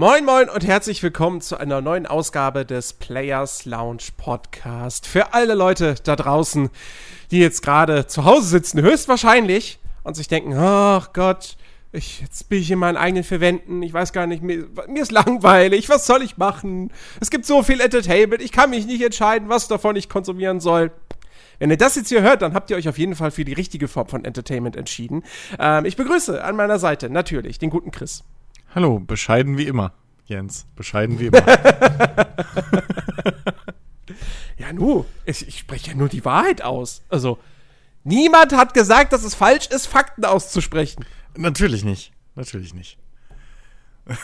moin moin und herzlich willkommen zu einer neuen Ausgabe des Players Lounge Podcast. Für alle Leute da draußen, die jetzt gerade zu Hause sitzen, höchstwahrscheinlich, und sich denken, ach Gott, ich, jetzt bin ich in meinen eigenen Verwänden, ich weiß gar nicht, mir, mir ist langweilig, was soll ich machen? Es gibt so viel Entertainment, ich kann mich nicht entscheiden, was davon ich konsumieren soll. Wenn ihr das jetzt hier hört, dann habt ihr euch auf jeden Fall für die richtige Form von Entertainment entschieden. Ähm, ich begrüße an meiner Seite natürlich den guten Chris. Hallo, bescheiden wie immer, Jens. Bescheiden wie immer. ja, nu, ich, ich spreche ja nur die Wahrheit aus. Also, niemand hat gesagt, dass es falsch ist, Fakten auszusprechen. Natürlich nicht. Natürlich nicht.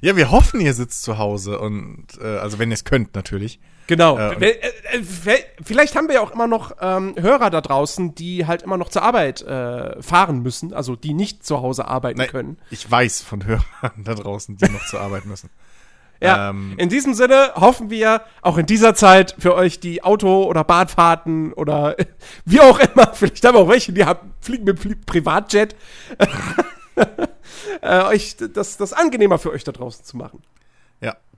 ja, wir hoffen, ihr sitzt zu Hause und äh, also wenn ihr es könnt, natürlich. Genau. Äh, äh, äh, vielleicht haben wir ja auch immer noch ähm, Hörer da draußen, die halt immer noch zur Arbeit äh, fahren müssen, also die nicht zu Hause arbeiten Nein, können. Ich weiß von Hörern da draußen, die noch zur Arbeit müssen. Ja, ähm, in diesem Sinne hoffen wir auch in dieser Zeit für euch die Auto- oder Bahnfahrten oder wie auch immer, vielleicht haben wir auch welche, die haben, fliegen mit Privatjet, äh, euch das, das angenehmer für euch da draußen zu machen.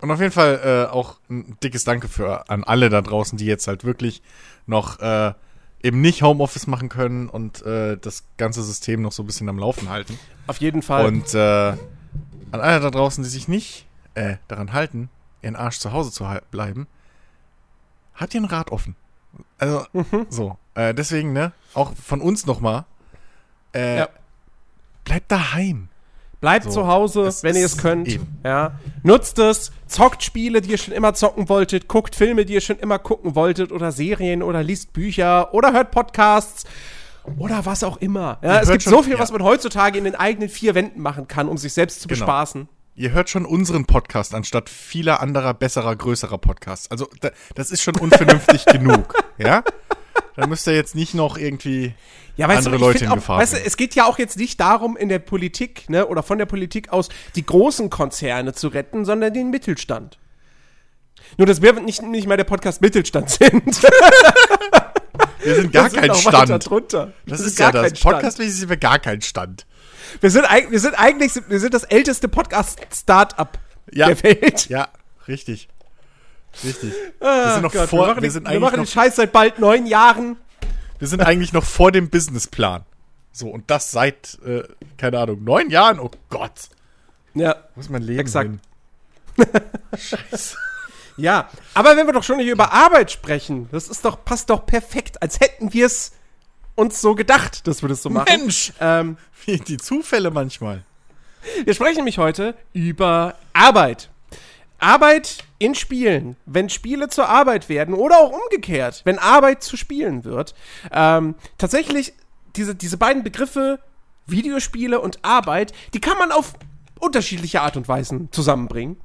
Und auf jeden Fall äh, auch ein dickes Danke für an alle da draußen, die jetzt halt wirklich noch äh, eben nicht Homeoffice machen können und äh, das ganze System noch so ein bisschen am Laufen halten. Auf jeden Fall. Und äh, an alle da draußen, die sich nicht äh, daran halten, ihren Arsch zu Hause zu bleiben, hat ihr ein Rad offen. Also, mhm. so. Äh, deswegen, ne, auch von uns nochmal, ja. bleibt daheim. Bleibt so, zu Hause, wenn ihr es könnt. Eben. Ja. Nutzt es, zockt Spiele, die ihr schon immer zocken wolltet, guckt Filme, die ihr schon immer gucken wolltet, oder Serien oder liest Bücher oder hört Podcasts oder was auch immer. Ja, es gibt schon, so viel, ja. was man heutzutage in den eigenen vier Wänden machen kann, um sich selbst zu genau. bespaßen. Ihr hört schon unseren Podcast anstatt vieler anderer besserer, größerer Podcasts. Also das ist schon unvernünftig genug, ja? Da müsst ihr jetzt nicht noch irgendwie ja, weißt andere du, Leute in auch, Gefahr weißt du, Es geht ja auch jetzt nicht darum, in der Politik, ne, oder von der Politik aus, die großen Konzerne zu retten, sondern den Mittelstand. Nur, dass wir nicht, nicht mal der Podcast Mittelstand sind. wir sind gar kein Stand. Drunter. Das ist ja das. Podcast sind wir gar kein Stand. Wir sind, wir sind eigentlich wir sind das älteste Podcast-Startup ja. der Welt. Ja, richtig. Richtig. Ah, wir sind noch Gott, vor. Wir machen, wir sind wir machen den Scheiß seit bald neun Jahren. Wir sind eigentlich noch vor dem Businessplan. So, und das seit, äh, keine Ahnung, neun Jahren? Oh Gott. Ja. Muss mein Leben Exakt. Scheiße. Ja, aber wenn wir doch schon nicht über Arbeit sprechen, das ist doch, passt doch perfekt, als hätten wir es uns so gedacht, dass wir das so machen. Mensch! Ähm, Wie die Zufälle manchmal. Wir sprechen nämlich heute über Arbeit. Arbeit in Spielen, wenn Spiele zur Arbeit werden oder auch umgekehrt, wenn Arbeit zu Spielen wird. Ähm, tatsächlich, diese, diese beiden Begriffe, Videospiele und Arbeit, die kann man auf unterschiedliche Art und Weisen zusammenbringen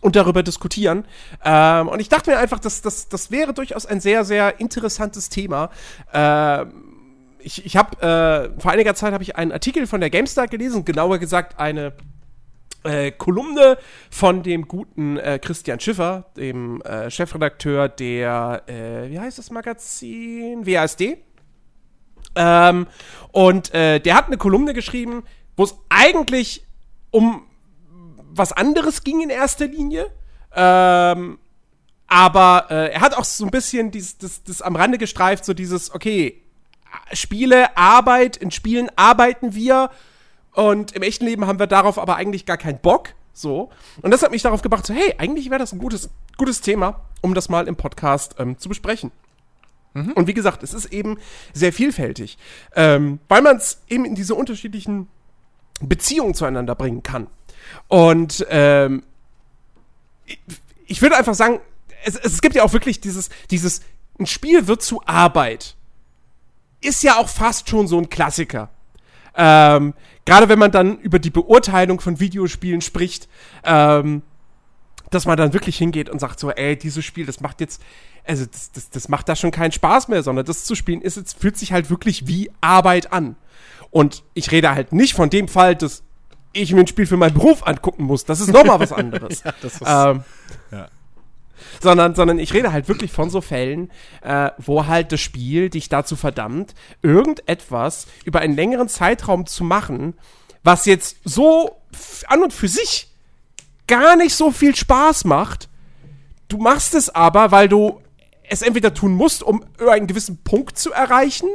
und darüber diskutieren. Ähm, und ich dachte mir einfach, dass das, das wäre durchaus ein sehr, sehr interessantes Thema. Ähm, ich ich habe äh, vor einiger Zeit habe ich einen Artikel von der GameStar gelesen, genauer gesagt eine äh, Kolumne von dem guten äh, Christian Schiffer, dem äh, Chefredakteur der, äh, wie heißt das Magazin? WASD. Ähm, und äh, der hat eine Kolumne geschrieben, wo es eigentlich um was anderes ging in erster Linie. Ähm, aber äh, er hat auch so ein bisschen dieses, das, das am Rande gestreift, so dieses, okay, Spiele, Arbeit, in Spielen arbeiten wir und im echten Leben haben wir darauf aber eigentlich gar keinen Bock. So. Und das hat mich darauf gebracht, so, hey, eigentlich wäre das ein gutes, gutes Thema, um das mal im Podcast ähm, zu besprechen. Mhm. Und wie gesagt, es ist eben sehr vielfältig, ähm, weil man es eben in diese unterschiedlichen Beziehungen zueinander bringen kann. Und ähm, ich, ich würde einfach sagen, es, es gibt ja auch wirklich dieses, dieses, ein Spiel wird zu Arbeit. Ist ja auch fast schon so ein Klassiker. Ähm, Gerade wenn man dann über die Beurteilung von Videospielen spricht, ähm, dass man dann wirklich hingeht und sagt so, ey, dieses Spiel, das macht jetzt, also das, das, das macht da schon keinen Spaß mehr, sondern das zu spielen ist jetzt, fühlt sich halt wirklich wie Arbeit an. Und ich rede halt nicht von dem Fall, dass ich mir ein Spiel für meinen Beruf angucken muss. Das ist nochmal was anderes. ja, das ist, ähm, ja sondern, sondern ich rede halt wirklich von so Fällen, äh, wo halt das Spiel dich dazu verdammt, irgendetwas über einen längeren Zeitraum zu machen, was jetzt so an und für sich gar nicht so viel Spaß macht. Du machst es aber, weil du es entweder tun musst, um einen gewissen Punkt zu erreichen,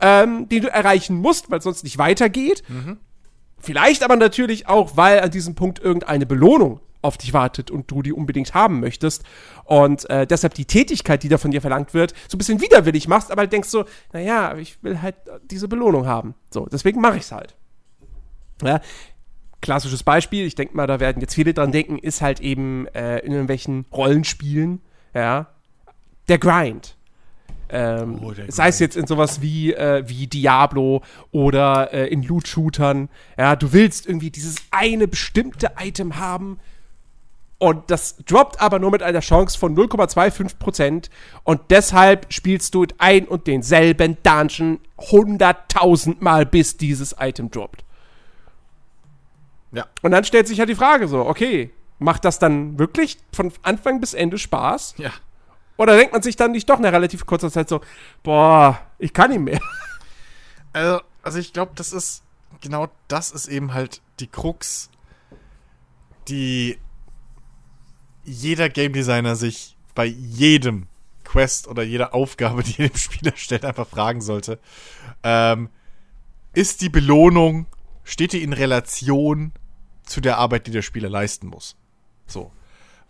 ähm, den du erreichen musst, weil es sonst nicht weitergeht. Vielleicht aber natürlich auch, weil an diesem Punkt irgendeine Belohnung auf dich wartet und du die unbedingt haben möchtest. Und äh, deshalb die Tätigkeit, die da von dir verlangt wird, so ein bisschen widerwillig machst, aber denkst so, naja, ich will halt diese Belohnung haben. So, deswegen mache ich es halt. Ja, klassisches Beispiel, ich denke mal, da werden jetzt viele dran denken, ist halt eben äh, in irgendwelchen Rollenspielen, ja, der Grind. Ähm, Oh, der sei es jetzt in sowas wie, äh, wie Diablo oder äh, in Loot-Shootern. Ja, du willst irgendwie dieses eine bestimmte Item haben und das droppt aber nur mit einer Chance von 0,25% und deshalb spielst du ein und denselben Dungeon 100.000 Mal, bis dieses Item droppt. Ja. Und dann stellt sich ja die Frage so, okay, macht das dann wirklich von Anfang bis Ende Spaß? Ja. Oder denkt man sich dann nicht doch nach relativ kurzer Zeit so, boah, ich kann nicht mehr. Also, also ich glaube, das ist, genau das ist eben halt die Krux, die jeder Game Designer sich bei jedem Quest oder jeder Aufgabe, die er dem Spieler stellt, einfach fragen sollte. Ähm, ist die Belohnung, steht die in Relation zu der Arbeit, die der Spieler leisten muss? So.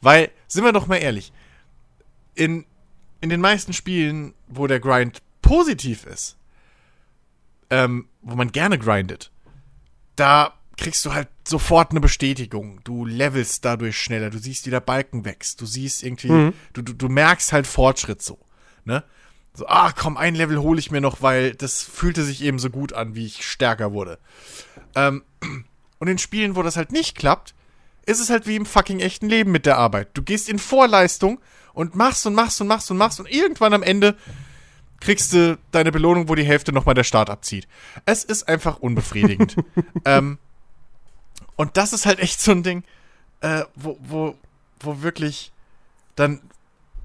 Weil, sind wir doch mal ehrlich, in, in den meisten Spielen, wo der Grind positiv ist, ähm, wo man gerne grindet, da kriegst du halt sofort eine Bestätigung. Du levelst dadurch schneller, du siehst, wie der Balken wächst, du siehst irgendwie, du, du, du merkst halt Fortschritt so, ne? So, ah, komm, ein Level hole ich mir noch, weil das fühlte sich eben so gut an, wie ich stärker wurde. Ähm, und in Spielen, wo das halt nicht klappt, ist es halt wie im fucking echten Leben mit der Arbeit. Du gehst in Vorleistung und machst und machst und machst und machst und irgendwann am Ende kriegst du deine Belohnung, wo die Hälfte nochmal der Start abzieht. Es ist einfach unbefriedigend. ähm, und das ist halt echt so ein Ding, äh, wo, wo, wo wirklich dann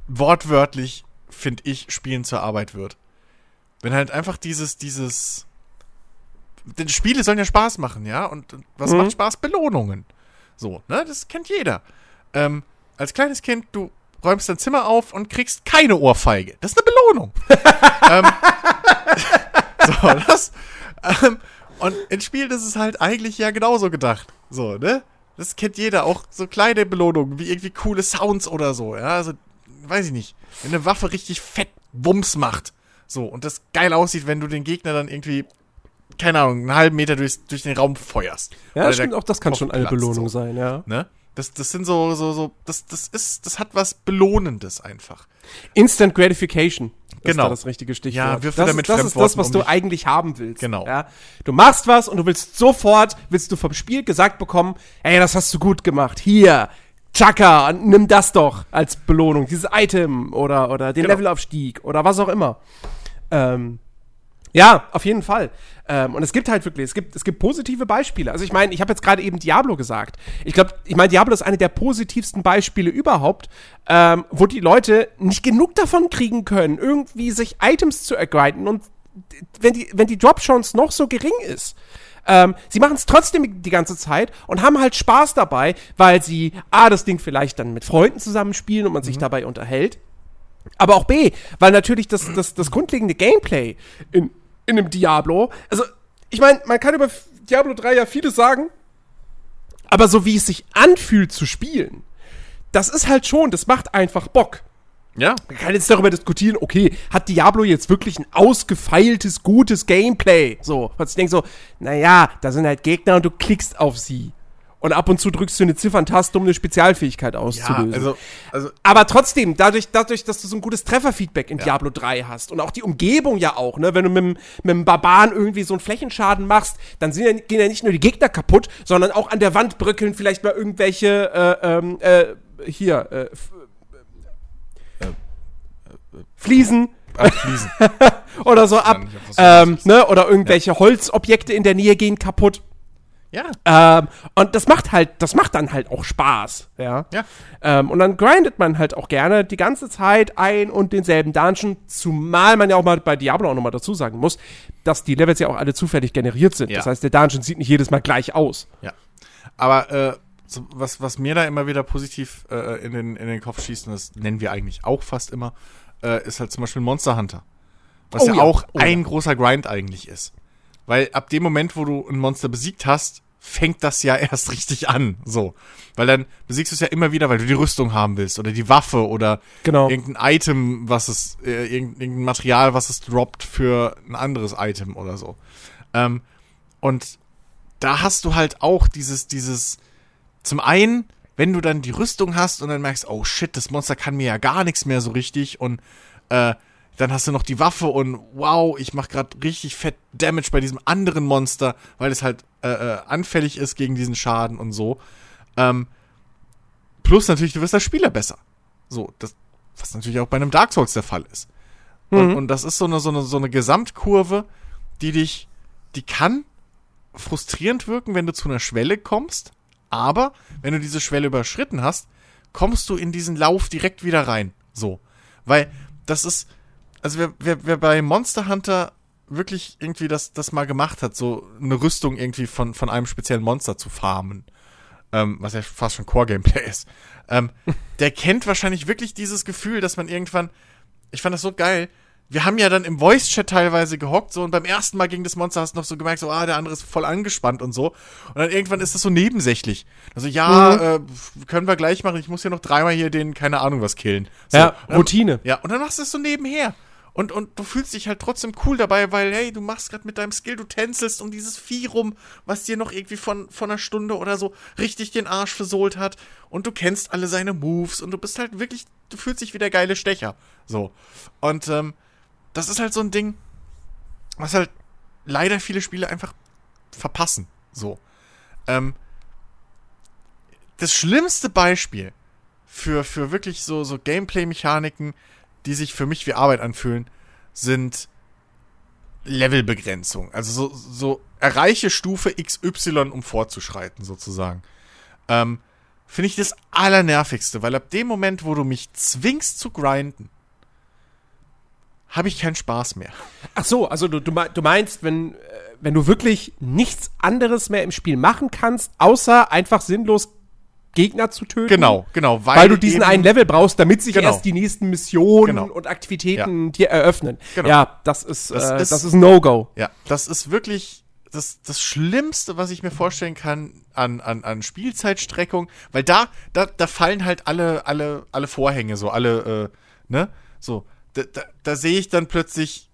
wortwörtlich, finde ich, Spielen zur Arbeit wird. Wenn halt einfach dieses, dieses. Denn Spiele sollen ja Spaß machen, ja? Und, und was Mhm. macht Spaß? Belohnungen. So, ne? Das kennt jeder. Ähm, als kleines Kind, du räumst dein Zimmer auf und kriegst keine Ohrfeige. Das ist eine Belohnung. ähm, so, das. Ähm, und in Spielen ist es halt eigentlich ja genauso gedacht. So, ne? Das kennt jeder. Auch so kleine Belohnungen, wie irgendwie coole Sounds oder so, ja? Also, weiß ich nicht. Wenn eine Waffe richtig fett Wumms macht. So, und das geil aussieht, wenn du den Gegner dann irgendwie, keine Ahnung, einen halben Meter durchs, durch den Raum feuerst. Ja, stimmt, auch das kann schon eine platzt, Belohnung so. sein, ja. Ne? Das, das sind so, so, so, das, das ist, das hat was Belohnendes einfach. Instant Gratification. Ist Genau. da das richtige Stichwort. Ja, wirf das, wieder ist, mit das ist das, was um du eigentlich haben willst. Genau. Ja? Du machst was und du willst sofort, willst du vom Spiel gesagt bekommen, ey, das hast du gut gemacht. Hier, Chaka, nimm das doch als Belohnung, dieses Item oder, oder den Genau. Levelaufstieg oder was auch immer. Ähm, ja, auf jeden Fall. Ähm, und es gibt halt wirklich, es gibt, es gibt positive Beispiele. Also ich meine, ich habe jetzt gerade eben Diablo gesagt. Ich glaube, ich meine, Diablo ist eine der positivsten Beispiele überhaupt, ähm, wo die Leute nicht genug davon kriegen können, irgendwie sich Items zu ergrinden und wenn die, wenn die Drop-Chance noch so gering ist. Ähm, sie machen es trotzdem die ganze Zeit und haben halt Spaß dabei, weil sie A, das Ding vielleicht dann mit Freunden zusammenspielen und man sich dabei unterhält. Aber auch B, weil natürlich das, das, das grundlegende Gameplay in, in einem Diablo, also ich meine, man kann über Diablo 3 ja vieles sagen, aber so wie es sich anfühlt zu spielen, das ist halt schon, das macht einfach Bock. Ja. Man kann jetzt darüber diskutieren, okay, hat Diablo jetzt wirklich ein ausgefeiltes, gutes Gameplay? So, und ich denke so, naja, da sind halt Gegner und du klickst auf sie. Und ab und zu drückst du eine Zifferntaste, um eine Spezialfähigkeit Ja, auszulösen. also, also, Aber trotzdem, dadurch, dadurch, dass du so ein gutes Trefferfeedback in Ja. Diablo 3 hast und auch die Umgebung ja auch, ne, wenn du mit, dem- mit dem Barbaren irgendwie so einen Flächenschaden machst, dann ja, gehen ja nicht nur die Gegner kaputt, sondern auch an der Wand bröckeln vielleicht mal irgendwelche, äh, ähm, äh, hier, äh, f- Fliesen abschließen. oder so ab, ähm, ne, oder irgendwelche Holzobjekte in der Nähe gehen kaputt. Ja. Ähm, und das macht halt, das macht dann halt auch Spaß, ja. Ja. Ähm, und dann grindet man halt auch gerne die ganze Zeit ein und denselben Dungeon, zumal man ja auch mal bei Diablo auch nochmal dazu sagen muss, dass die Levels ja auch alle zufällig generiert sind. Ja. Das heißt, der Dungeon sieht nicht jedes Mal gleich aus. Ja. Aber äh, so, was, was mir da immer wieder positiv äh, in, den, in den Kopf schießt, und das nennen wir eigentlich auch fast immer, äh, ist halt zum Beispiel Monster Hunter. Was Oh ja, ja, auch oh ein großer Grind eigentlich ist. Weil ab dem Moment, wo du ein Monster besiegt hast, fängt das ja erst richtig an. So. Weil dann besiegst du es ja immer wieder, weil du die Rüstung haben willst oder die Waffe oder Genau. irgendein Item, was es, äh, irgendein Material, was es droppt für ein anderes Item oder so. Ähm, und da hast du halt auch dieses, dieses, zum einen, wenn du dann die Rüstung hast und dann merkst, oh shit, das Monster kann mir ja gar nichts mehr so richtig und äh, dann hast du noch die Waffe und wow, ich mach gerade richtig fett Damage bei diesem anderen Monster, weil es halt äh, äh, anfällig ist gegen diesen Schaden und so. Ähm, plus natürlich, du wirst als Spieler besser. So, das, was natürlich auch bei einem Dark Souls der Fall ist. Und, und das ist so eine, so eine, so eine Gesamtkurve, die dich, die kann frustrierend wirken, wenn du zu einer Schwelle kommst, aber wenn du diese Schwelle überschritten hast, kommst du in diesen Lauf direkt wieder rein. So. Weil das ist, also wer, wer, wer bei Monster Hunter wirklich irgendwie das, das mal gemacht hat, so eine Rüstung irgendwie von, von einem speziellen Monster zu farmen, ähm, was ja fast schon Core-Gameplay ist, ähm, der kennt wahrscheinlich wirklich dieses Gefühl, dass man irgendwann, ich fand das so geil, wir haben ja dann im Voice-Chat teilweise gehockt, so, und beim ersten Mal gegen das Monster hast du noch so gemerkt, so, ah, der andere ist voll angespannt und so. Und dann irgendwann ist das so nebensächlich. Also, ja, äh, können wir gleich machen, ich muss hier noch dreimal hier den, keine Ahnung was killen. So, Ja, dann- Routine. ja, und dann machst du es so nebenher. Und, und du fühlst dich halt trotzdem cool dabei, weil, hey, du machst gerade mit deinem Skill, du tänzelst um dieses Vieh rum, was dir noch irgendwie von, von einer Stunde oder so richtig den Arsch versohlt hat. Und du kennst alle seine Moves und du bist halt wirklich, du fühlst dich wie der geile Stecher. So. Und ähm, das ist halt so ein Ding, was halt leider viele Spiele einfach verpassen. So. Ähm, das schlimmste Beispiel für, für wirklich so, so Gameplay-Mechaniken, die sich für mich wie Arbeit anfühlen, sind Levelbegrenzung. Also so, so erreiche Stufe XY, um fortzuschreiten, sozusagen. Ähm, Finde ich das Allernervigste, weil ab dem Moment, wo du mich zwingst zu grinden, habe ich keinen Spaß mehr. Ach so, also du, du meinst, wenn, äh, wenn du wirklich nichts anderes mehr im Spiel machen kannst, außer einfach sinnlos Gegner zu töten. Genau, genau. Weil, du diesen einen Level brauchst, damit sich Genau. erst die nächsten Missionen Genau. und Aktivitäten dir eröffnen. Genau. Ja, das ist, Das äh, ist- das ist ein No-Go. Ja, das ist wirklich das, das Schlimmste, was ich mir vorstellen kann an, an, an Spielzeitstreckung, weil da, da, da fallen halt alle, alle, alle Vorhänge, so alle, äh, ne? So, da, da, da sehe ich dann plötzlich,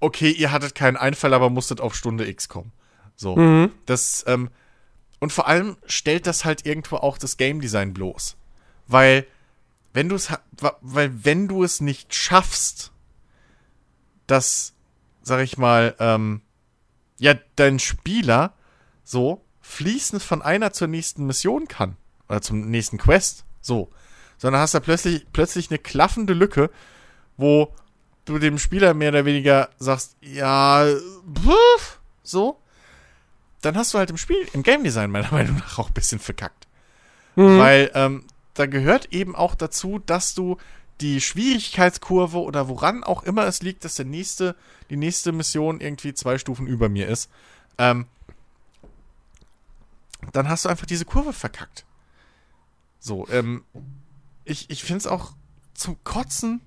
okay, ihr hattet keinen Einfall, aber musstet auf Stunde X kommen. So. Das, ähm, und vor allem stellt das halt irgendwo auch das Game Design bloß. Weil, wenn du es, weil wenn du es nicht schaffst, dass, sag ich mal, ähm, ja, dein Spieler so fließend von einer zur nächsten Mission kann. Oder zum nächsten Quest. So. Sondern hast da plötzlich, plötzlich eine klaffende Lücke, wo du dem Spieler mehr oder weniger sagst, ja, pff, so. Dann hast du halt im Spiel, im Game Design meiner Meinung nach auch ein bisschen verkackt. Weil ähm, da gehört eben auch dazu, dass du die Schwierigkeitskurve oder woran auch immer es liegt, dass der nächste, die nächste Mission irgendwie zwei Stufen über mir ist, ähm, dann hast du einfach diese Kurve verkackt. So, ähm, ich, ich finde es auch zum Kotzen,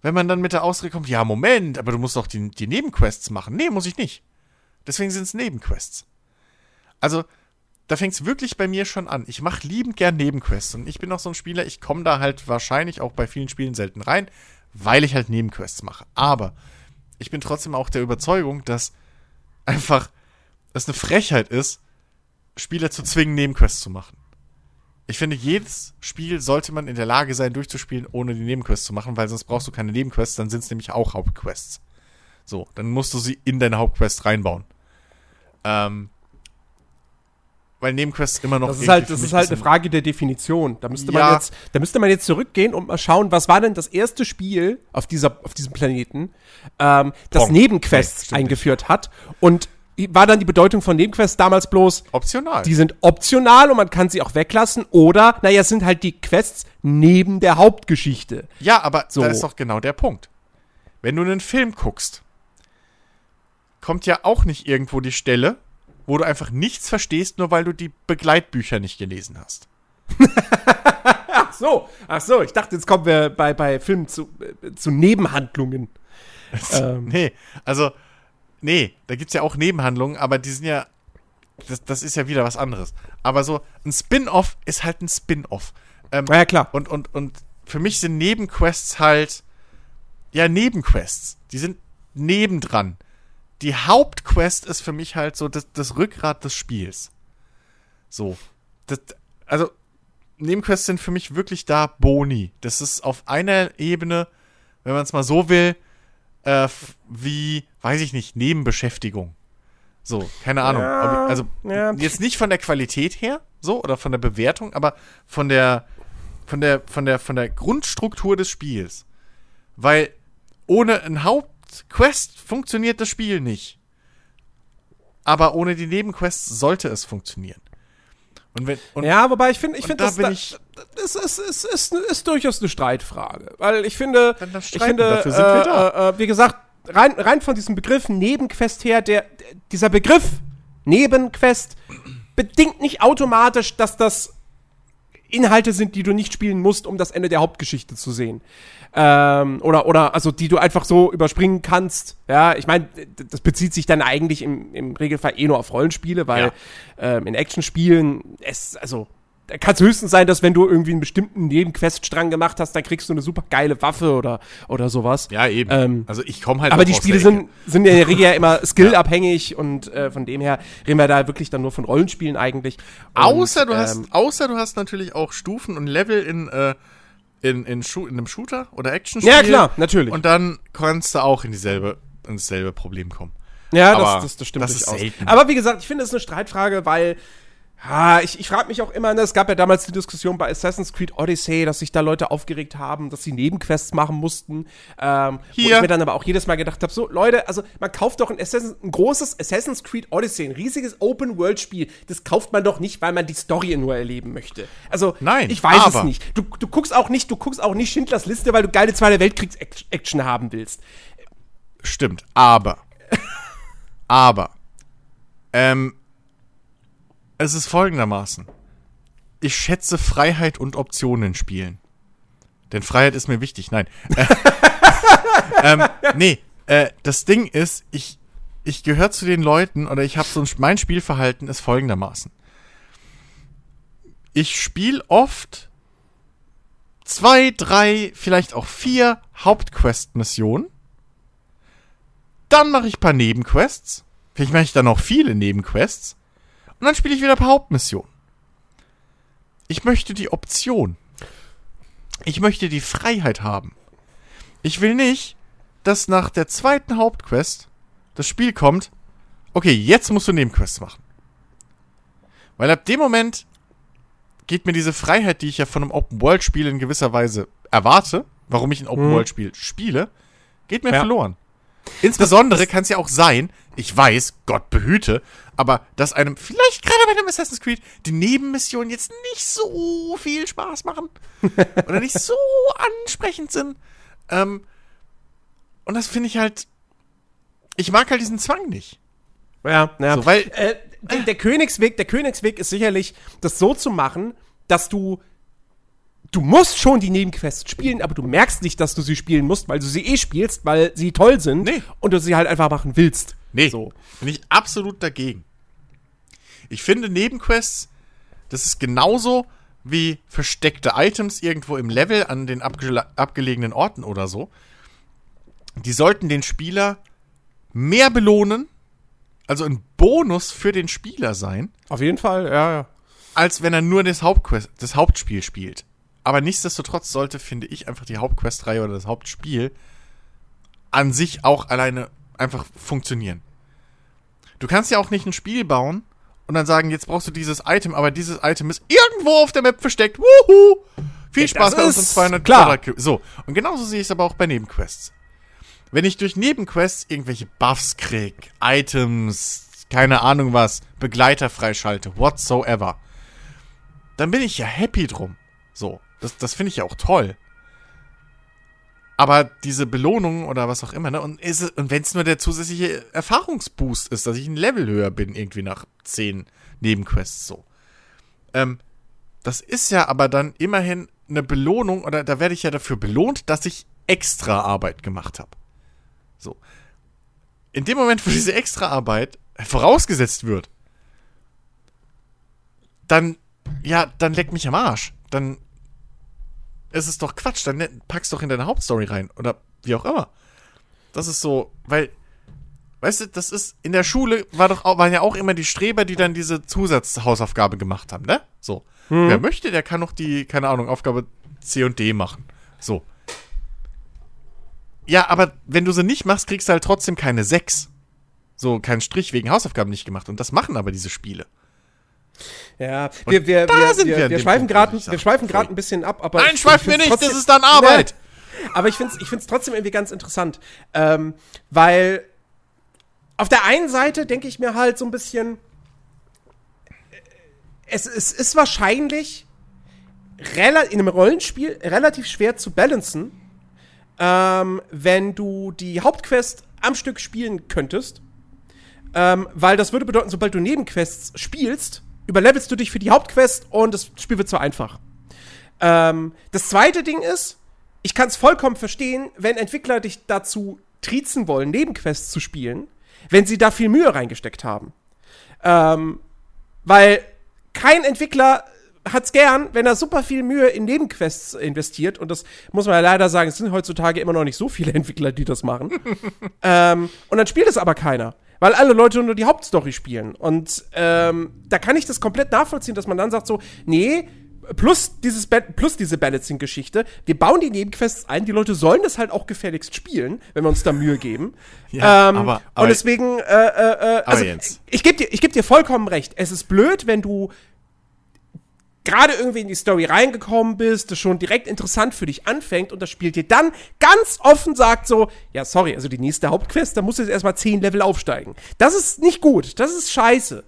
wenn man dann mit der Ausrede kommt, ja, Moment, aber du musst doch die, die Nebenquests machen. Nee, muss ich nicht. Deswegen sind es Nebenquests. Also, da fängt es wirklich bei mir schon an. Ich mache liebend gern Nebenquests und ich bin auch so ein Spieler, ich komme da halt wahrscheinlich auch bei vielen Spielen selten rein, weil ich halt Nebenquests mache. Aber ich bin trotzdem auch der Überzeugung, dass einfach es eine Frechheit ist, Spieler zu zwingen, Nebenquests zu machen. Ich finde, jedes Spiel sollte man in der Lage sein, durchzuspielen, ohne die Nebenquests zu machen, weil sonst brauchst du keine Nebenquests, dann sind es nämlich auch Hauptquests. So, dann musst du sie in deine Hauptquest reinbauen. Ähm, weil Nebenquests immer noch. Das ist halt, das ist halt eine Frage der Definition. Da müsste man Ja. jetzt, da müsste man jetzt zurückgehen und mal schauen, was war denn das erste Spiel auf dieser, auf diesem Planeten, ähm, das Pong. Nebenquests Nee, eingeführt hat und war dann die Bedeutung von Nebenquests damals bloß, Optional. die sind optional und man kann sie auch weglassen oder, naja, es sind halt die Quests neben der Hauptgeschichte. Ja, aber So. da ist doch genau der Punkt. Wenn du einen Film guckst, kommt ja auch nicht irgendwo die Stelle, wo du einfach nichts verstehst, nur weil du die Begleitbücher nicht gelesen hast. Ach so, ach so, ich dachte, jetzt kommen wir bei, bei Filmen zu, äh, zu Nebenhandlungen. ähm. Nee, also, nee, da gibt es ja auch Nebenhandlungen, aber die sind ja, das, das ist ja wieder was anderes. Aber so, ein Spin-off ist halt ein Spin-off. Ähm, ja, klar. Und, und, und für mich sind Nebenquests halt, ja, Nebenquests. Die sind nebendran. Die Hauptquest ist für mich halt so das, das Rückgrat des Spiels. So. Das, also, Nebenquests sind für mich wirklich da Boni. Das ist auf einer Ebene, wenn man es mal so will, äh, wie, weiß ich nicht, Nebenbeschäftigung. So, keine Ahnung. Ja, ich, also ja. jetzt nicht von der Qualität her, so, oder von der Bewertung, aber von der, von der, von der, von der Grundstruktur des Spiels. Weil ohne ein Hauptquest funktioniert das Spiel nicht. Aber ohne die Nebenquests sollte es funktionieren. Und wenn, und, ja, wobei ich finde, ich finde, da das, da, ich, das ist, ist, ist, ist, durchaus eine Streitfrage. Weil ich finde, ich finde, dafür sind äh, wir da. Äh, äh, wie gesagt, rein, rein von diesem Begriff Nebenquest her, der, dieser Begriff Nebenquest bedingt nicht automatisch, dass das Inhalte sind, die du nicht spielen musst, um das Ende der Hauptgeschichte zu sehen. Ähm, oder, oder, also die du einfach so überspringen kannst. Ja, ich meine, das bezieht sich dann eigentlich im, im Regelfall eh nur auf Rollenspiele, weil ja. ähm, in Actionspielen es, also kann es höchstens sein, dass wenn du irgendwie einen bestimmten Nebenqueststrang gemacht hast, dann kriegst du eine super geile Waffe oder, oder sowas. Ja, eben. Ähm, also ich komme halt Aber die Spiele sind, sind in der Regel ja immer skillabhängig und äh, von dem her reden wir da wirklich dann nur von Rollenspielen eigentlich. Und, außer du ähm, hast, außer du hast natürlich auch Stufen und Level in, äh, in, in, in einem Shooter oder Actionspiel. Ja, klar, natürlich. Und dann kannst du auch in dieselbe, in dasselbe Problem kommen. Ja, das, das, das stimmt das durchaus. Aber wie gesagt, ich finde es eine Streitfrage, weil Ha, ich, ich frage mich auch immer, ne, es gab ja damals die Diskussion bei Assassin's Creed Odyssey, dass sich da Leute aufgeregt haben, dass sie Nebenquests machen mussten. Ähm, Hier. Wo ich mir dann aber auch jedes Mal gedacht habe, so Leute, also man kauft doch ein, Assassin, ein großes Assassin's Creed Odyssey, ein riesiges Open-World-Spiel. Das kauft man doch nicht, weil man die Story nur erleben möchte. Also, Nein, ich weiß aber. es nicht. Du, du guckst auch nicht, du guckst auch nicht Schindlers Liste, weil du geile Zweite Weltkriegs-Action haben willst. Stimmt, aber. aber. Ähm, es ist folgendermaßen. Ich schätze Freiheit und Optionen spielen. Denn Freiheit ist mir wichtig. Nein. ähm, nee, äh, das Ding ist, ich, ich gehöre zu den Leuten oder ich habe so ein, mein Spielverhalten ist folgendermaßen. Ich spiele oft zwei, drei, vielleicht auch vier Hauptquest-Missionen. Dann mache ich ein paar Nebenquests. Vielleicht mache ich dann auch viele Nebenquests. Und dann spiele ich wieder per Hauptmission. Ich möchte die Option. Ich möchte die Freiheit haben. Ich will nicht, dass nach der zweiten Hauptquest das Spiel kommt, okay, jetzt musst du Nebenquests machen. Weil ab dem Moment geht mir diese Freiheit, die ich ja von einem Open-World-Spiel in gewisser Weise erwarte, warum ich ein Open-World-Spiel spiele, geht mir ja. verloren. Insbesondere kann es ja auch sein, ich weiß, Gott behüte, aber dass einem, vielleicht gerade bei einem Assassin's Creed, die Nebenmissionen jetzt nicht so viel Spaß machen oder nicht so ansprechend sind. Ähm, und das finde ich halt, ich mag halt diesen Zwang nicht. Ja, ja. So, weil, äh, der, der Königsweg, der Königsweg ist sicherlich, das so zu machen, dass du du musst schon die Nebenquests spielen, aber du merkst nicht, dass du sie spielen musst, weil du sie eh spielst, weil sie toll sind nee. und du sie halt einfach machen willst. Nee, so. bin ich absolut dagegen. Ich finde Nebenquests, das ist genauso wie versteckte Items irgendwo im Level an den abge abgelegenen Orten oder so. Die sollten den Spieler mehr belohnen, also ein Bonus für den Spieler sein. Auf jeden Fall, ja, ja. Als wenn er nur das, Hauptquest, das Hauptspiel spielt. Aber nichtsdestotrotz sollte, finde ich, einfach die Hauptquestreihe oder das Hauptspiel an sich auch alleine einfach funktionieren. Du kannst ja auch nicht ein Spiel bauen und dann sagen, jetzt brauchst du dieses Item, aber dieses Item ist irgendwo auf der Map versteckt. Wuhu! Viel ja, Spaß bei uns 200 klar. So, und genauso sehe ich es aber auch bei Nebenquests. Wenn ich durch Nebenquests irgendwelche Buffs krieg, Items, keine Ahnung was, Begleiter freischalte, whatsoever, dann bin ich ja happy drum. So. Das, das finde ich ja auch toll. Aber diese Belohnung oder was auch immer, ne? Und, und wenn es nur der zusätzliche Erfahrungsboost ist, dass ich ein Level höher bin, irgendwie nach zehn Nebenquests so. Ähm, das ist ja aber dann immerhin eine Belohnung, oder da werde ich ja dafür belohnt, dass ich extra Arbeit gemacht habe. So. In dem Moment, wo diese extra Arbeit vorausgesetzt wird, dann, ja, dann leck mich am Arsch. Dann ist es doch Quatsch. Dann ne- pack's doch in deine Hauptstory rein. Oder wie auch immer. Das ist so, weil, weißt du, das ist, in der Schule war doch, waren ja auch immer die Streber, die dann diese Zusatzhausaufgabe gemacht haben, ne? So. Wer möchte, der kann noch die, keine Ahnung, Aufgabe C und D machen. So. Ja, aber wenn du sie nicht machst, kriegst du halt trotzdem keine 6. So, keinen Strich wegen Hausaufgaben nicht gemacht. Und das machen aber diese Spiele. Ja, wir, wir, da wir, sind wir, wir wir schweifen gerade wir schweifen ein bisschen ab, aber Nein, ich- schweif ich mir find's nicht, trotzdem- das ist dann Arbeit. Nee, aber ich finde es ich find's trotzdem irgendwie ganz interessant, ähm, weil auf der einen Seite denke ich mir halt so ein bisschen, äh, es, es ist wahrscheinlich in einem Rollenspiel relativ schwer zu balancen, ähm, wenn du die Hauptquest am Stück spielen könntest. Ähm, weil das würde bedeuten, sobald du Nebenquests spielst, überlevelst du dich für die Hauptquest und das Spiel wird zu einfach. Ähm, das zweite Ding ist, ich kann es vollkommen verstehen, wenn Entwickler dich dazu triezen wollen, Nebenquests zu spielen, wenn sie da viel Mühe reingesteckt haben. Ähm, weil kein Entwickler hat's gern, wenn er super viel Mühe in Nebenquests investiert. Und das muss man ja leider sagen, es sind heutzutage immer noch nicht so viele Entwickler, die das machen. ähm, und dann spielt es aber keiner. Weil alle Leute nur die Hauptstory spielen. Und ähm, da kann ich das komplett nachvollziehen, dass man dann sagt so, nee, plus, dieses ba plus diese Balancing-Geschichte, wir bauen die Nebenquests ein, die Leute sollen das halt auch gefälligst spielen, wenn wir uns da Mühe geben. Ja, ähm, aber- aber- und deswegen, äh, äh, äh, also, ich gebe dir, ich geb dir vollkommen recht. Es ist blöd, wenn du gerade irgendwie in die Story reingekommen bist, das schon direkt interessant für dich anfängt und das Spiel dir dann ganz offen sagt so, ja, sorry, also die nächste Hauptquest, da musst du jetzt erstmal 10 Level aufsteigen. Das ist nicht gut, das ist scheiße.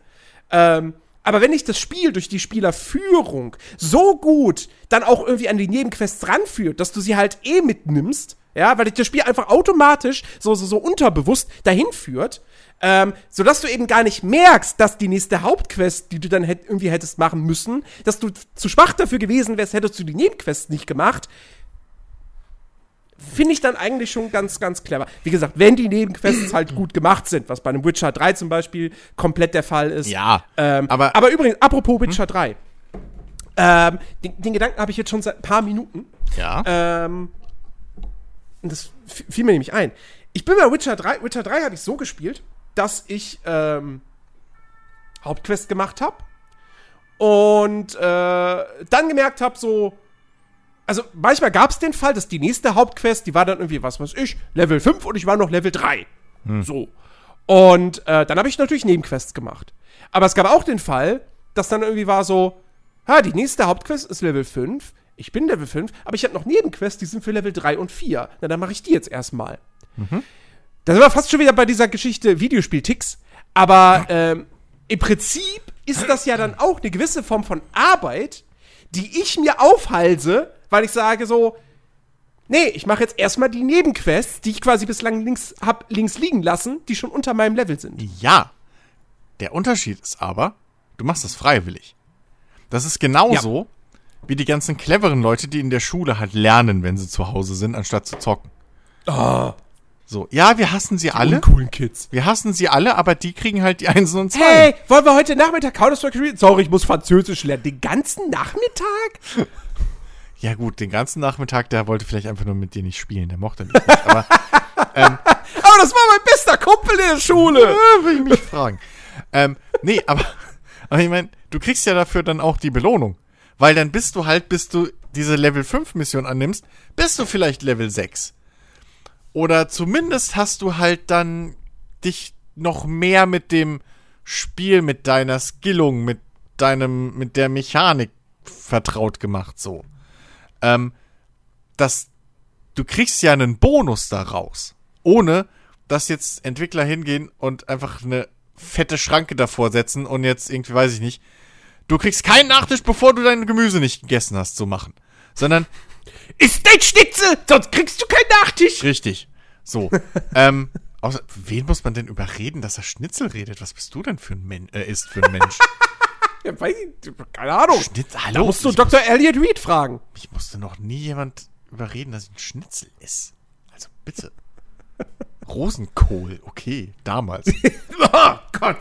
Ähm, aber wenn ich das Spiel durch die Spielerführung so gut dann auch irgendwie an die Nebenquests ranführt, dass du sie halt eh mitnimmst, ja, weil dich das Spiel einfach automatisch so, so, so unterbewusst dahin führt, ähm, sodass du eben gar nicht merkst, dass die nächste Hauptquest, die du dann hätt, irgendwie hättest machen müssen, dass du zu schwach dafür gewesen wärst, hättest du die Nebenquests nicht gemacht. Finde ich dann eigentlich schon ganz, ganz clever. Wie gesagt, wenn die Nebenquests halt gut gemacht sind, was bei einem Witcher 3 zum Beispiel komplett der Fall ist. Ja, Ähm, aber- aber, übrigens, apropos Witcher 3. Ähm, den, den Gedanken habe ich jetzt schon seit ein paar Minuten. Ja. Ähm, und das fiel mir nämlich ein. Ich bin bei Witcher 3. Witcher 3 habe ich so gespielt, dass ich ähm, Hauptquest gemacht habe und äh, dann gemerkt habe, so. Also manchmal gab es den Fall, dass die nächste Hauptquest, die war dann irgendwie, was weiß ich, Level 5 und ich war noch Level 3. So. Und äh, dann habe ich natürlich Nebenquests gemacht. Aber es gab auch den Fall, dass dann irgendwie war so, ha, die nächste Hauptquest ist Level 5, ich bin Level 5, aber ich habe noch Nebenquests, die sind für Level 3 und 4. Na, dann mache ich die jetzt erstmal. Da sind wir fast schon wieder bei dieser Geschichte Videospiel-Ticks. Aber ähm, im Prinzip ist das ja dann auch eine gewisse Form von Arbeit, die ich mir aufhalse, weil ich sage so, nee, ich mache jetzt erstmal die Nebenquests, die ich quasi bislang links hab links liegen lassen, die schon unter meinem Level sind. Ja. Der Unterschied ist aber, du machst das freiwillig. Das ist genauso wie die ganzen cleveren Leute, die in der Schule halt lernen, wenn sie zu Hause sind, anstatt zu zocken. So, ja, wir hassen sie alle. Uncoolen Kids. Wir hassen sie alle, aber die kriegen halt die Einsen und Zweien. Hey, wollen wir heute Nachmittag Counter-Strike spielen? Sorry, ich muss Französisch lernen. Den ganzen Nachmittag? Ja gut, den ganzen Nachmittag, der wollte vielleicht einfach nur mit dir nicht spielen, der mochte mich nicht. Aber Aber das war mein bester Kumpel in der Schule. äh, will ich mich fragen. Ähm, nee, aber, aber ich meine, du kriegst ja dafür dann auch die Belohnung. Weil dann bist du halt, bis du diese Level 5 Mission annimmst, bist du vielleicht Level 6. Oder zumindest hast du halt dann dich noch mehr mit dem Spiel, mit deiner Skillung, mit deinem, mit der Mechanik vertraut gemacht, so. Ähm, das, du kriegst ja einen Bonus daraus. Ohne, dass jetzt Entwickler hingehen und einfach eine fette Schranke davor setzen und jetzt irgendwie, weiß ich nicht, du kriegst keinen Nachtisch, bevor du dein Gemüse nicht gegessen hast, zu machen. Sondern Ist dein Schnitzel, sonst kriegst du keinen Nachtisch. Richtig. So. ähm, außer, wen muss man denn überreden, dass er Schnitzel redet? Was bist du denn für ein Mensch, äh, ist für ein Mensch? Ja, weiß ich, keine Ahnung. Schnitzel, Da hallo? musst du ich, Dr. Elliot Reed fragen. ich musste noch nie jemand überreden, dass ich ein Schnitzel ist. Also bitte. Rosenkohl, okay, damals. Oh Gott.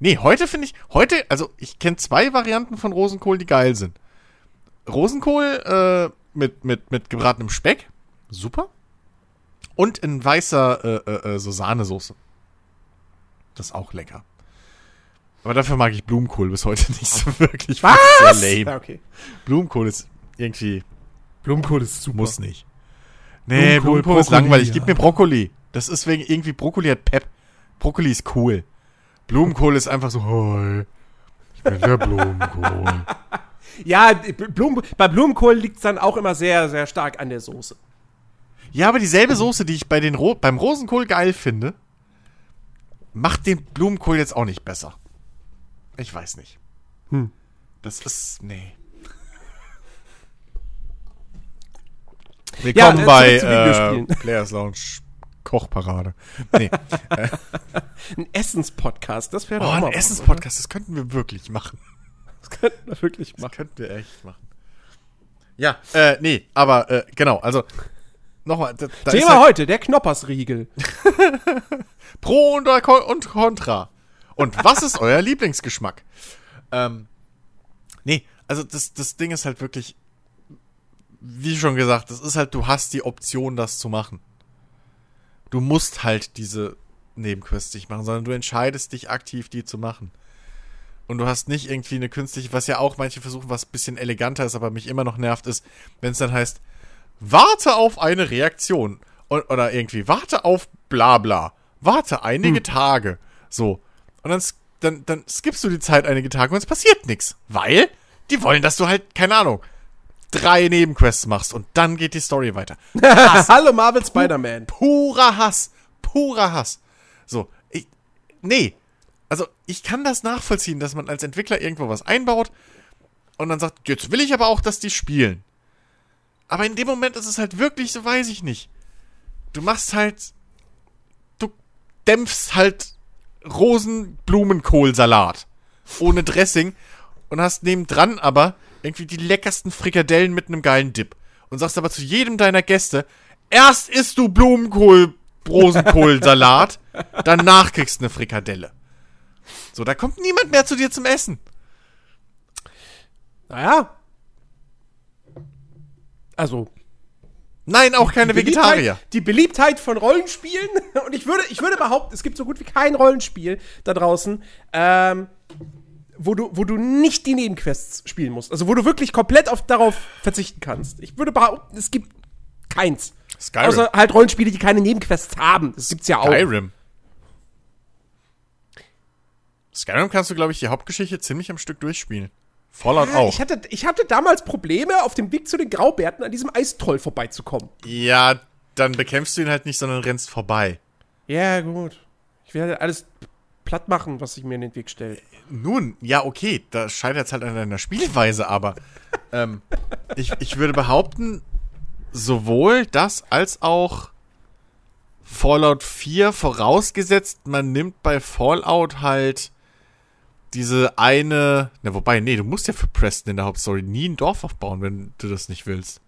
Nee, heute finde ich, heute, also ich kenne zwei Varianten von Rosenkohl, die geil sind. Rosenkohl äh, mit, mit, mit gebratenem Speck, super. Und in weißer äh, äh, äh, so Sahnesoße. Das ist auch lecker. Aber dafür mag ich Blumenkohl bis heute nicht so wirklich. Was? Ist Sehr Ja, lame. okay. Blumenkohl ist irgendwie, Blumenkohl ist super. muss nicht. Nee, Blumenkohl, Blumenkohl, ist langweilig. ja. Gib mir Brokkoli. Das ist wegen irgendwie Brokkoli hat Pep. Brokkoli ist cool. Blumenkohl ist einfach so, hoi. Ich bin der Blumenkohl. Ja, Blumen, bei Blumenkohl liegt es dann auch immer sehr, sehr stark an der Soße. Ja, aber dieselbe Soße, die ich bei den Ro beim Rosenkohl geil finde, macht den Blumenkohl jetzt auch nicht besser. Ich weiß nicht. Hm. Das ist, nee. Willkommen äh, bei äh. Players Lounge Kochparade. Nee. Ein Essenspodcast, das wäre Oh, doch auch ein Essenspodcast, das könnten wir wirklich machen. Das könnten wir wirklich Das machen. könnten wir echt machen. Ja, äh, nee, aber äh, genau, also nochmal, da, da Thema halt heute, der Knoppersriegel. Pro und, Ko- und Contra. Und was ist euer Lieblingsgeschmack? Ähm, nee, also das, das Ding ist halt wirklich, wie schon gesagt, das ist halt, du hast die Option, das zu machen. Du musst halt diese Nebenquests nicht machen, sondern du entscheidest dich aktiv, die zu machen. Und du hast nicht irgendwie eine künstliche, was ja auch manche versuchen, was ein bisschen eleganter ist, aber mich immer noch nervt, ist, wenn es dann heißt, warte auf eine Reaktion. Und, oder irgendwie, warte auf bla bla. Warte einige Tage. So. Und dann, dann, dann skippst du die Zeit einige Tage und es passiert nichts. Weil die wollen, dass du halt, keine Ahnung, drei Nebenquests machst und dann geht die Story weiter. Hallo Marvel Spider-Man. Purer Hass. Purer Hass. So. Ich, nee. Also, ich kann das nachvollziehen, dass man als Entwickler irgendwo was einbaut und dann sagt, jetzt will ich aber auch, dass die spielen. Aber in dem Moment ist es halt wirklich, so weiß ich nicht. Du machst halt, du dämpfst halt Rosenblumenkohlsalat ohne Dressing und hast nebendran aber irgendwie die leckersten Frikadellen mit einem geilen Dip und sagst aber zu jedem deiner Gäste, erst isst du Blumenkohl, Rosenkohlsalat, danach kriegst du eine Frikadelle. So, da kommt niemand mehr zu dir zum Essen. Naja. Also, Nein, auch keine Vegetarier. Beliebtheit, die Beliebtheit von Rollenspielen. Und ich würde, ich würde behaupten, es gibt so gut wie kein Rollenspiel da draußen, ähm, wo du, wo du nicht die Nebenquests spielen musst. Also wo du wirklich komplett auf, darauf verzichten kannst. Ich würde behaupten, es gibt keins. Skyrim. Außer halt Rollenspiele, die keine Nebenquests haben. Das gibt's ja auch. Skyrim. Skyrim kannst du, glaube ich, die Hauptgeschichte ziemlich am Stück durchspielen. Fallout Ja, auch. Ich hatte, ich hatte damals Probleme, auf dem Weg zu den Graubärten an diesem Eistroll vorbeizukommen. Ja, dann bekämpfst du ihn halt nicht, sondern rennst vorbei. Ja, gut. Ich werde alles platt machen, was sich mir in den Weg stellt. Nun, ja, okay, da scheitert es halt an deiner Spielweise, aber ähm, ich, ich würde behaupten, sowohl das als auch Fallout 4 vorausgesetzt, man nimmt bei Fallout halt diese eine, na wobei, nee, du musst ja für Preston in der Hauptstory nie ein Dorf aufbauen, wenn du das nicht willst.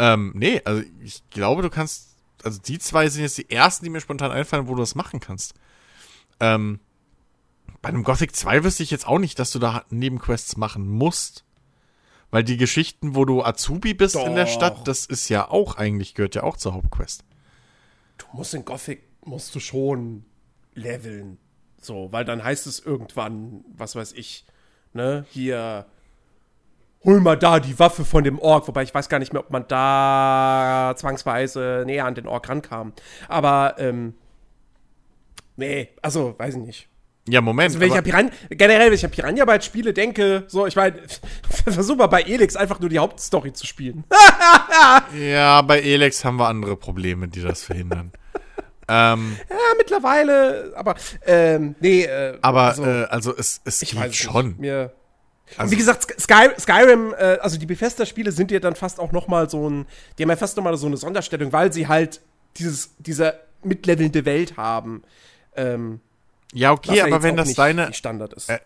Ähm, nee, also ich glaube, du kannst, also die zwei sind jetzt die ersten, die mir spontan einfallen, wo du das machen kannst. Ähm, bei einem Gothic 2 wüsste ich jetzt auch nicht, dass du da Nebenquests machen musst. Weil die Geschichten, wo du Azubi bist in der Doch. Stadt, das ist ja auch eigentlich, gehört ja auch zur Hauptquest. Du musst in Gothic, musst du schon leveln. So, weil dann heißt es irgendwann, was weiß ich, ne, hier, hol mal da die Waffe von dem Ork. Wobei ich weiß gar nicht mehr, ob man da zwangsweise näher an den Ork rankam. Aber, ähm, nee, also, weiß ich nicht. Ja, Moment. Also, wenn ich an Piranha, generell, wenn ich an Piranha Bytes Spiele denke, so, ich meine, versuch mal bei Elix einfach nur die Hauptstory zu spielen. ja, bei Elex haben wir andere Probleme, die das verhindern. ähm, ja, mittlerweile, aber, ähm, nee, äh, aber also, äh, also es, es ich geht schon. Mir, Und wie gesagt, Sky, Skyrim, äh, also die Bethesda-Spiele sind ja dann fast auch noch mal so ein, die haben ja fast noch mal so eine Sonderstellung, weil sie halt dieses, diese mitlevelnde Welt haben. Ähm, Ja, okay, ja aber wenn das deine. Standard ist. Äh,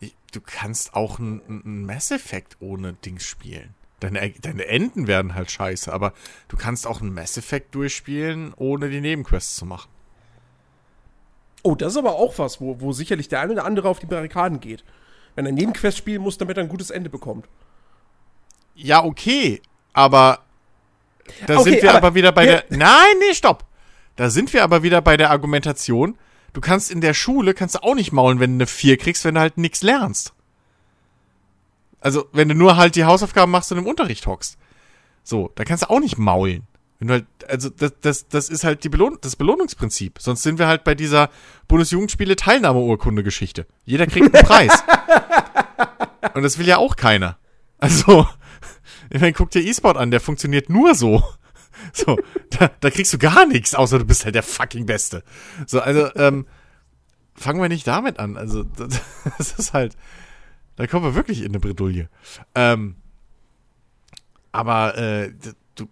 ich- du kannst auch ein, ein Mass Effect ohne Dings spielen. Deine, deine Enden werden halt scheiße, aber du kannst auch ein Mass Effect durchspielen, ohne die Nebenquests zu machen. Oh, das ist aber auch was, wo, wo sicherlich der eine oder andere auf die Barrikaden geht. Wenn er Nebenquest spielen muss, damit er ein gutes Ende bekommt. Ja, okay, aber da Okay, sind wir aber- aber, wieder bei der. Nein, nee, stopp. Da sind wir aber wieder bei der Argumentation. Du kannst in der Schule kannst du auch nicht maulen, wenn du eine 4 kriegst, wenn du halt nichts lernst. Also, wenn du nur halt die Hausaufgaben machst und im Unterricht hockst. So, da kannst du auch nicht maulen. Wenn du halt, also das, das, das ist halt die Belohn das Belohnungsprinzip. Sonst sind wir halt bei dieser Bundesjugendspiele Teilnahmeurkunde-Geschichte. Jeder kriegt einen Preis. und das will ja auch keiner. Also, ich meine, guck dir E-Sport an, der funktioniert nur so. So, da, da kriegst du gar nichts, außer du bist halt der fucking Beste. So, also, ähm, fangen wir nicht damit an. Also, das, das ist halt, da kommen wir wirklich in eine Bredouille. Ähm, aber, äh, du,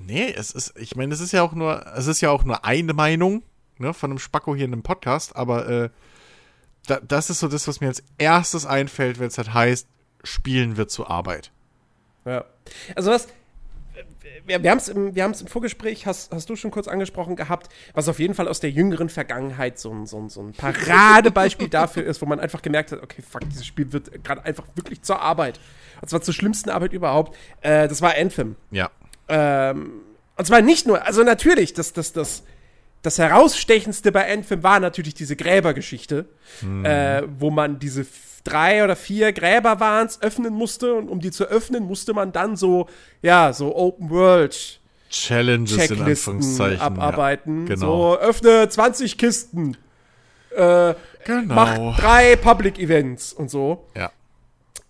nee, es ist, ich meine, es ist ja auch nur, es ist ja auch nur eine Meinung, ne, von einem Spacko hier in einem Podcast, aber, äh, da, das ist so das, was mir als erstes einfällt, wenn es halt heißt, Spielen wird zur Arbeit. Ja. Also was, wir, wir haben es im, wir im Vorgespräch, hast, hast du schon kurz angesprochen gehabt, was auf jeden Fall aus der jüngeren Vergangenheit so ein, so ein, so ein Paradebeispiel dafür ist, wo man einfach gemerkt hat, okay, fuck, dieses Spiel wird gerade einfach wirklich zur Arbeit. Und zwar zur schlimmsten Arbeit überhaupt. Äh, das war Anthem. Ja. Ähm, und zwar nicht nur, also natürlich, das, das, das, das herausstechendste bei Anthem war natürlich diese Gräbergeschichte, äh, wo man diese drei oder vier Gräber waren's öffnen musste und um die zu öffnen, musste man dann so, ja, so Open World Challenges in Checklisten Anführungszeichen. abarbeiten. Ja, genau. So, öffne 20 Kisten. Äh, Genau. Mach drei Public Events und so. Ja.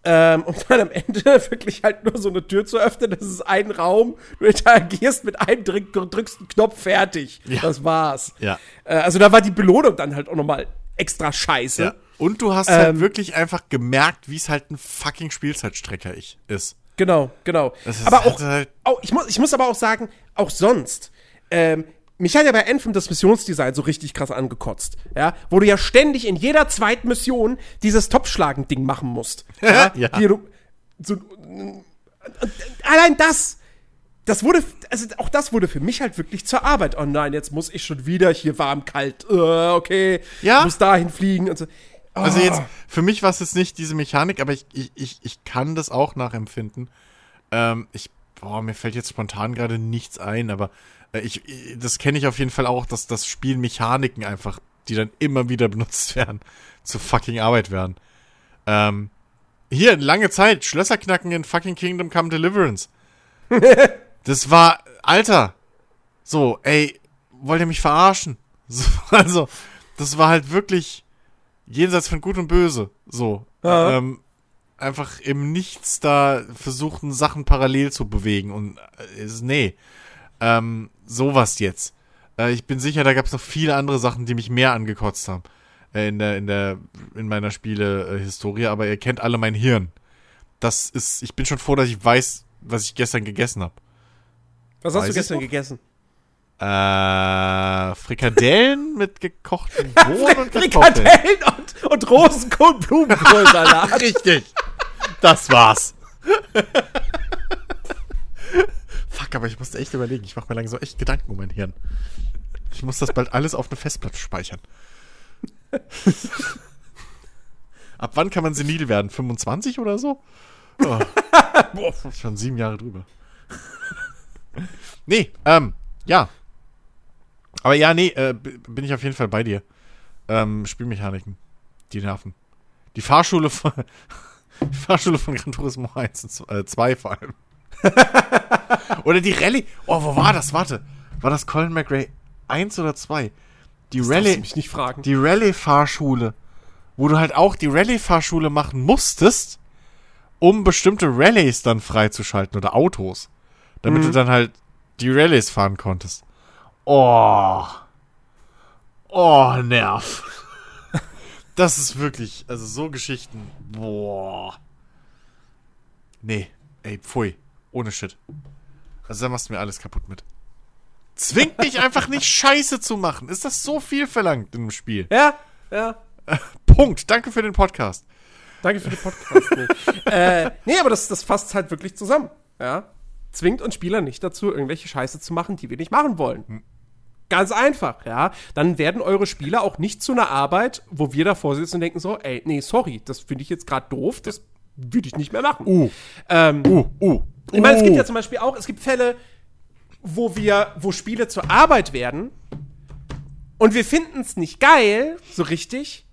Ähm, und dann am Ende wirklich halt nur so eine Tür zu öffnen, das ist ein Raum, du interagierst mit einem, drück, drückst einen Knopf, fertig. Ja. Das war's. Ja. Äh, also da war die Belohnung dann halt auch nochmal extra scheiße. Ja. Und du hast halt Ähm, wirklich einfach gemerkt, wie es halt ein fucking Spielzeitstrecker ich ist. Genau, genau. Ist aber halt auch, halt- auch ich, muss, ich muss aber auch sagen, auch sonst, ähm, mich hat ja bei Anthem das Missionsdesign so richtig krass angekotzt, ja, wo du ja ständig in jeder zweiten Mission dieses Topschlagen-Ding machen musst. Ja, Ja. Du, so, allein das, das wurde, also auch das wurde für mich halt wirklich zur Arbeit. Oh nein, jetzt muss ich schon wieder hier warm, kalt, äh, okay, Ja. ich muss dahin fliegen und so. Also jetzt, für mich war es jetzt nicht diese Mechanik, aber ich, ich, ich, ich kann das auch nachempfinden. Ähm, ich, boah, mir fällt jetzt spontan gerade nichts ein, aber äh, ich, ich- das kenne ich auf jeden Fall auch, dass das Spiel Mechaniken einfach, die dann immer wieder benutzt werden, zur fucking Arbeit werden. Ähm, hier, lange Zeit, Schlösser knacken in fucking Kingdom Come Deliverance. das war, Alter, so, ey, wollt ihr mich verarschen? So, also, das war halt wirklich jenseits von Gut und Böse. So. Ja. Ähm, einfach im Nichts da versuchten, Sachen parallel zu bewegen. Und äh, nee. Ähm, sowas jetzt. Äh, ich bin sicher, da gab es noch viele andere Sachen, die mich mehr angekotzt haben. Äh, in der, in der, in meiner Spiele-Historie, aber ihr kennt alle mein Hirn. Das ist, ich bin schon froh, dass ich weiß, was ich gestern gegessen habe. Was hast Weiß du gestern gegessen? Äh, Frikadellen mit gekochten Bohnen und Kartoffeln. Frikadellen und, und Rosenkohl, Blumenkohlsalat. Richtig. Das war's. Fuck, aber ich musste echt überlegen. Ich mache mir langsam echt Gedanken um mein Hirn. Ich muss das bald alles auf eine Festplatte speichern. Ab wann kann man senil werden? 25 oder so? Oh. Boah, schon sieben Jahre drüber. nee, ähm, ja. Aber ja, nee, äh, bin ich auf jeden Fall bei dir. Ähm, Spielmechaniken. Die nerven. Die Fahrschule von, die Fahrschule von Gran Turismo 1 und 2, äh, 2 vor allem. oder die Rallye. Oh, wo war das? Warte. War das Colin McRae 1 oder 2? Die Rallye, mich nicht fragen. die Rallye-Fahrschule. Wo du halt auch die Rallye-Fahrschule machen musstest, um bestimmte Rallyes dann freizuschalten oder Autos. Damit du dann halt die Rallyes fahren konntest. Oh. Oh, Nerv. das ist wirklich, also so Geschichten, boah. Nee, ey, pfui, ohne Shit. Also da machst du mir alles kaputt mit. Zwing dich einfach nicht Scheiße zu machen. Ist das so viel verlangt in einem Spiel? Ja, ja. Punkt. Danke für den Podcast. Danke für den Podcast. nee. äh, nee, aber das, das fasst halt wirklich zusammen. Ja. Zwingt uns Spieler nicht dazu, irgendwelche Scheiße zu machen, die wir nicht machen wollen. Hm. Ganz einfach, ja. Dann werden eure Spieler auch nicht zu einer Arbeit, wo wir davor sitzen und denken so, ey, nee, sorry, das finde ich jetzt gerade doof, das würde ich nicht mehr machen. Uh. Ähm, Uh, uh. ich meine, es gibt uh. ja zum Beispiel auch, es gibt Fälle, wo wir, wo Spiele zur Arbeit werden und wir finden es nicht geil, so richtig,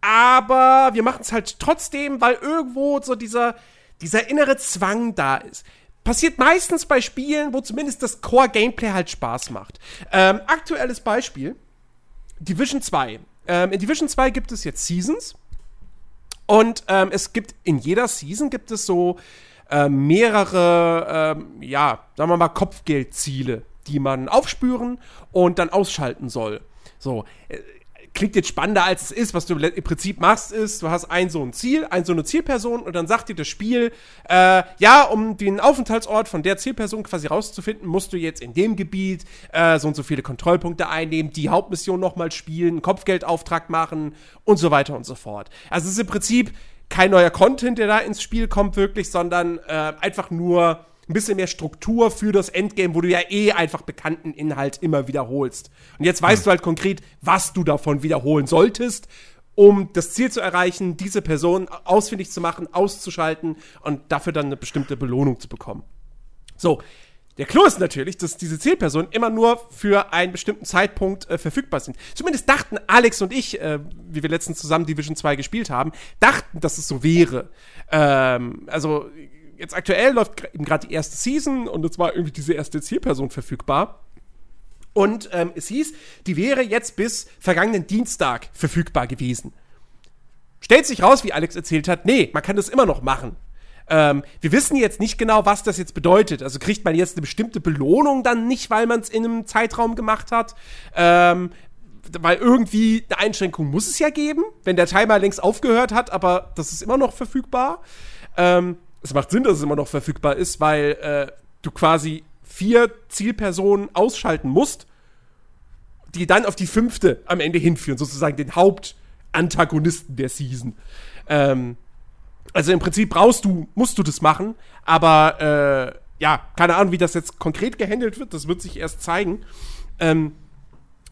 aber wir machen es halt trotzdem, weil irgendwo so dieser, dieser innere Zwang da ist. Passiert meistens bei Spielen, wo zumindest das Core-Gameplay halt Spaß macht. Ähm, aktuelles Beispiel: Division 2. Ähm, in Division 2 gibt es jetzt Seasons. Und ähm, es gibt in jeder Season gibt es so äh, mehrere, ähm, ja, sagen wir mal, Kopfgeldziele, die man aufspüren und dann ausschalten soll. So, äh, klingt jetzt spannender als es ist. Was du im Prinzip machst, ist, du hast ein so ein Ziel, ein so eine Zielperson und dann sagt dir das Spiel, äh, ja, um den Aufenthaltsort von der Zielperson quasi rauszufinden, musst du jetzt in dem Gebiet äh, so und so viele Kontrollpunkte einnehmen, die Hauptmission nochmal spielen, Kopfgeldauftrag machen und so weiter und so fort. Also es ist im Prinzip kein neuer Content, der da ins Spiel kommt, wirklich, sondern äh, einfach nur ein bisschen mehr Struktur für das Endgame, wo du ja eh einfach bekannten Inhalt immer wiederholst. Und jetzt weißt du halt konkret, was du davon wiederholen solltest, um das Ziel zu erreichen, diese Person ausfindig zu machen, auszuschalten und dafür dann eine bestimmte Belohnung zu bekommen. So, der Clou ist natürlich, dass diese Zielpersonen immer nur für einen bestimmten Zeitpunkt äh, verfügbar sind. Zumindest dachten Alex und ich, äh, wie wir letztens zusammen Division 2 gespielt haben, dachten, dass es so wäre. Ähm, also jetzt aktuell läuft eben gerade die erste Season und es war irgendwie diese erste Zielperson verfügbar. Und ähm, es hieß, die wäre jetzt bis vergangenen Dienstag verfügbar gewesen. Stellt sich raus, wie Alex erzählt hat, nee, man kann das immer noch machen. Ähm, wir wissen jetzt nicht genau, was das jetzt bedeutet. Also kriegt man jetzt eine bestimmte Belohnung dann nicht, weil man es in einem Zeitraum gemacht hat. Ähm, weil irgendwie eine Einschränkung muss es ja geben, wenn der Timer längst aufgehört hat, aber das ist immer noch verfügbar. Ähm, es macht Sinn, dass es immer noch verfügbar ist, weil äh, du quasi vier Zielpersonen ausschalten musst, die dann auf die fünfte am Ende hinführen, sozusagen den Hauptantagonisten der Season. Ähm, also im Prinzip brauchst du, musst du das machen, aber äh, ja, keine Ahnung, wie das jetzt konkret gehandelt wird, das wird sich erst zeigen. Ähm,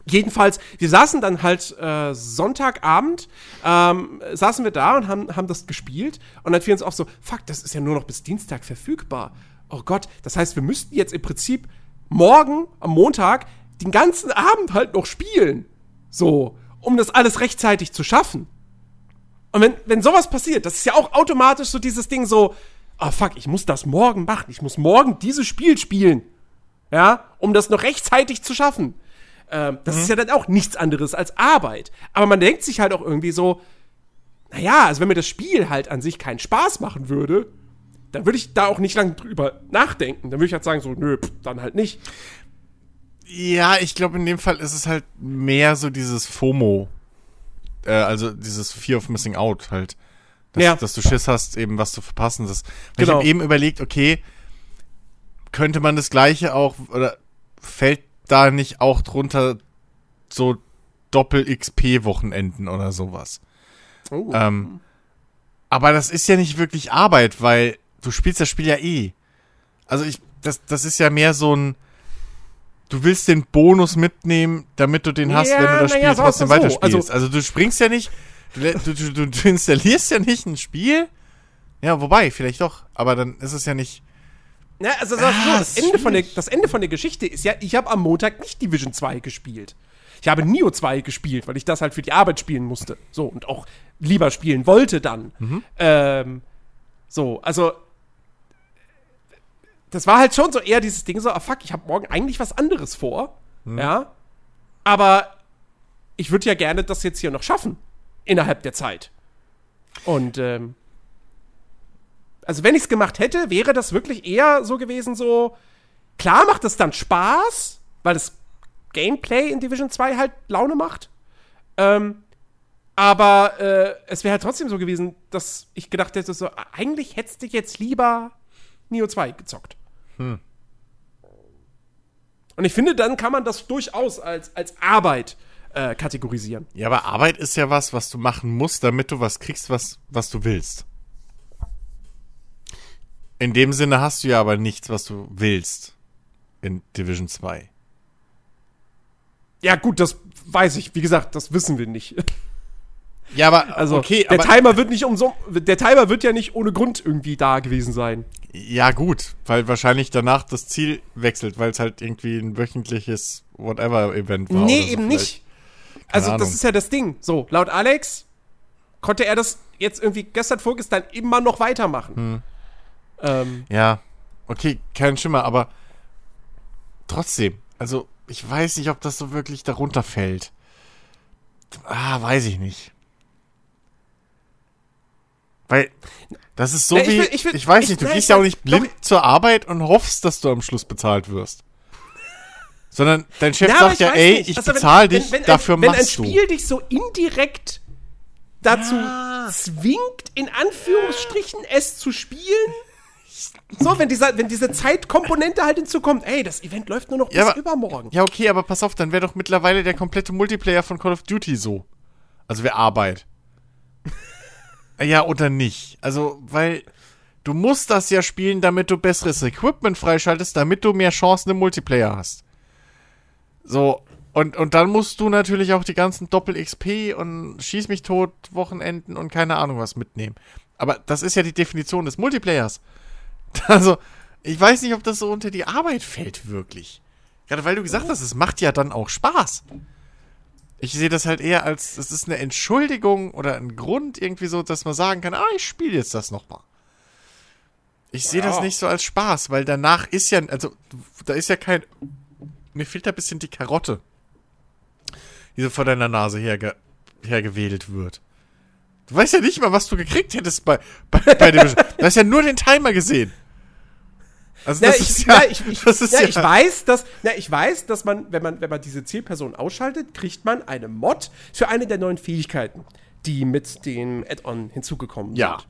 Jedenfalls, wir saßen dann halt äh, Sonntagabend, ähm, saßen wir da und haben, haben das gespielt und dann fiel uns auch so, fuck, das ist ja nur noch bis Dienstag verfügbar. Oh Gott, das heißt, wir müssten jetzt im Prinzip morgen, am Montag, den ganzen Abend halt noch spielen. So, um das alles rechtzeitig zu schaffen. Und wenn, wenn sowas passiert, das ist ja auch automatisch so dieses Ding so, oh fuck, ich muss das morgen machen, ich muss morgen dieses Spiel spielen. Ja, um das noch rechtzeitig zu schaffen. Ähm, das mhm. ist ja dann auch nichts anderes als Arbeit. Aber man denkt sich halt auch irgendwie so, naja, also wenn mir das Spiel halt an sich keinen Spaß machen würde, dann würde ich da auch nicht lange drüber nachdenken. Dann würde ich halt sagen, so, nö, pff, dann halt nicht. Ja, ich glaube, in dem Fall ist es halt mehr so dieses FOMO. Äh, also dieses Fear of Missing Out halt. Dass, Ja. dass du Schiss hast, eben was zu verpassen. Das, Genau. Ich habe eben überlegt, okay, könnte man das Gleiche auch, oder fällt da nicht auch drunter so Doppel-XP-Wochenenden oder sowas? Oh. Ähm, aber das ist ja nicht wirklich Arbeit, weil du spielst das Spiel ja eh. Also ich, das, das ist ja mehr so ein, du willst den Bonus mitnehmen, damit du den hast, Ja, wenn du das Spiel ja, trotzdem so. weiterspielst. Also, du springst ja nicht, du, du, du, du installierst ja nicht ein Spiel. Ja, wobei, vielleicht doch, aber dann ist es ja nicht. Na, also sag ich so, Ah, das, Ende von der, das Ende von der Geschichte ist ja, ich habe am Montag nicht Division 2 gespielt. Ich habe Neo 2 gespielt, weil ich das halt für die Arbeit spielen musste. So, und auch lieber spielen wollte dann. Ähm, so, also das war halt schon so eher dieses Ding so, ah fuck, ich habe morgen eigentlich was anderes vor. Ja. Aber ich würde ja gerne das jetzt hier noch schaffen. Innerhalb der Zeit. Und ähm, also wenn ich es gemacht hätte, wäre das wirklich eher so gewesen, so, klar macht es dann Spaß, weil das Gameplay in Division 2 halt Laune macht. Ähm, Aber äh, es wäre halt trotzdem so gewesen, dass ich gedacht hätte, so, eigentlich hättest du jetzt lieber Neo 2 gezockt. Hm. Und ich finde, dann kann man das durchaus als, als Arbeit äh, kategorisieren. Ja, aber Arbeit ist ja was, was du machen musst, damit du was kriegst, was, was du willst. In dem Sinne hast du ja aber nichts, was du willst in Division 2. Ja, gut, das weiß ich. Wie gesagt, das wissen wir nicht. Ja, aber also okay, der aber, Timer wird nicht umso der Timer wird ja nicht ohne Grund irgendwie da gewesen sein. Ja, gut, weil wahrscheinlich danach das Ziel wechselt, weil es halt irgendwie ein wöchentliches whatever Event war. Nee, eben nicht. also Ahnung. das ist ja das Ding. So, laut Alex konnte er das jetzt irgendwie gestern vorgestern immer noch weitermachen. Hm. Ähm, ja, okay, kein Schimmer, aber trotzdem, also ich weiß nicht, ob das so wirklich darunter fällt. Ah, weiß ich nicht. Weil das ist so Na, wie, ich, will, ich, will, ich, weiß nicht, du gehst ja auch nicht blind doch, zur Arbeit und hoffst, dass du am Schluss bezahlt wirst. Sondern dein Chef Na, sagt ja, ey, nicht. ich also, bezahle dich, wenn, wenn dafür ein, machst du. Wenn ein Spiel du. dich so indirekt dazu ja. zwingt, in Anführungsstrichen es zu spielen, so, wenn, dieser, wenn diese Zeitkomponente halt hinzukommt, ey, das Event läuft nur noch ja, bis aber, übermorgen. Ja, okay, aber pass auf, dann wäre doch mittlerweile der komplette Multiplayer von Call of Duty so. Also wäre Arbeit. ja, oder nicht. Also, weil du musst das ja spielen, damit du besseres Equipment freischaltest, damit du mehr Chancen im Multiplayer hast. So, und, und dann musst du natürlich auch die ganzen Doppel-XP und Schieß mich tot Wochenenden und keine Ahnung was mitnehmen. Aber das ist ja die Definition des Multiplayers. Also, ich weiß nicht, ob das so unter die Arbeit fällt, wirklich. Gerade weil du gesagt hast, es macht ja dann auch Spaß. Ich sehe das halt eher als, es ist eine Entschuldigung oder ein Grund irgendwie so, dass man sagen kann, ah, ich spiele jetzt das nochmal. Ich sehe ja. das nicht so als Spaß, weil danach ist ja, also, da ist ja kein, mir fehlt da ein bisschen die Karotte, die so vor deiner Nase herge, hergewedelt wird. Du weißt ja nicht mal, was du gekriegt hättest bei, bei, bei dem. du hast ja nur den Timer gesehen. Also das ich, ist ja, na, ich, ich, das ist ja, ja, ich weiß, dass, na, ich weiß, dass man, wenn man, wenn man diese Zielperson ausschaltet, kriegt man eine Mod für eine der neuen Fähigkeiten, die mit dem Add-on hinzugekommen ja. sind.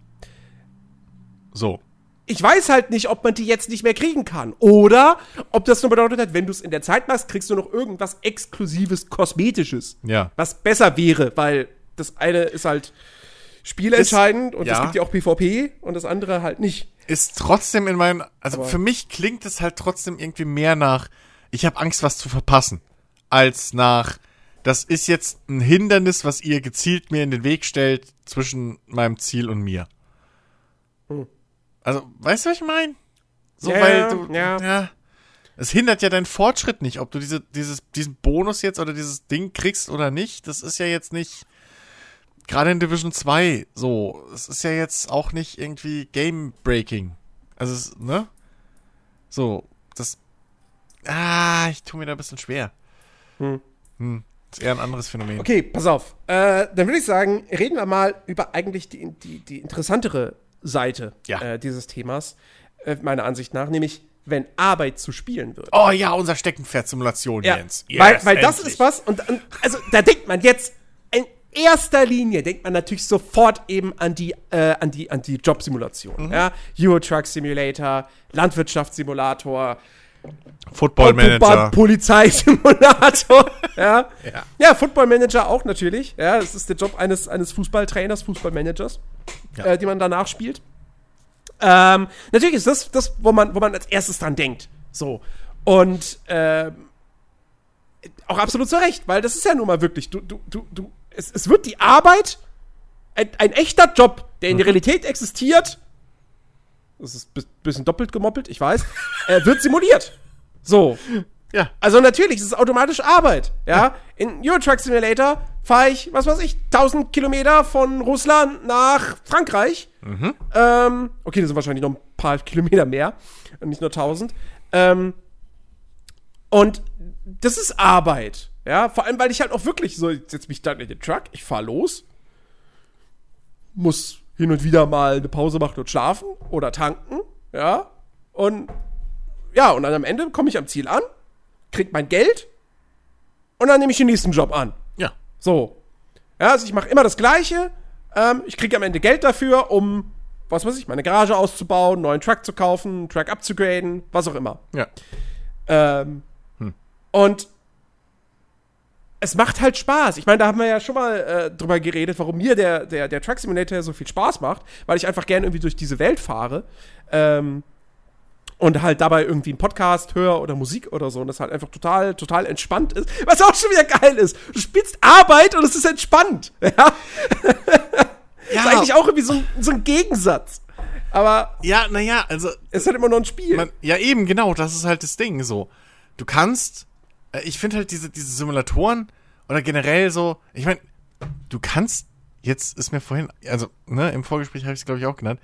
So. Ich weiß halt nicht, ob man die jetzt nicht mehr kriegen kann. Oder ob das nur bedeutet hat, wenn du es in der Zeit machst, kriegst du noch irgendwas Exklusives, Kosmetisches. Ja. Was besser wäre, weil das eine ist halt spielentscheidend ist, und es gibt ja auch PvP und das andere halt nicht ist trotzdem in meinen, also Aber für mich klingt es halt trotzdem irgendwie mehr nach, ich habe Angst, was zu verpassen, als nach, das ist jetzt ein Hindernis, was ihr gezielt mir in den Weg stellt zwischen meinem Ziel und mir. Hm. Also, weißt du, was ich meine? So, ja, weil du, ja. ja. Es hindert ja deinen Fortschritt nicht, ob du diese, dieses, diesen Bonus jetzt oder dieses Ding kriegst oder nicht. Das ist ja jetzt nicht gerade in Division 2 so, es ist ja jetzt auch nicht irgendwie Game-Breaking. Also, es, ne? So, das. Ah, ich tue mir da ein bisschen schwer. Hm. Hm. Das ist eher ein anderes Phänomen. Okay, pass auf. Äh, dann würde ich sagen, reden wir mal über eigentlich die, die, die interessantere Seite ja. äh, dieses Themas, äh, meiner Ansicht nach, nämlich wenn Arbeit zu spielen wird. Oh ja, unser Steckenpferd-Simulation, ja, Jens. Yes, weil weil das ist was, und, und also da denkt man jetzt, erster Linie denkt man natürlich sofort eben an die, äh, an die, an die Jobsimulation. Mhm. Ja? Euro Truck Simulator, Landwirtschaftssimulator, Football Manager. Polizeisimulator. ja. ja. ja, Football Manager auch natürlich. Ja, das ist der Job eines, eines Fußballtrainers, Fußballmanagers, ja. äh, die man danach spielt. Ähm, natürlich ist das das, wo man, wo man als erstes dran denkt. So. Und ähm, auch absolut zu Recht, weil das ist ja nun mal wirklich, du, du, du, du es, es wird die Arbeit, ein, ein echter Job, der in der mhm. Realität existiert, das ist ein bisschen doppelt gemoppelt, ich weiß, äh, wird simuliert. So. Ja. Also natürlich, es ist automatisch Arbeit. Ja. In Euro Truck Simulator fahre ich, was weiß ich, 1000 Kilometer von Russland nach Frankreich. Mhm. Ähm, okay, das sind wahrscheinlich noch ein paar Kilometer mehr und nicht nur 1000. Ähm, und das ist Arbeit. Ja, vor allem, weil ich halt auch wirklich so, ich setze mich dann in den Truck, ich fahre los, muss hin und wieder mal eine Pause machen und schlafen oder tanken, ja, und ja, und dann am Ende komme ich am Ziel an, krieg mein Geld und dann nehme ich den nächsten Job an. Ja. So. Ja, also ich mache immer das Gleiche. Ähm, ich kriege am Ende Geld dafür, um, was weiß ich, meine Garage auszubauen, einen neuen Truck zu kaufen, Truck abzugraden, was auch immer. Ja. Ähm, Und es macht halt Spaß. Ich meine, da haben wir ja schon mal äh, drüber geredet, warum mir der, der, der Truck Simulator so viel Spaß macht, weil ich einfach gerne irgendwie durch diese Welt fahre. Ähm, und halt dabei irgendwie einen Podcast höre oder Musik oder so und das halt einfach total, total entspannt ist. Was auch schon wieder geil ist. Du spielst Arbeit und es ist entspannt. Ja. Ja, Ist eigentlich auch irgendwie so, ein- so ein Gegensatz. Aber ja, naja, also es ist halt immer nur ein Spiel. Man, ja, eben, genau, das ist halt das Ding so. Du kannst, ich finde halt diese, diese Simulatoren oder generell so, ich meine, du kannst, jetzt ist mir vorhin, also, ne, im Vorgespräch habe ich es, glaube ich, auch genannt,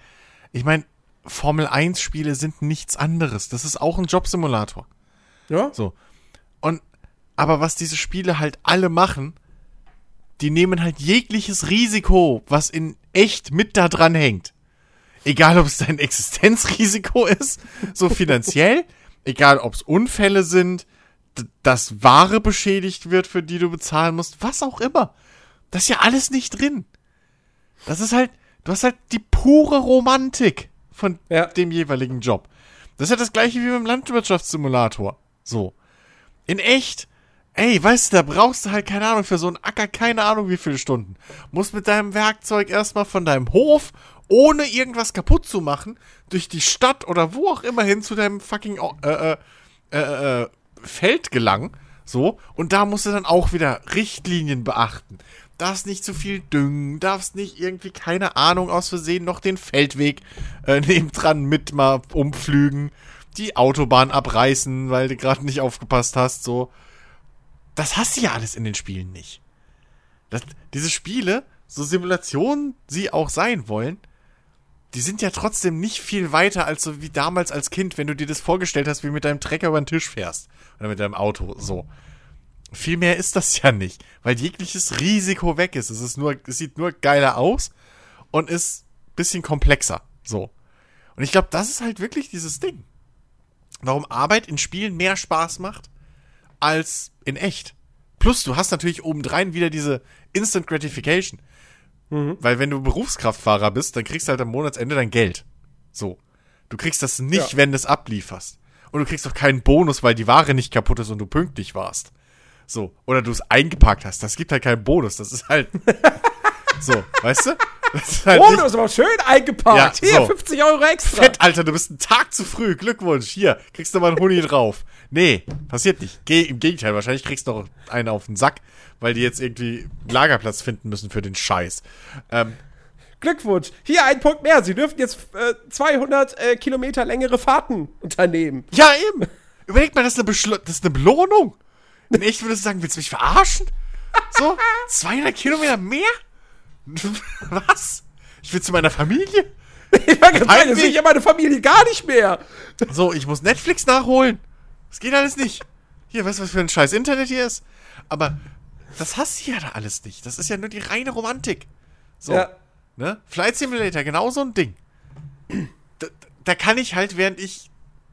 ich meine, Formel 1 Spiele sind nichts anderes. Das ist auch ein Jobsimulator. ja? So. Und, aber was diese Spiele halt alle machen, die nehmen halt jegliches Risiko, was in echt mit da dran hängt. Egal, ob es dein Existenzrisiko ist, so finanziell, egal, ob es Unfälle sind, dass Ware beschädigt wird, für die du bezahlen musst, was auch immer. Das ist ja alles nicht drin. Das ist halt, du hast halt die pure Romantik von Ja. dem jeweiligen Job. Das ist ja das gleiche wie beim Landwirtschaftssimulator. So. In echt, ey, weißt du, da brauchst du halt, keine Ahnung, für so einen Acker, keine Ahnung wie viele Stunden. Musst mit deinem Werkzeug erstmal von deinem Hof, ohne irgendwas kaputt zu machen, durch die Stadt oder wo auch immer hin zu deinem fucking äh, äh, äh, äh, Feld gelangen. So. Und da musst du dann auch wieder Richtlinien beachten. Darfst nicht zu viel düngen, darfst nicht irgendwie, keine Ahnung, aus Versehen noch den Feldweg äh, nebendran mit mal umpflügen, die Autobahn abreißen, weil du gerade nicht aufgepasst hast, so. Das hast du ja alles in den Spielen nicht. Das, diese Spiele, so Simulationen sie auch sein wollen, die sind ja trotzdem nicht viel weiter als so wie damals als Kind, wenn du dir das vorgestellt hast, wie mit deinem Trecker über den Tisch fährst. Oder mit deinem Auto, so. Viel mehr ist das ja nicht, weil jegliches Risiko weg ist. Es ist nur, es sieht nur geiler aus und ist bisschen komplexer, so. Und ich glaube, das ist halt wirklich dieses Ding. Warum Arbeit in Spielen mehr Spaß macht als in echt. Plus, du hast natürlich obendrein wieder diese Instant Gratification. Weil wenn du Berufskraftfahrer bist, dann kriegst du halt am Monatsende dein Geld. So. Du kriegst das nicht, Ja. wenn du es ablieferst. Und du kriegst auch keinen Bonus, weil die Ware nicht kaputt ist und du pünktlich warst. So. Oder du es eingepackt hast. Das gibt halt keinen Bonus. Das ist halt. so, weißt du? Das ist halt Oh, du hast aber schön eingepackt. Ja, Hier, so. 50 Euro extra. Fett, Alter, du bist einen Tag zu früh. Glückwunsch. Hier, kriegst du mal einen Huni drauf. Nee, passiert nicht. Geh, Im Gegenteil, wahrscheinlich kriegst du noch einen auf den Sack, weil die jetzt irgendwie Lagerplatz finden müssen für den Scheiß. Ähm, Glückwunsch. Hier ein Punkt mehr. Sie dürfen jetzt äh, 200 äh, Kilometer längere Fahrten unternehmen. ja, eben. Überleg mal, das ist, eine Beschl das ist eine Belohnung. Echt würdest du sagen, willst du mich verarschen? So, 200 Kilometer mehr? Was? Ich will zu meiner Familie? Ich war ganz ehrlich, sehe ich ja meine Familie gar nicht mehr. So, ich muss Netflix nachholen. Das geht alles nicht. Hier, weißt du, was für ein scheiß Internet hier ist? Aber das hast du ja da alles nicht. Das ist ja nur die reine Romantik. So, Ja. ne? Flight Simulator, genau so ein Ding. Da, da kann ich halt, während ich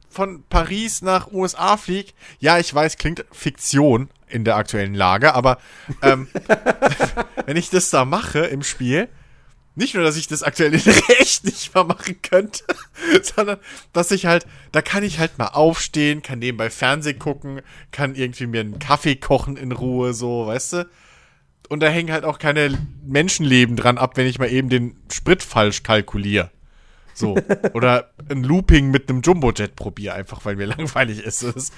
von Paris nach USA fliege, ja, ich weiß, klingt Fiktion in der aktuellen Lage, aber ähm, wenn ich das da mache im Spiel, nicht nur, dass ich das aktuell in echt nicht mehr machen könnte, sondern dass ich halt, da kann ich halt mal aufstehen, kann nebenbei Fernsehen gucken, kann irgendwie mir einen Kaffee kochen in Ruhe, so, weißt du? Und da hängen halt auch keine Menschenleben dran ab, wenn ich mal eben den Sprit falsch kalkuliere. So. Oder ein Looping mit einem Jumbojet probiere, einfach weil mir langweilig ist. Ist-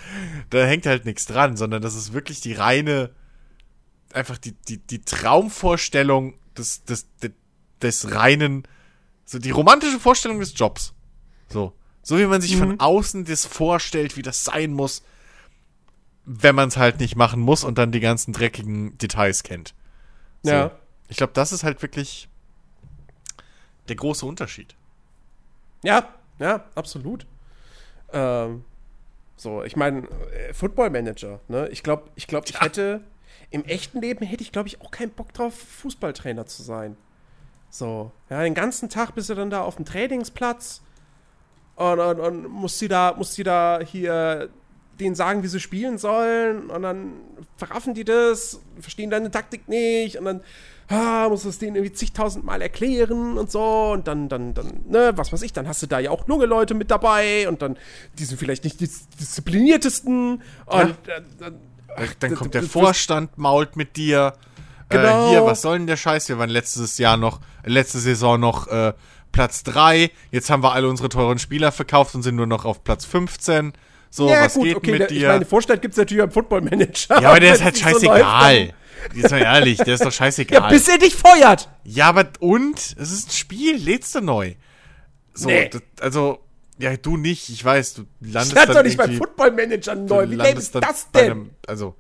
da hängt halt nichts dran, sondern das ist wirklich die reine, einfach die, die, die Traumvorstellung des, des, des, des reinen, so die romantische Vorstellung des Jobs. So. So wie man sich von außen das vorstellt, wie das sein muss, wenn man es halt nicht machen muss und dann die ganzen dreckigen Details kennt. So. Ja. Ich glaube, das ist halt wirklich der große Unterschied. Ja, ja, absolut. Ähm, so, ich meine, äh, Football Manager, ne? Ich glaube, ich glaube, ich Ja. hätte im echten Leben hätte ich, glaube ich, auch keinen Bock drauf, Fußballtrainer zu sein. So, ja, den ganzen Tag bist du dann da auf dem Trainingsplatz und, und, und musst sie da, musst sie da hier denen sagen, wie sie spielen sollen und dann verraffen die das, verstehen deine Taktik nicht und dann ah, musst du es denen irgendwie zigtausendmal erklären und so und dann, dann, dann, ne, was weiß ich, dann hast du da ja auch junge Leute mit dabei und dann, die sind vielleicht nicht die diszipliniertesten und Ja. äh, dann, Ach, dann kommt der Vorstand, mault mit dir. Genau. Äh, hier, was soll denn der Scheiß? Wir waren letztes Jahr noch, äh, letzte Saison noch äh, Platz 3. Jetzt haben wir alle unsere teuren Spieler verkauft und sind nur noch auf Platz 15. So, ja, was gut, geht okay, mit der, dir? ich meine, Vorstand gibt's natürlich beim Football Manager. ja, aber der ist halt nicht so scheißegal. Jetzt mal ehrlich, der ist doch scheißegal. Ja, bis er dich feuert. Ja, aber und? Es ist ein Spiel, lädst du neu. So, Nee. das, also, ja, du nicht, ich weiß, du landest Ich dann doch nicht beim irgendwie- Football Manager du neu. Wie lame ist das denn? einem- also,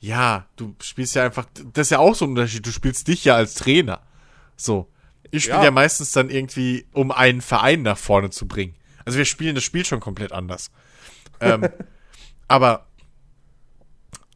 ja, du spielst ja einfach, das ist ja auch so ein Unterschied, du spielst dich ja als Trainer. So. Ich spiele Ja. ja. meistens dann irgendwie, um einen Verein nach vorne zu bringen. Also wir spielen das Spiel schon komplett anders. Ähm, aber,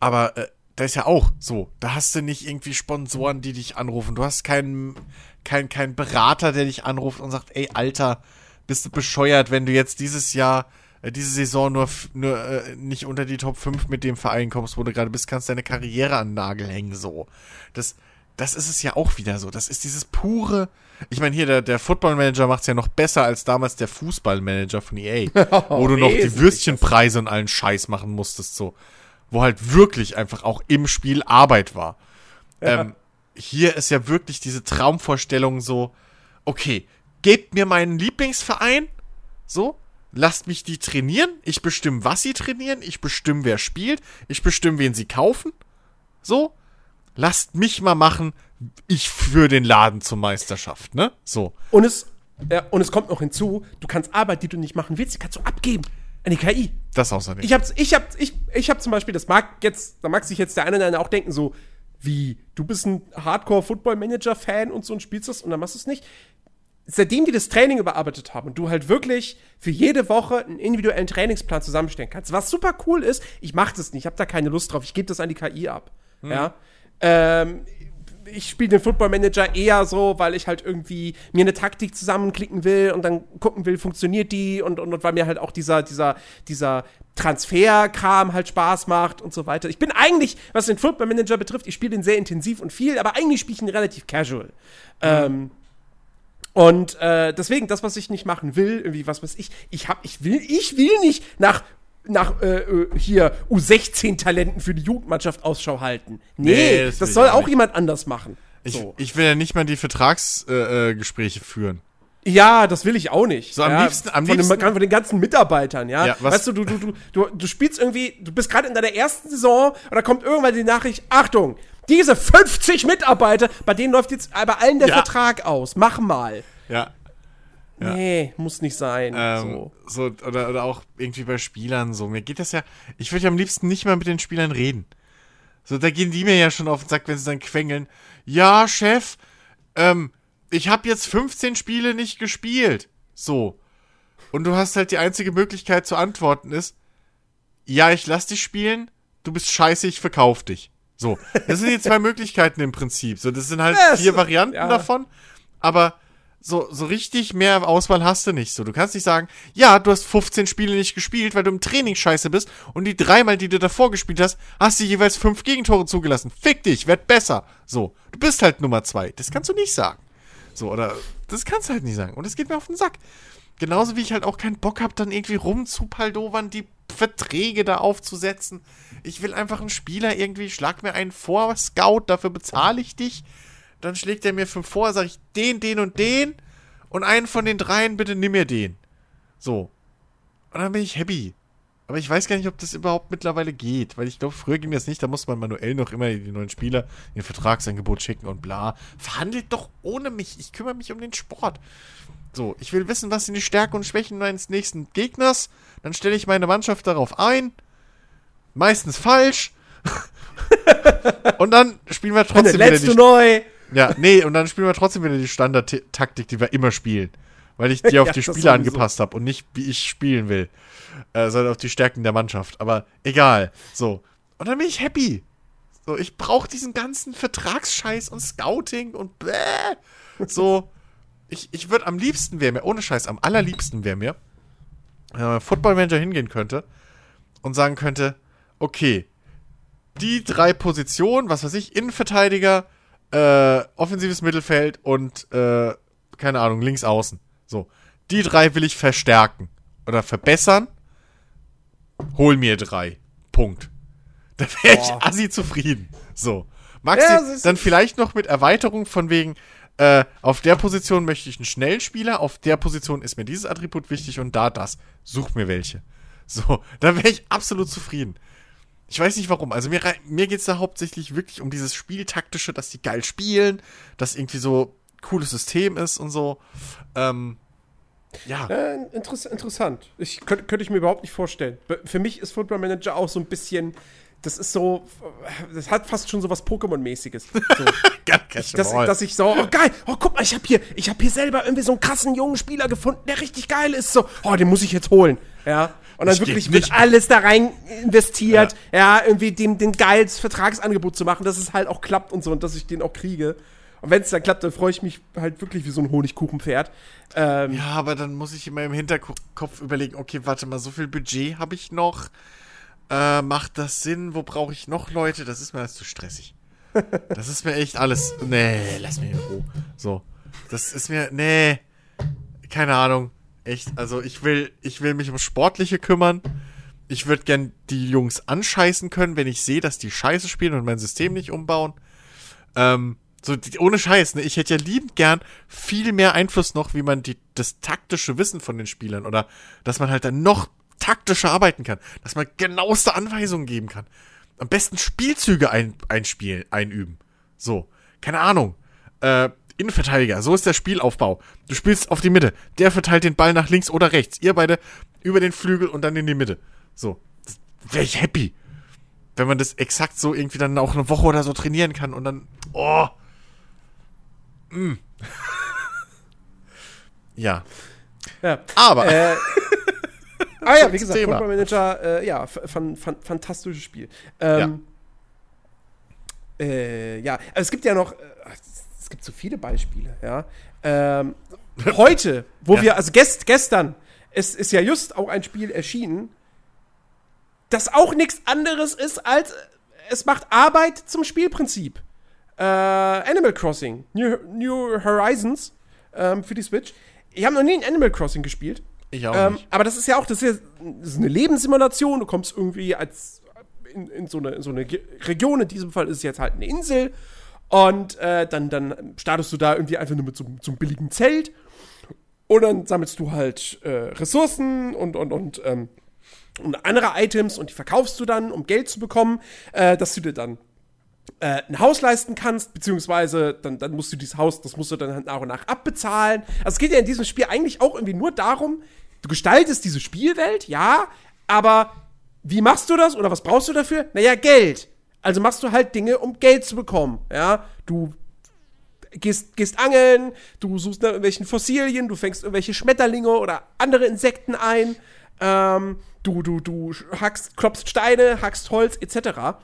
aber, äh, da ist ja auch so, da hast du nicht irgendwie Sponsoren, die dich anrufen. Du hast keinen, keinen, keinen Berater, der dich anruft und sagt, ey, Alter, bist du bescheuert, wenn du jetzt dieses Jahr, äh, diese Saison nur, nur äh, nicht unter die Top 5 mit dem Verein kommst, wo du gerade bist, kannst deine Karriere an den Nagel hängen, so. Das, das ist es ja auch wieder so. Das ist dieses pure, ich meine, hier, der, der Football Manager macht's ja noch besser als damals der Fußballmanager von EA, wo du noch die Würstchenpreise und allen Scheiß machen musstest, so. Wo halt wirklich einfach auch im Spiel Arbeit war. Ähm, hier ist ja wirklich diese Traumvorstellung so, okay, gebt mir meinen Lieblingsverein, so, lasst mich die trainieren, ich bestimme, was sie trainieren, ich bestimme, wer spielt, ich bestimme, wen sie kaufen, so, lasst mich mal machen, ich führe den Laden zur Meisterschaft, ne, so. Und es, ja, und es kommt noch hinzu, du kannst Arbeit, die du nicht machen willst, die kannst du abgeben an die KI. Das außerdem. Ich hab's, ich hab, ich, ich hab zum Beispiel, das mag jetzt, da mag sich jetzt der eine oder andere auch denken, so, wie, du bist ein Hardcore-Football-Manager-Fan und so und spielst das und dann machst du es nicht. Seitdem die das Training überarbeitet haben und du halt wirklich für jede Woche einen individuellen Trainingsplan zusammenstellen kannst, was super cool ist, ich mach das nicht, ich habe da keine Lust drauf, ich gebe das an die KI ab. Ja. Ähm, ich spiele den Football Manager eher so, weil ich halt irgendwie mir eine Taktik zusammenklicken will und dann gucken will, funktioniert die und, und, und weil mir halt auch dieser, dieser, dieser Transferkram halt Spaß macht und so weiter. Ich bin eigentlich, was den Football Manager betrifft, ich spiele den sehr intensiv und viel, aber eigentlich spiele ich ihn relativ casual. Ähm, und äh, deswegen, das, was ich nicht machen will, irgendwie, was weiß ich, ich hab, ich will, ich will nicht nach nach äh, äh, hier U16-Talenten für die Jugendmannschaft Ausschau halten. Nee, Nee, das das, soll auch nicht. jemand anders machen. Ich, so. ich will ja nicht mal die Vertragsgespräche äh, führen. Ja, das will ich auch nicht. So, am ja, liebsten- am von, liebsten- Den, von den ganzen Mitarbeitern, ja. Ja, weißt du, du, du, du, du, du spielst irgendwie, du bist gerade in deiner ersten Saison und da kommt irgendwann die Nachricht, Achtung, diese 50 Mitarbeiter, bei denen läuft jetzt bei allen der Ja. Vertrag aus. Mach mal. Ja. Ja. Nee, muss nicht sein. Ähm, so. so. oder, oder auch irgendwie bei Spielern so. Mir geht das ja. Ich würde ja am liebsten nicht mal mit den Spielern reden. So, da gehen die mir ja schon auf den Sack, wenn sie dann quengeln. Ja, Chef, ähm, ich habe jetzt 15 Spiele nicht gespielt. So. Und du hast halt die einzige Möglichkeit zu antworten ist, ja, ich lass dich spielen, du bist scheiße, ich verkauf dich. So. Das sind die zwei Möglichkeiten im Prinzip. So, das sind halt Ja, es- vier Varianten ja. davon. Aber so, so richtig mehr Auswahl hast du nicht. So, du kannst nicht sagen, ja, du hast 15 Spiele nicht gespielt, weil du im Training scheiße bist und die dreimal, die du davor gespielt hast, hast du jeweils fünf Gegentore zugelassen. Fick dich, werd besser. So, du bist halt Nummer zwei. Das kannst du nicht sagen. So, oder das kannst du halt nicht sagen. Und es geht mir auf den Sack. Genauso wie ich halt auch keinen Bock hab, dann irgendwie rumzupaldowern, die Verträge da aufzusetzen. Ich will einfach einen Spieler irgendwie, schlag mir einen vor, Scout, dafür bezahle ich dich. Dann schlägt er mir fünf vor, sage ich den, den und den. Und einen von den dreien, bitte nimm mir den. So. Und dann bin ich happy. Aber ich weiß gar nicht, ob das überhaupt mittlerweile geht. Weil ich glaube, früher ging das nicht. Da musste man manuell noch immer die neuen Spieler ihr Vertragsangebot schicken und bla. Verhandelt doch ohne mich. Ich kümmere mich um den Sport. So, ich will wissen, was sind die Stärken und Schwächen meines nächsten Gegners. Dann stelle ich meine Mannschaft darauf ein. Meistens falsch. und dann spielen wir Und trotzdem der wieder letzte die neu. Ja, nee, und dann spielen wir trotzdem wieder die Standard-Taktik, die wir immer spielen. Weil ich die auf Ja, die Spieler angepasst habe und nicht, wie ich spielen will. Äh, sondern auf die Stärken der Mannschaft. Aber egal. So. Und dann bin ich happy. So, ich brauche diesen ganzen Vertragsscheiß und Scouting und bläh. So. Ich, ich würde am liebsten wäre mir, ohne Scheiß, am allerliebsten wäre mir, wenn mein Football Manager hingehen könnte und sagen könnte, okay, die drei Positionen, was weiß ich, Innenverteidiger, äh, offensives Mittelfeld und, äh, keine Ahnung, links außen. So. Die drei will ich verstärken oder verbessern. Hol mir drei. Punkt. Da wäre ich assi zufrieden. So. Maxi, Ja, dann vielleicht noch mit Erweiterung von wegen, äh, auf der Position möchte ich einen schnellen Spieler, auf der Position ist mir dieses Attribut wichtig und da das. Such mir welche. So, da wäre ich absolut zufrieden. Ich weiß nicht warum. Also mir, mir geht es da hauptsächlich wirklich um dieses Spieltaktische, dass die geil spielen, dass irgendwie so cooles System ist und so. Ähm, ja. Äh, interess interessant. Ich könnte könnte ich mir überhaupt nicht vorstellen. Für mich ist Football Manager auch so ein bisschen. Das ist so. Das hat fast schon so was Pokémon-mäßiges. So. Catch dass, dass ich so, oh geil, oh guck mal, ich habe hier, ich habe hier selber irgendwie so einen krassen jungen Spieler gefunden, der richtig geil ist, so, oh, den muss ich jetzt holen, ja. Und dann geht wirklich wird alles da rein investiert, ja, irgendwie dem den geiles Vertragsangebot zu machen, dass es halt auch klappt und so und dass ich den auch kriege. Und wenn es dann klappt, dann freue ich mich halt wirklich wie so ein Honigkuchenpferd. Ähm, ja, aber dann muss ich immer im Hinterkopf überlegen, okay, warte mal, so viel Budget habe ich noch. Äh, macht das Sinn? Wo brauche ich noch Leute? Das ist mir alles zu stressig. Das ist mir echt alles. Nee, lass mich in Ruhe. So. Das ist mir. Nee. Keine Ahnung. Echt. Also ich will, ich will mich um Sportliche kümmern. Ich würde gern die Jungs anscheißen können, wenn ich sehe, dass die Scheiße spielen und mein System nicht umbauen. Ähm, so, die, ohne Scheiß, ne? Ich hätte ja liebend gern viel mehr Einfluss noch, wie man die, das taktische Wissen von den Spielern oder dass man halt dann noch taktischer arbeiten kann, dass man genaueste Anweisungen geben kann. Am besten Spielzüge ein, einspielen, einüben. So, keine Ahnung. Äh, Innenverteidiger, so ist der Spielaufbau. Du spielst auf die Mitte, der verteilt den Ball nach links oder rechts. Ihr beide über den Flügel und dann in die Mitte. So, wäre ich happy. Wenn man das exakt so irgendwie dann auch eine Woche oder so trainieren kann und dann, oh. Mm. ja. ja. Aber, Äh, ah ja, wie gesagt, Thema. Football Manager, äh, ja, fan, fan, fantastisches Spiel. Ähm, ja. Äh, ja, also es gibt ja noch, äh, es gibt so viele Beispiele, ja. Ähm, heute, wo Ja. wir, also gest, gestern, es ist ja just auch ein Spiel erschienen, das auch nichts anderes ist als, es macht Arbeit zum Spielprinzip. Äh, Animal Crossing, New, New Horizons ähm, für die Switch. Ich habe noch nie ein Animal Crossing gespielt. ich auch Ähm, nicht. aber das ist ja auch, das ist, ja, das ist eine Lebenssimulation. Du kommst irgendwie als in, in, so, eine, in so eine Region, in diesem Fall ist es jetzt halt eine Insel. Und äh, dann, dann startest du da irgendwie einfach nur mit so, so einem billigen Zelt. Und dann sammelst du halt äh, Ressourcen und, und, und, ähm, und andere Items und die verkaufst du dann, um Geld zu bekommen, äh, dass du dir dann äh, ein Haus leisten kannst, beziehungsweise dann, dann musst du dieses Haus, das musst du dann halt nach und nach abbezahlen. Also es geht ja in diesem Spiel eigentlich auch irgendwie nur darum, du gestaltest diese Spielwelt, ja, aber wie machst du das oder was brauchst du dafür? Naja, Geld. Also machst du halt Dinge, um Geld zu bekommen, ja. Du gehst, gehst angeln, du suchst nach irgendwelchen Fossilien, du fängst irgendwelche Schmetterlinge oder andere Insekten ein, ähm, du, du, du hackst, klopfst Steine, hackst Holz, etc.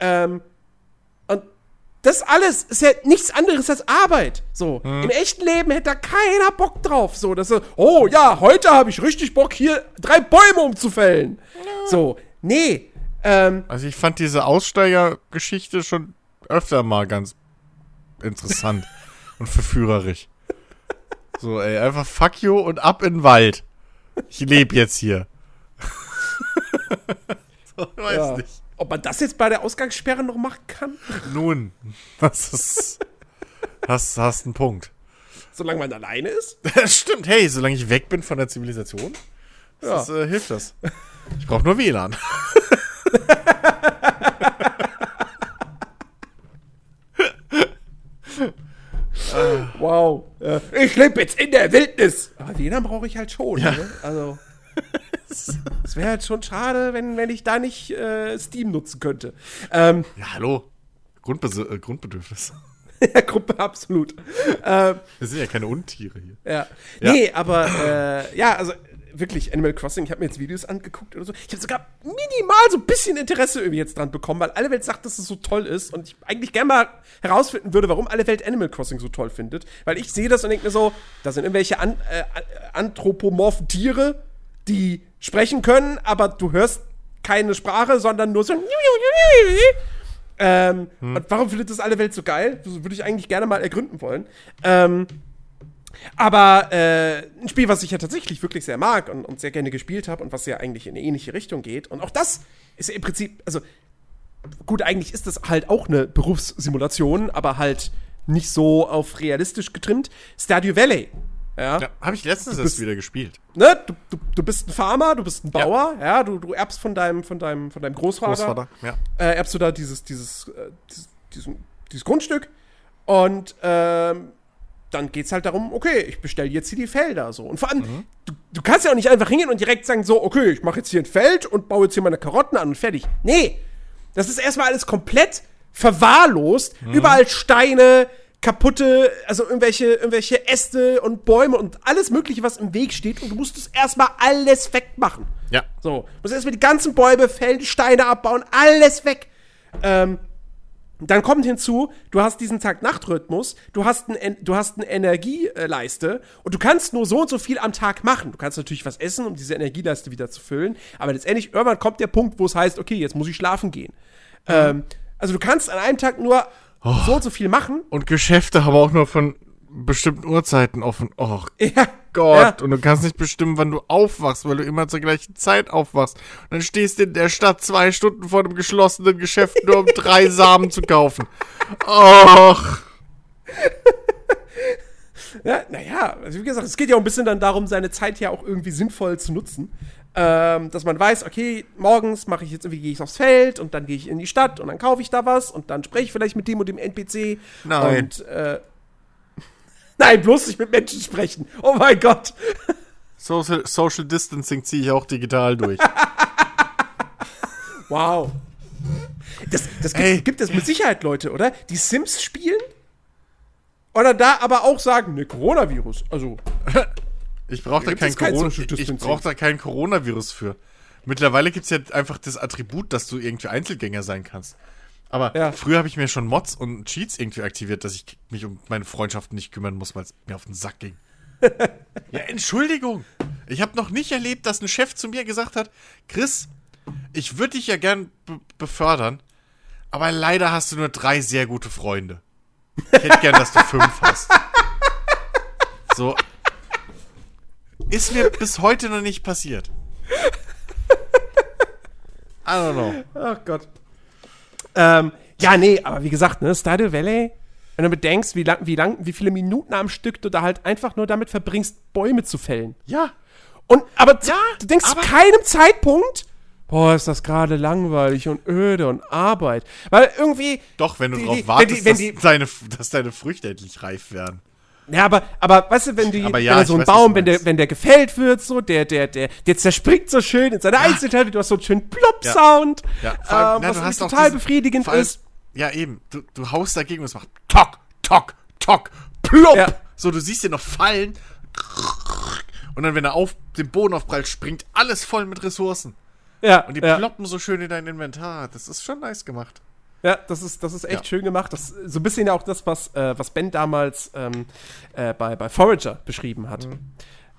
Ähm, und das alles ist ja nichts anderes als Arbeit. So, im echten Leben hätte da keiner Bock drauf. So, dass er, oh ja, heute habe ich richtig Bock, hier drei Bäume umzufällen. So, nee. Ähm, Also ich fand diese Aussteigergeschichte schon öfter mal ganz interessant und verführerisch. So, ey, einfach fuck you und ab in den Wald. Ich lebe jetzt hier. so, ich weiß ja. nicht. Ob man das jetzt bei der Ausgangssperre noch machen kann? Nun, das ist. Hast, hast einen Punkt. Solange man alleine ist? Das stimmt, hey, solange ich weg bin von der Zivilisation, Ja. das, äh, hilft das. Ich brauche nur WLAN. Wow. Äh, ich lebe jetzt in der Wildnis. Aber WLAN brauche ich halt schon. Ja. Ne? Also. Es wäre halt schon schade, wenn, wenn ich da nicht äh, Steam nutzen könnte. Ähm, Ja, hallo. Grundbes äh, Grundbedürfnis. ja, Gruppe absolut. ähm, Wir sind ja keine Untiere hier. ja. Ja. Nee, aber äh, ja, also wirklich, Animal Crossing, ich habe mir jetzt Videos angeguckt oder so. Ich habe sogar minimal so ein bisschen Interesse irgendwie jetzt dran bekommen, weil alle Welt sagt, dass es so toll ist und ich eigentlich gerne mal herausfinden würde, warum alle Welt Animal Crossing so toll findet. Weil ich sehe das und denke mir so, da sind irgendwelche an, äh, anthropomorphen Tiere, die sprechen können, aber du hörst keine Sprache, sondern nur so Ähm, Und warum findet das alle Welt so geil? Das würde ich eigentlich gerne mal ergründen wollen. Ähm, aber äh, ein Spiel, was ich ja tatsächlich wirklich sehr mag und, und sehr gerne gespielt habe und was ja eigentlich in eine ähnliche Richtung geht. Und auch das ist ja im Prinzip, also gut, eigentlich ist das halt auch eine Berufssimulation, aber halt nicht so auf realistisch getrimmt. Stardew Valley. Ja. Ja, habe ich letztens erst wieder gespielt. Ne? Du, du, du bist ein Farmer, du bist ein Bauer, ja, du, du erbst von deinem, von deinem, von deinem Großvater, Großvater, ja. äh, erbst du da dieses, dieses, äh, dieses, diesen, dieses Grundstück und ähm, dann geht's halt darum, okay, ich bestelle jetzt hier die Felder so. Und vor allem, Mhm. du, du kannst ja auch nicht einfach hingehen und direkt sagen, so, okay, ich mache jetzt hier ein Feld und baue jetzt hier meine Karotten an und fertig. Nee, das ist erstmal alles komplett verwahrlost. Mhm. Überall Steine, kaputte, also irgendwelche, irgendwelche Äste und Bäume und alles Mögliche, was im Weg steht. Und du musst es erstmal alles wegmachen. Ja. So, du musst erstmal die ganzen Bäume fällen, die Steine abbauen, alles weg. Ähm, dann kommt hinzu, du hast diesen Tag-Nacht-Rhythmus, du hast, ein, En- du hast eine Energieleiste und du kannst nur so und so viel am Tag machen. Du kannst natürlich was essen, um diese Energieleiste wieder zu füllen, aber letztendlich irgendwann kommt der Punkt, wo es heißt, okay, jetzt muss ich schlafen gehen. Ähm, also du kannst an einem Tag nur so und so viel machen. Und Geschäfte haben auch nur von bestimmten Uhrzeiten offen. Oh Ja, Gott. Ja. Und du kannst nicht bestimmen, wann du aufwachst, weil du immer zur gleichen Zeit aufwachst. Und dann stehst du in der Stadt zwei Stunden vor einem geschlossenen Geschäft, nur um drei Samen zu kaufen. Och. Ja, naja, also wie gesagt, es geht ja auch ein bisschen dann darum, seine Zeit ja auch irgendwie sinnvoll zu nutzen. Ähm, dass man weiß, okay, morgens mache ich jetzt irgendwie, gehe ich aufs Feld und dann gehe ich in die Stadt und dann kaufe ich da was und dann spreche ich vielleicht mit dem und dem NPC. Nein. Und, äh, Nein, bloß nicht mit Menschen sprechen. Oh mein Gott. Social, Social Distancing ziehe ich auch digital durch. Wow. Das, das Ey. gibt, gibt es mit Sicherheit Leute, oder? Die Sims spielen? Oder da aber auch sagen, ne, Coronavirus. Also, Ich brauche da kein kein ich brauch da kein Coronavirus für. Mittlerweile gibt es ja einfach das Attribut, dass du irgendwie Einzelgänger sein kannst. Aber Ja. früher habe ich mir schon Mods und Cheats irgendwie aktiviert, dass ich mich um meine Freundschaften nicht kümmern muss, weil es mir auf den Sack ging. ja, Entschuldigung. Ich habe noch nicht erlebt, dass ein Chef zu mir gesagt hat, Chris, ich würde dich ja gern be befördern, aber leider hast du nur drei sehr gute Freunde. Ich hätte gern, dass du fünf hast. So, ist mir bis heute noch nicht passiert. I don't know. Ach Gott. Ähm, ja, nee, aber wie gesagt, ne, Stardew Valley, wenn du bedenkst, wie lang, wie lang, wie viele Minuten am Stück du da halt einfach nur damit verbringst, Bäume zu fällen. Ja. Und, aber Ja, du denkst aber- zu keinem Zeitpunkt, boah, ist das gerade langweilig und öde und Arbeit. Weil irgendwie, Doch, wenn du Die- drauf die- wartest, die- dass, deine, dass deine Früchte endlich reif werden. Ja, aber, aber, weißt du, wenn die, Aber ja, wenn so ein weiß, Baum, wenn der, wenn der gefällt wird, so, der, der, der, der zerspringt so schön in seine Einzelteile, du hast so einen schönen Plop-Sound, Ja, allem, ähm, na, was total diesen- befriedigend allem- ist. Ja, eben. Du, du haust dagegen und es macht tock, tock, tock, plopp. Ja. So, du siehst den noch fallen. Und dann, wenn er auf den Boden aufprallt, springt alles voll mit Ressourcen. Ja, Und die ja. ploppen so schön in dein Inventar. Das ist schon nice gemacht. Ja, das ist, das ist echt Ja. schön gemacht. Das so ein bisschen ja auch das, was, äh, was Ben damals ähm, äh, bei, bei Forager beschrieben hat. Mhm.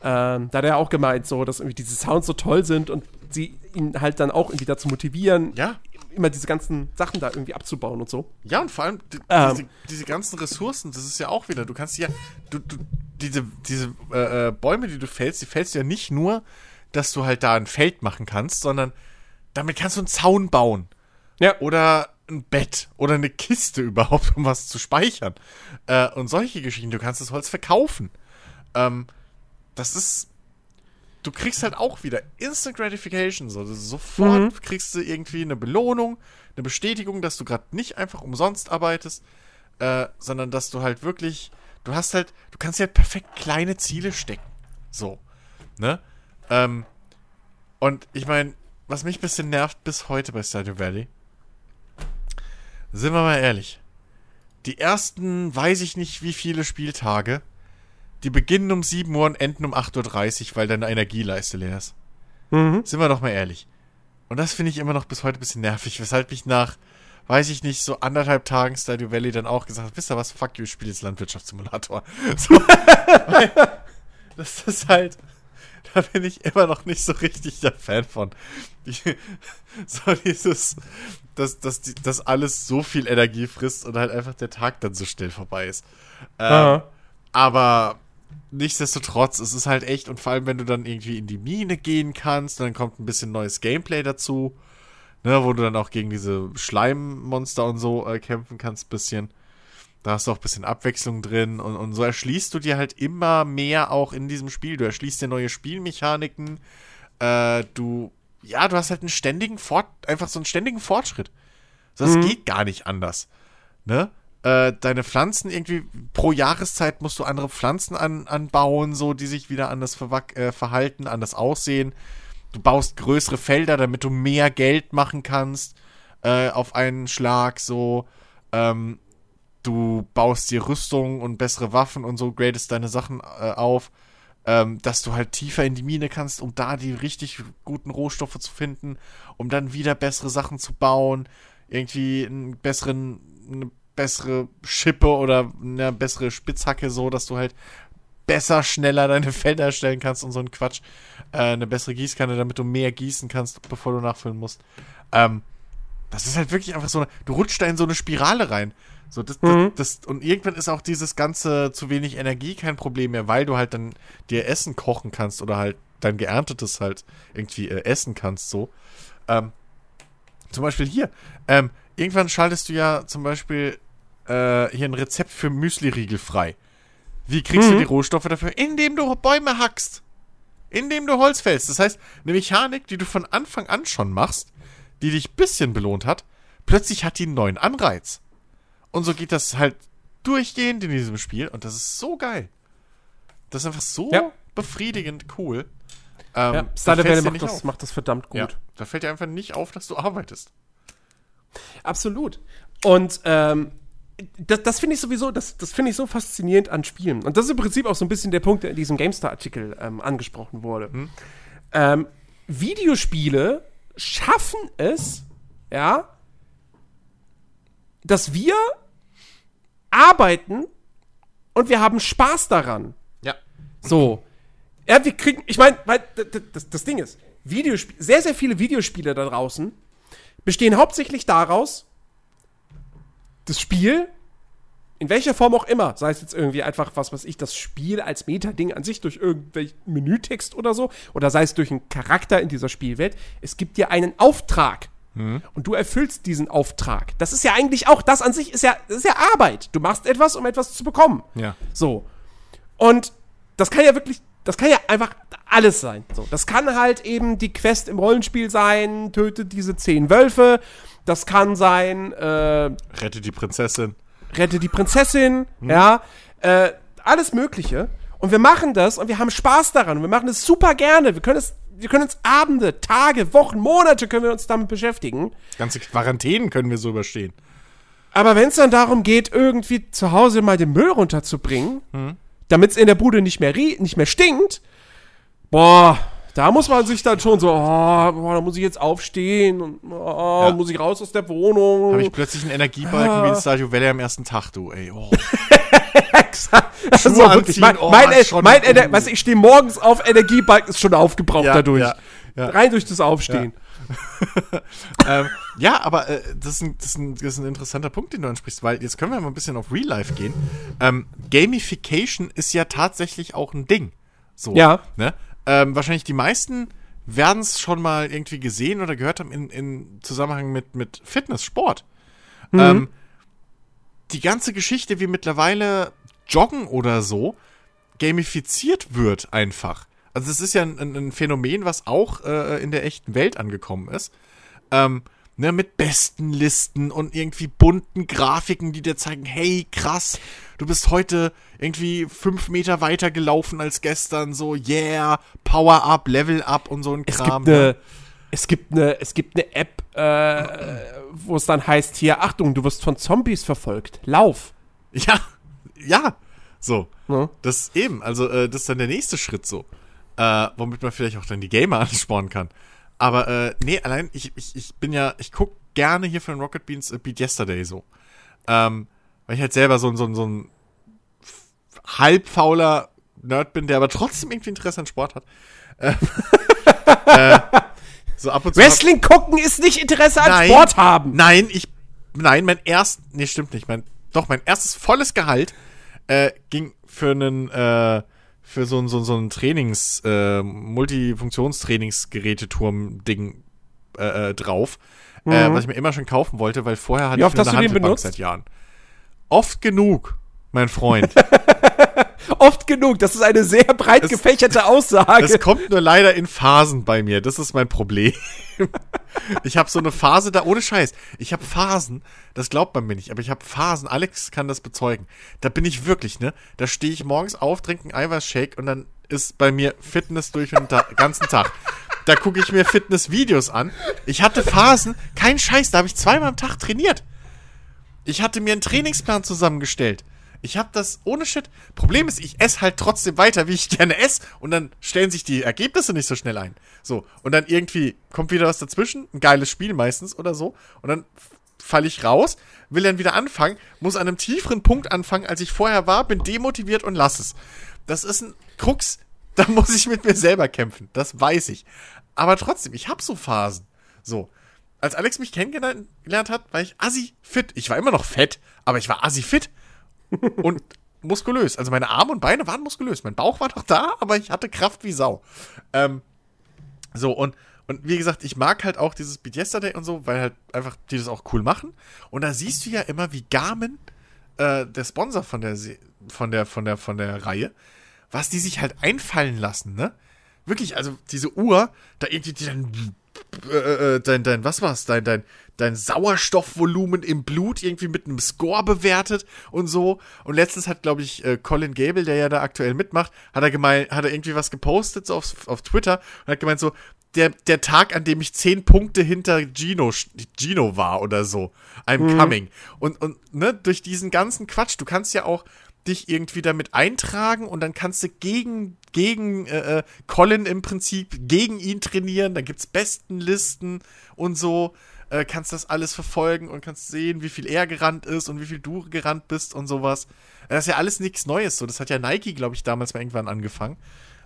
Ähm, da hat er auch gemeint, so, dass irgendwie diese Sounds so toll sind und sie ihn halt dann auch irgendwie dazu motivieren, Ja. immer diese ganzen Sachen da irgendwie abzubauen und so. Ja, und vor allem die, Ähm. diese, diese ganzen Ressourcen, das ist ja auch wieder, du kannst ja, du, du, diese, diese äh, äh, Bäume, die du fällst, die fällst du ja nicht nur, dass du halt da ein Feld machen kannst, sondern damit kannst du einen Zaun bauen. Ja. Oder ein Bett oder eine Kiste überhaupt, um was zu speichern. Äh, und solche Geschichten, du kannst das Holz verkaufen. Ähm, das ist. Du kriegst halt auch wieder Instant Gratification. So, sofort kriegst du irgendwie eine Belohnung, eine Bestätigung, dass du gerade nicht einfach umsonst arbeitest, äh, sondern dass du halt wirklich. Du hast halt, du kannst ja perfekt kleine Ziele stecken. So. Ne? Ähm, und ich meine, was mich ein bisschen nervt bis heute bei Stardew Valley, sind wir mal ehrlich. Die ersten, weiß ich nicht wie viele Spieltage, die beginnen um 7 Uhr und enden um 8.30 Uhr, weil deine Energieleiste leer ist. Mhm. Sind wir doch mal ehrlich. Und das finde ich immer noch bis heute ein bisschen nervig, weshalb ich nach, weiß ich nicht, so anderthalb Tagen Stardew Valley dann auch gesagt habe, wisst ihr was, fuck you, ich spiele jetzt Landwirtschaftssimulator. So, das ist halt, da bin ich immer noch nicht so richtig der Fan von. Die, so dieses, dass, dass, die, dass alles so viel Energie frisst und halt einfach der Tag dann so schnell vorbei ist. Ähm, aber nichtsdestotrotz, es ist halt echt, und vor allem, wenn du dann irgendwie in die Mine gehen kannst, dann kommt ein bisschen neues Gameplay dazu, ne, wo du dann auch gegen diese Schleimmonster und so äh, kämpfen kannst, bisschen. Da hast du auch ein bisschen Abwechslung drin und, und so erschließt du dir halt immer mehr auch in diesem Spiel. Du erschließt dir neue Spielmechaniken. Äh, du, ja, du hast halt einen ständigen Fort, einfach so einen ständigen Fortschritt. Das Mhm. geht gar nicht anders. Ne? Äh, deine Pflanzen irgendwie, pro Jahreszeit musst du andere Pflanzen an, anbauen, so, die sich wieder anders äh, verhalten, anders aussehen. Du baust größere Felder, damit du mehr Geld machen kannst äh, auf einen Schlag, so. Ähm, du baust dir Rüstung und bessere Waffen und so, gradest deine Sachen äh, auf, ähm, dass du halt tiefer in die Mine kannst, um da die richtig guten Rohstoffe zu finden, um dann wieder bessere Sachen zu bauen, irgendwie einen besseren, eine bessere Schippe oder eine bessere Spitzhacke, so dass du halt besser, schneller deine Felder erstellen kannst und so ein Quatsch. Äh, eine bessere Gießkanne, damit du mehr gießen kannst, bevor du nachfüllen musst. Ähm, das ist halt wirklich einfach so eine, du rutschst da in so eine Spirale rein. So, das, Mhm. das, das, und irgendwann ist auch dieses ganze zu wenig Energie kein Problem mehr, weil du halt dann dir Essen kochen kannst oder halt dein geerntetes halt irgendwie äh, essen kannst, so. Ähm, zum Beispiel hier. Ähm, irgendwann schaltest du ja zum Beispiel äh, hier ein Rezept für Müsli-Riegel frei. Wie kriegst du Mhm. die Rohstoffe dafür? Indem du Bäume hackst. Indem du Holz fällst. Das heißt, eine Mechanik, die du von Anfang an schon machst, die dich ein bisschen belohnt hat, plötzlich hat die einen neuen Anreiz. Und so geht das halt durchgehend in diesem Spiel und das ist so geil. Das ist einfach so Ja. befriedigend cool. Ähm, Ja, Stardew Valley macht das, macht das verdammt gut. Ja, da fällt dir einfach nicht auf, dass du arbeitest. Absolut. Und ähm, das, das finde ich sowieso, das, das finde ich so faszinierend an Spielen. Und das ist im Prinzip auch so ein bisschen der Punkt, der in diesem GameStar-Artikel ähm, angesprochen wurde. Ähm, Videospiele schaffen es, ja, dass wir arbeiten und wir haben Spaß daran. Ja. So. Ja, wir kriegen, ich meine, das, das Ding ist, Videospiel, sehr, sehr viele Videospiele da draußen bestehen hauptsächlich daraus, das Spiel, in welcher Form auch immer, sei es jetzt irgendwie einfach, was weiß ich, das Spiel als Meta-Ding an sich durch irgendwelchen Menütext oder so, oder sei es durch einen Charakter in dieser Spielwelt, es gibt dir einen Auftrag. Und du erfüllst diesen Auftrag. Das ist ja eigentlich auch, das an sich ist ja, ist ja Arbeit. Du machst etwas, um etwas zu bekommen. Ja. So. Und das kann ja wirklich, das kann ja einfach alles sein. So, das kann halt eben die Quest im Rollenspiel sein, tötet diese zehn Wölfe. Das kann sein, äh, Rette die Prinzessin. rette die Prinzessin, Mhm. ja, äh, alles Mögliche. Und wir machen das und wir haben Spaß daran. Und wir machen es super gerne. Wir können es, wir können uns Abende, Tage, Wochen, Monate können wir uns damit beschäftigen. Ganze Quarantänen können wir so überstehen. Aber wenn es dann darum geht, irgendwie zu Hause mal den Müll runterzubringen, Mhm. damit es in der Bude nicht mehr, nicht mehr stinkt, boah, da muss man sich dann schon so, oh, boah, da muss ich jetzt aufstehen und oh, Ja. muss ich raus aus der Wohnung. Habe ich plötzlich einen Energiebalken Ah. wie in Stardew Valley am ersten Tag, du, ey. Oh. also Schuhe wirklich, mein, oh, mein, schon- mein Ener- weißt ich stehe morgens auf, Energiebalken ist schon aufgebraucht dadurch. Ja, ja. Rein durch das Aufstehen. ähm, ja, aber äh, das, ist ein, das, ist ein, das ist ein interessanter Punkt, den du ansprichst, weil jetzt können wir mal ein bisschen auf Real Life gehen. Ähm, Gamification ist ja tatsächlich auch ein Ding. So, Ja. Ne? Ähm, wahrscheinlich die meisten werden es schon mal irgendwie gesehen oder gehört haben in, in Zusammenhang mit, mit Fitness, Sport. Ähm, die ganze Geschichte, wie mittlerweile Joggen oder so gamifiziert wird einfach. Also es ist ja ein, ein Phänomen, was auch äh, in der echten Welt angekommen ist. Ähm, ne, mit besten Listen und irgendwie bunten Grafiken, die dir zeigen, hey, krass, du bist heute irgendwie fünf Meter weiter gelaufen als gestern, so, yeah, Power up, Level up und so ein Es Kram. gibt eine, es gibt eine, es gibt eine App, äh, wo es dann heißt hier, Achtung, du wirst von Zombies verfolgt. Lauf. Ja, ja, so. Ne? Das eben, also äh, das ist dann der nächste Schritt so. Äh, womit man vielleicht auch dann die Gamer anspornen kann. Aber äh, nee, allein, ich, ich, ich bin ja, ich guck gerne hier von Rocket Beans äh, Beat Yesterday so. Ähm, weil ich halt selber so, ein so, so ein f- halb fauler Nerd bin, der aber trotzdem irgendwie Interesse an Sport hat. äh, so ab und zu. Wrestling gucken ist nicht Interesse an Nein. Sport haben. Nein, ich. Nein, mein erst. Nee, stimmt nicht. Mein, doch, mein erstes volles Gehalt äh, ging für einen. Äh, für so ein, so, ein- so ein Trainings, äh, Multifunktionstrainingsgeräteturm-Ding äh, äh, drauf, äh, was ich mir immer schon kaufen wollte, weil vorher hatte Mhm. Wie oft ich nur hast du den benutzt? seit Jahren. Oft genug, mein Freund. Oft genug. Das ist eine sehr breit Es- gefächerte Aussage. Es kommt nur leider in Phasen bei mir. Das ist mein Problem. Ich habe so eine Phase da, ohne Scheiß. Ich habe Phasen, das glaubt man mir nicht, aber ich habe Phasen, Alex kann das bezeugen. Da bin ich wirklich, ne? Da stehe ich morgens auf, trinke einen Eiweißshake und dann ist bei mir Fitness durch den Ta ganzen Tag. Da gucke ich mir Fitnessvideos an. Ich hatte Phasen, kein Scheiß, da habe ich zweimal am Tag trainiert. Ich hatte mir einen Trainingsplan zusammengestellt. Ich habe das ohne Shit. Problem ist, ich esse halt trotzdem weiter, wie ich gerne esse. Und dann stellen sich die Ergebnisse nicht so schnell ein. So. Und dann irgendwie kommt wieder was dazwischen. Ein geiles Spiel meistens oder so. Und dann falle ich raus, will dann wieder anfangen, muss an einem tieferen Punkt anfangen, als ich vorher war, bin demotiviert und lass es. Das ist ein Krux. Da muss ich mit mir selber kämpfen. Das weiß ich. Aber trotzdem, ich habe so Phasen. So. Als Alex mich kennengelernt hat, war ich assi fit. Ich war immer noch fett, aber ich war assi fit und muskulös. Also meine Arme und Beine waren muskulös. Mein Bauch war noch da, aber ich hatte Kraft wie Sau. Ähm, so, und, und wie gesagt, ich mag halt auch dieses Beat Yesterday und so, weil halt einfach die das auch cool machen. Und da siehst du ja immer, wie Garmin, äh, der Sponsor von der, von der, von der, von der Reihe, was die sich halt einfallen lassen, ne? Wirklich, also diese Uhr, da irgendwie dann äh, äh, dein, dein, was war's, dein, dein, dein Sauerstoffvolumen im Blut irgendwie mit einem Score bewertet und so. Und letztens hat, glaube ich, äh, Colin Gable, der ja da aktuell mitmacht, hat er gemeint, hat er irgendwie was gepostet so auf, auf Twitter und hat gemeint so, der, der Tag, an dem ich zehn Punkte hinter Gino, Gino war oder so. I'm coming. Und, und, ne, durch diesen ganzen Quatsch, du kannst ja auch dich irgendwie damit eintragen und dann kannst du gegen, gegen äh, äh, Colin im Prinzip, gegen ihn trainieren. Da gibt's Bestenlisten und so. Äh, kannst das alles verfolgen und kannst sehen, wie viel er gerannt ist und wie viel du gerannt bist und sowas. Das ist ja alles nichts Neues. So, das hat ja Nike, glaube ich, damals mal irgendwann angefangen.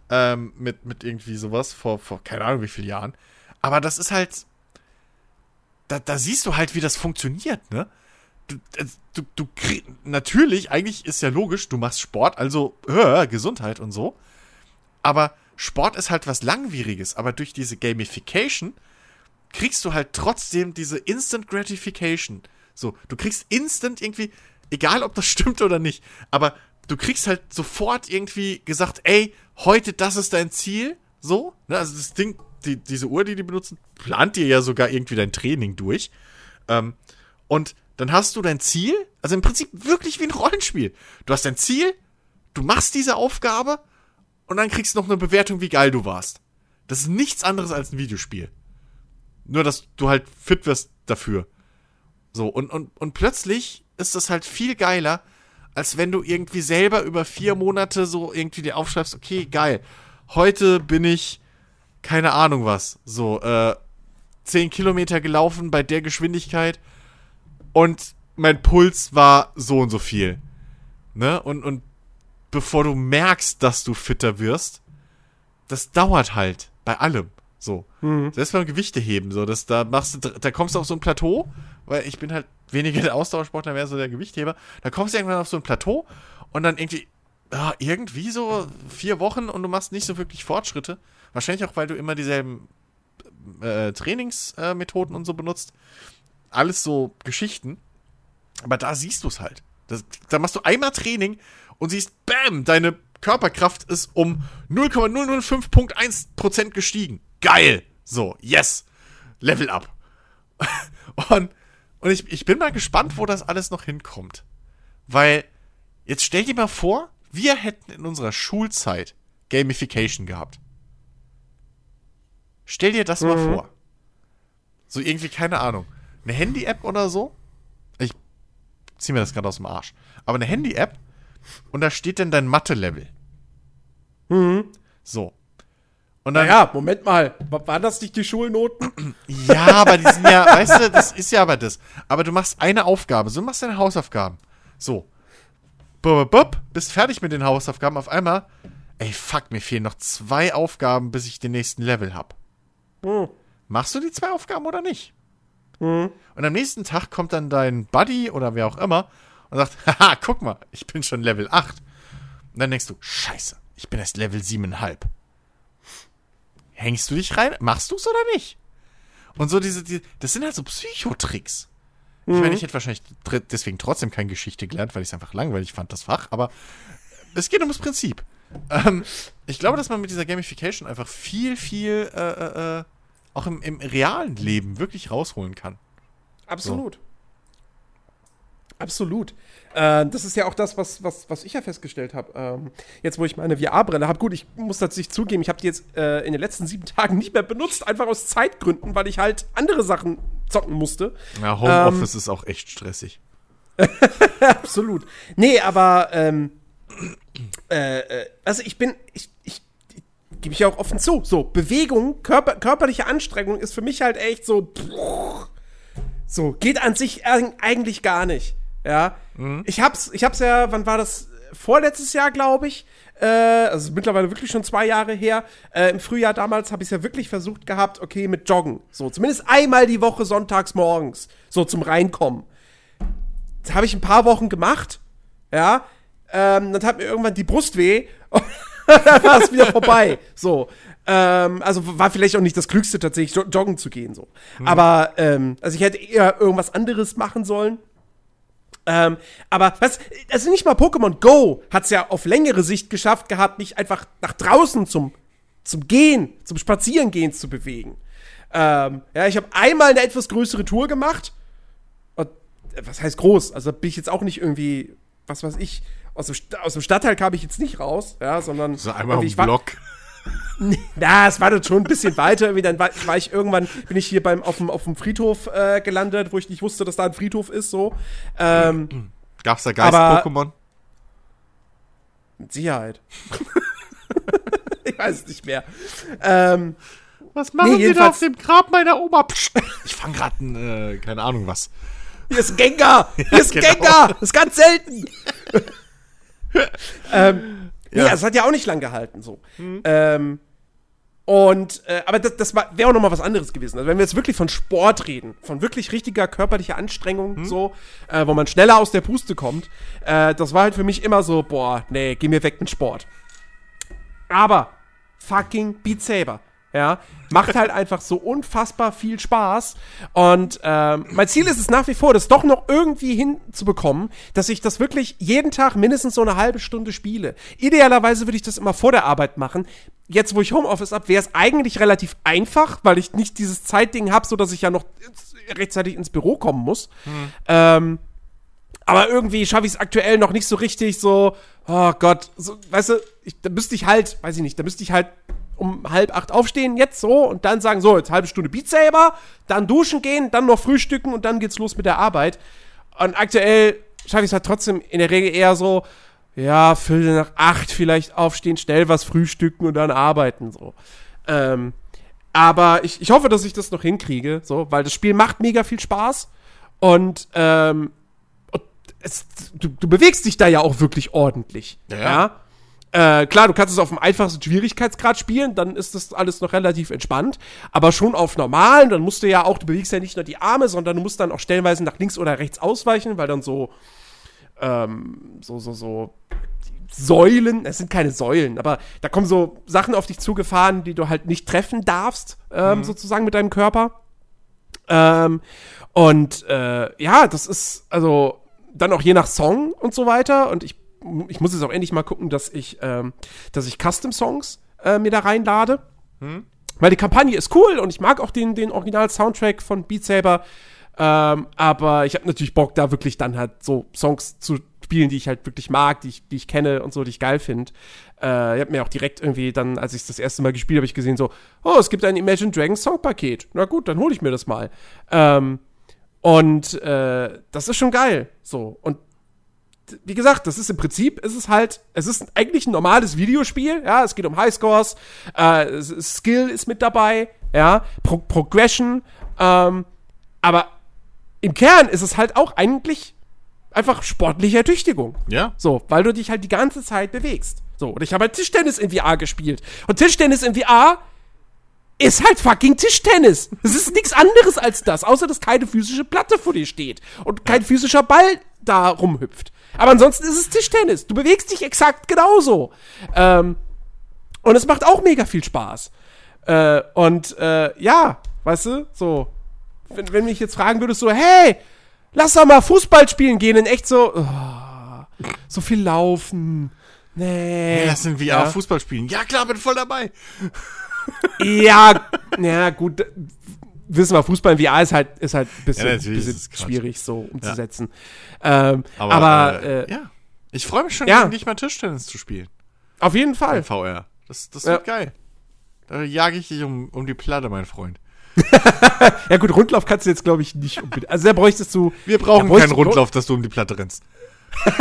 Ähm, mit, mit irgendwie sowas vor, vor keine Ahnung wie vielen Jahren. Aber das ist halt. Da, da siehst du halt, wie das funktioniert, ne? du, äh, du, du natürlich, eigentlich ist ja logisch, du machst Sport, also äh, Gesundheit und so. Aber Sport ist halt was Langwieriges. Aber durch diese Gamification kriegst du halt trotzdem diese Instant Gratification. So, du kriegst instant irgendwie, egal ob das stimmt oder nicht, aber du kriegst halt sofort irgendwie gesagt, ey, heute das ist dein Ziel. So, ne, also das Ding, die, diese Uhr, die die benutzen, plant dir ja sogar irgendwie dein Training durch. Ähm, und dann hast du dein Ziel, also im Prinzip wirklich wie ein Rollenspiel. Du hast dein Ziel, du machst diese Aufgabe und dann kriegst du noch eine Bewertung, wie geil du warst. Das ist nichts anderes als ein Videospiel. Nur, dass du halt fit wirst dafür. So, und, und, und plötzlich ist das halt viel geiler, als wenn du irgendwie selber über vier Monate so irgendwie dir aufschreibst, okay, geil, heute bin ich, keine Ahnung was, so, äh, 10 Kilometer gelaufen bei der Geschwindigkeit und mein Puls war so und so viel. Ne? Und, und bevor du merkst, dass du fitter wirst, das dauert halt bei allem. So. Selbst beim Gewichte heben, so, das, da machst du, da kommst du auf so ein Plateau, weil ich bin halt weniger der Ausdauersportler, mehr so der Gewichtheber. Da kommst du irgendwann auf so ein Plateau und dann irgendwie, ah, irgendwie so vier Wochen und du machst nicht so wirklich Fortschritte. Wahrscheinlich auch, weil du immer dieselben äh, Trainingsmethoden äh, und so benutzt. Alles so Geschichten. Aber da siehst du es halt. Das, da machst du einmal Training und siehst, bam, deine Körperkraft ist um 0,005.1% gestiegen. Geil. So, yes. Level up. und und ich, ich bin mal gespannt, wo das alles noch hinkommt. Weil, jetzt stell dir mal vor, wir hätten in unserer Schulzeit Gamification gehabt. Stell dir das mal Mhm. vor. So irgendwie, keine Ahnung. Eine Handy-App oder so. Ich zieh mir das gerade aus dem Arsch. Aber eine Handy-App und da steht dann dein Mathe-Level. Mhm. So. Und dann, Naja, Moment mal. Wa- Waren das nicht die Schulnoten? ja, aber die sind ja, weißt du, das ist ja aber das. Aber du machst eine Aufgabe, so du machst deine Hausaufgaben. So. Bub, bub, bist fertig mit den Hausaufgaben. Auf einmal ey, fuck, mir fehlen noch zwei Aufgaben, bis ich den nächsten Level hab. Hm. Machst du die zwei Aufgaben oder nicht? Hm. Und am nächsten Tag kommt dann dein Buddy oder wer auch immer und sagt, haha, guck mal, ich bin schon Level 8. Und dann denkst du, scheiße, ich bin erst Level 7,5. Hängst du dich rein? Machst du es oder nicht? Und so diese, die, das sind halt so Psychotricks. Ich meine, ich hätte wahrscheinlich deswegen trotzdem keine Geschichte gelernt, weil ich es einfach langweilig fand, das Fach, aber es geht um das Prinzip. Ähm, ich glaube, dass man mit dieser Gamification einfach viel, viel äh, äh, äh, auch im, im realen Leben wirklich rausholen kann. Absolut. Absolut. Äh, das ist ja auch das, was, was, was ich ja festgestellt habe. Ähm, jetzt, wo ich meine VR-Brille habe. Gut, ich muss tatsächlich zugeben, ich habe die jetzt äh, in den letzten sieben Tagen nicht mehr benutzt, einfach aus Zeitgründen, weil ich halt andere Sachen zocken musste. Ja, Homeoffice ist auch echt stressig. Absolut. Nee, aber ähm, äh, äh, also ich bin, ich, ich, ich gebe ich ja auch offen zu. So, Bewegung, Körper, körperliche Anstrengung ist für mich halt echt so. Pff, so, geht an sich eig- eigentlich gar nicht. Ja. Ich hab's, ich hab's ja, wann war das? Vorletztes Jahr, glaube ich. Äh, also mittlerweile wirklich schon zwei Jahre her. Äh, Im Frühjahr damals habe ich es ja wirklich versucht gehabt, okay, mit Joggen. So, zumindest einmal die Woche sonntags morgens. So zum Reinkommen. Das habe ich ein paar Wochen gemacht. Ja. Ähm, dann tat mir irgendwann die Brust weh. Und dann war es wieder vorbei. So. Ähm, also war vielleicht auch nicht das Klügste, tatsächlich jo- joggen zu gehen. So. Aber, ähm, also ich hätte eher irgendwas anderes machen sollen. Ähm, aber was, also nicht mal Pokémon Go hat es ja auf längere Sicht geschafft gehabt, mich einfach nach draußen zum, zum Gehen, zum Spazierengehen zu bewegen. Ähm, ja, ich habe einmal eine etwas größere Tour gemacht. Und, äh, was heißt groß? Also bin ich jetzt auch nicht irgendwie, was weiß ich, aus dem, aus dem Stadtteil kam ich jetzt nicht raus, ja, sondern So einmal ich war- Block. na, es war dann schon ein bisschen weiter. Irgendwie dann war, war ich irgendwann, bin ich hier beim, auf, dem, auf dem Friedhof äh, gelandet, wo ich nicht wusste, dass da ein Friedhof ist, so. Ähm, Gab's da Geist-Pokémon? mit Sicherheit. ich weiß es nicht mehr. Ähm, Was machen Sie da auf dem Grab meiner Oma? Psst. Ich fang grad ein, äh, keine Ahnung was. hier ist ein Gengar! Hier ist ein genau. Gengar! Das ist ganz selten! ähm, nee, Ja. also es hat ja auch nicht lang gehalten, so. Ähm, und, äh, aber das, das wäre auch noch mal was anderes gewesen. Also wenn wir jetzt wirklich von Sport reden, von wirklich richtiger körperlicher Anstrengung, so, äh, wo man schneller aus der Puste kommt, äh, das war halt für mich immer so, boah, nee, geh mir weg mit Sport. Aber fucking Beat Saber. Ja, macht halt einfach so unfassbar viel Spaß. Und ähm, mein Ziel ist es nach wie vor, das doch noch irgendwie hinzubekommen, dass ich das wirklich jeden Tag mindestens so eine halbe Stunde spiele. Idealerweise würde ich das immer vor der Arbeit machen. Jetzt, wo ich Homeoffice habe, wäre es eigentlich relativ einfach, weil ich nicht dieses Zeitding habe, so dass ich ja noch rechtzeitig ins Büro kommen muss. Ähm, aber irgendwie schaffe ich es aktuell noch nicht so richtig, so, oh Gott, so, weißt du, ich, da müsste ich halt, weiß ich nicht, da müsste ich halt um halb acht aufstehen, jetzt so, und dann sagen, so, jetzt halbe Stunde Beat Saber, dann duschen gehen, dann noch frühstücken und dann geht's los mit der Arbeit. Und aktuell schaffe ich es halt trotzdem in der Regel eher so, ja, Viertel nach acht vielleicht aufstehen, schnell was frühstücken und dann arbeiten, so. Ähm, aber ich, ich hoffe, dass ich das noch hinkriege, so, weil das Spiel macht mega viel Spaß und, ähm, und es, du, du bewegst dich da ja auch wirklich ordentlich. Ja, Ja. Äh, klar, du kannst es auf dem einfachsten Schwierigkeitsgrad spielen, dann ist das alles noch relativ entspannt. Aber schon auf normalen, dann musst du ja auch, du bewegst ja nicht nur die Arme, sondern du musst dann auch stellenweise nach links oder rechts ausweichen, weil dann so, ähm, so, so, so Säulen, es sind keine Säulen, aber da kommen so Sachen auf dich zugefahren, die du halt nicht treffen darfst, ähm, sozusagen mit deinem Körper. Ähm, und äh, ja, das ist also dann auch je nach Song und so weiter. Und ich, ich muss jetzt auch endlich mal gucken, dass ich, ähm, dass ich Custom-Songs äh, mir da reinlade. Weil die Kampagne ist cool und ich mag auch den, den Original-Soundtrack von Beat Saber. Ähm, aber ich habe natürlich Bock, da wirklich dann halt so Songs zu spielen, die ich halt wirklich mag, die ich, die ich kenne und so, die ich geil finde. Äh, ich habe mir auch direkt irgendwie dann, als ich das erste Mal gespielt habe, ich gesehen so, oh, es gibt ein Imagine Dragons Songpaket. Na gut, dann hole ich mir das mal. Ähm, und äh, das ist schon geil. So. Und wie gesagt, das ist im Prinzip, ist es halt, es ist eigentlich ein normales Videospiel, ja, es geht um Highscores, äh, ist- Skill ist mit dabei, ja, Pro Progression, ähm, aber im Kern ist es halt auch eigentlich einfach sportliche Ertüchtigung. Ja. So, weil du dich halt die ganze Zeit bewegst. So, und ich habe halt Tischtennis in VR gespielt. Und Tischtennis in VR ist halt fucking Tischtennis. Es ist nichts anderes als das, außer dass keine physische Platte vor dir steht und kein physischer Ball da rumhüpft. Aber ansonsten ist es Tischtennis. Du bewegst dich exakt genauso. Ähm, und es macht auch mega viel Spaß. Äh, und äh, ja, weißt du, so, wenn, wenn mich jetzt fragen würdest, so, hey, lass doch mal Fußball spielen gehen, in echt so, oh, so viel laufen. Nee. Lass in VR ja. Fußball spielen. Ja, klar, bin voll dabei. Ja, ja, gut. Wissen wir, Fußball in VR ist halt, ist halt ein bisschen, Ja, bisschen schwierig so umzusetzen. Ähm, Aber, aber äh, äh, ja. Ich freue mich schon, ja. dich mal Tischtennis zu spielen. auf jeden Fall. In VR. Das, das Ja. wird geil. Da jage ich dich um, um die Platte, mein Freund. Ja gut, Rundlauf kannst du jetzt, glaube ich, nicht unbedingt. Also da bräuchtest du. Wir brauchen keinen Rundlauf, dass du um die Platte rennst.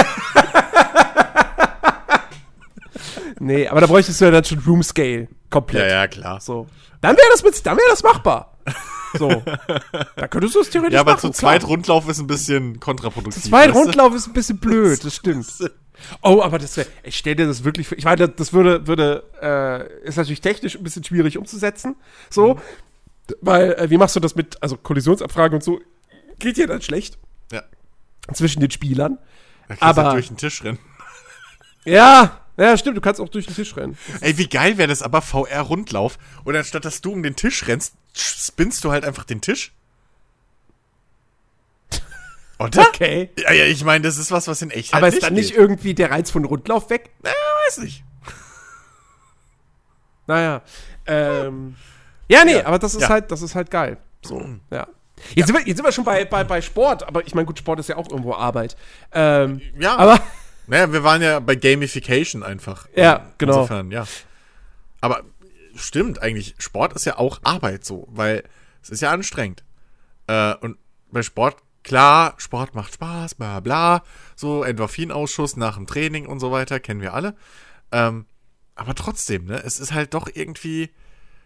Nee, aber da bräuchtest du ja dann schon Room Scale komplett. ja, klar. So. Dann wäre das mit, dann wäre das machbar. So. da könntest du es theoretisch Ja, aber machen. zu zweit Rundlauf ist ein bisschen kontraproduktiv. Zu zweit? Rundlauf ist ein bisschen blöd, das stimmt. Oh, aber das wäre, ich stell dir das wirklich vor. Ich meine, das würde, würde, äh, ist natürlich technisch ein bisschen schwierig umzusetzen. So. Mhm. Weil, äh, wie machst du das mit, also Kollisionsabfrage und so, geht dir dann schlecht Ja. zwischen den Spielern. Da du Aber- durch den Tisch rennen. Ja, ja, stimmt, du kannst auch durch den Tisch rennen. Ey, wie geil wäre das aber VR-Rundlauf? Und anstatt dass du um den Tisch rennst, spinnst du halt einfach den Tisch. Oder? Okay. Ja, ja, ich meine, das ist was, was in echt halt Aber ist dann nicht geht. irgendwie der Reiz von Rundlauf weg? Ja, weiß nicht. Naja. Ähm. Ja, nee, Ja. aber das ist Ja. halt, das ist halt geil. So, ja. Jetzt, Sind wir, jetzt sind wir schon bei, bei, bei Sport, aber ich meine, gut, Sport ist ja auch irgendwo Arbeit. Ähm, Ja. aber Naja, wir waren ja bei Gamification einfach. Ja, genau. Insofern, ja. Aber stimmt eigentlich, Sport ist ja auch Arbeit so, weil es ist ja anstrengend. Äh, und bei Sport, klar, Sport macht Spaß, bla bla, so Endorphinausschuss nach dem Training und so weiter, kennen wir alle. Ähm, aber trotzdem, ne, es ist halt doch irgendwie,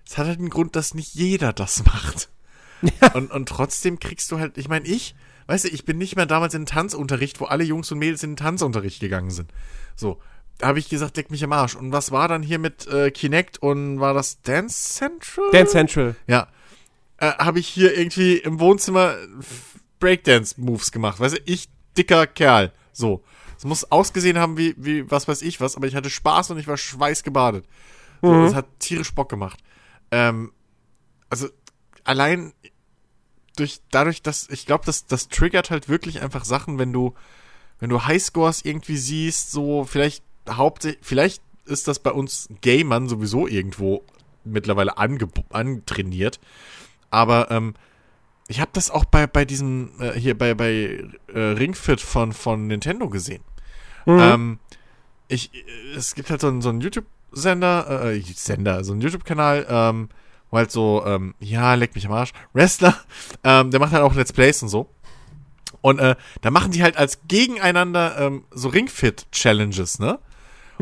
es hat halt einen Grund, dass nicht jeder das macht. Und, und trotzdem kriegst du halt, ich meine, ich, weißt du, ich bin nicht mehr damals in den Tanzunterricht, wo alle Jungs und Mädels in den Tanzunterricht gegangen sind. So, habe ich gesagt, leck mich am Arsch. Und was war dann hier mit äh, Kinect und war das Dance Central? Dance Central. Ja. Äh, habe ich hier irgendwie im Wohnzimmer Breakdance-Moves gemacht. Weißt du, ich, dicker Kerl. So. Es muss ausgesehen haben wie, wie was weiß ich was, aber ich hatte Spaß und ich war schweißgebadet. So, Das hat tierisch Bock gemacht. Ähm, also, allein durch, dadurch, dass, ich glaube, das, das triggert halt wirklich einfach Sachen, wenn du, wenn du Highscores irgendwie siehst, so, vielleicht hauptsächlich, vielleicht ist das bei uns Gamern sowieso irgendwo mittlerweile ange antrainiert. Aber ähm, ich habe das auch bei, bei diesem, äh, hier bei, bei äh, Ringfit von, von Nintendo gesehen. Ähm, ich, äh, es gibt halt so einen, so einen YouTube-Sender, äh, Sender, so einen YouTube-Kanal, ähm, wo halt so, ähm, ja, leck mich am Arsch, Wrestler, ähm, der macht halt auch Let's Plays und so. Und äh, da machen die halt als gegeneinander ähm, so Ringfit-Challenges, ne?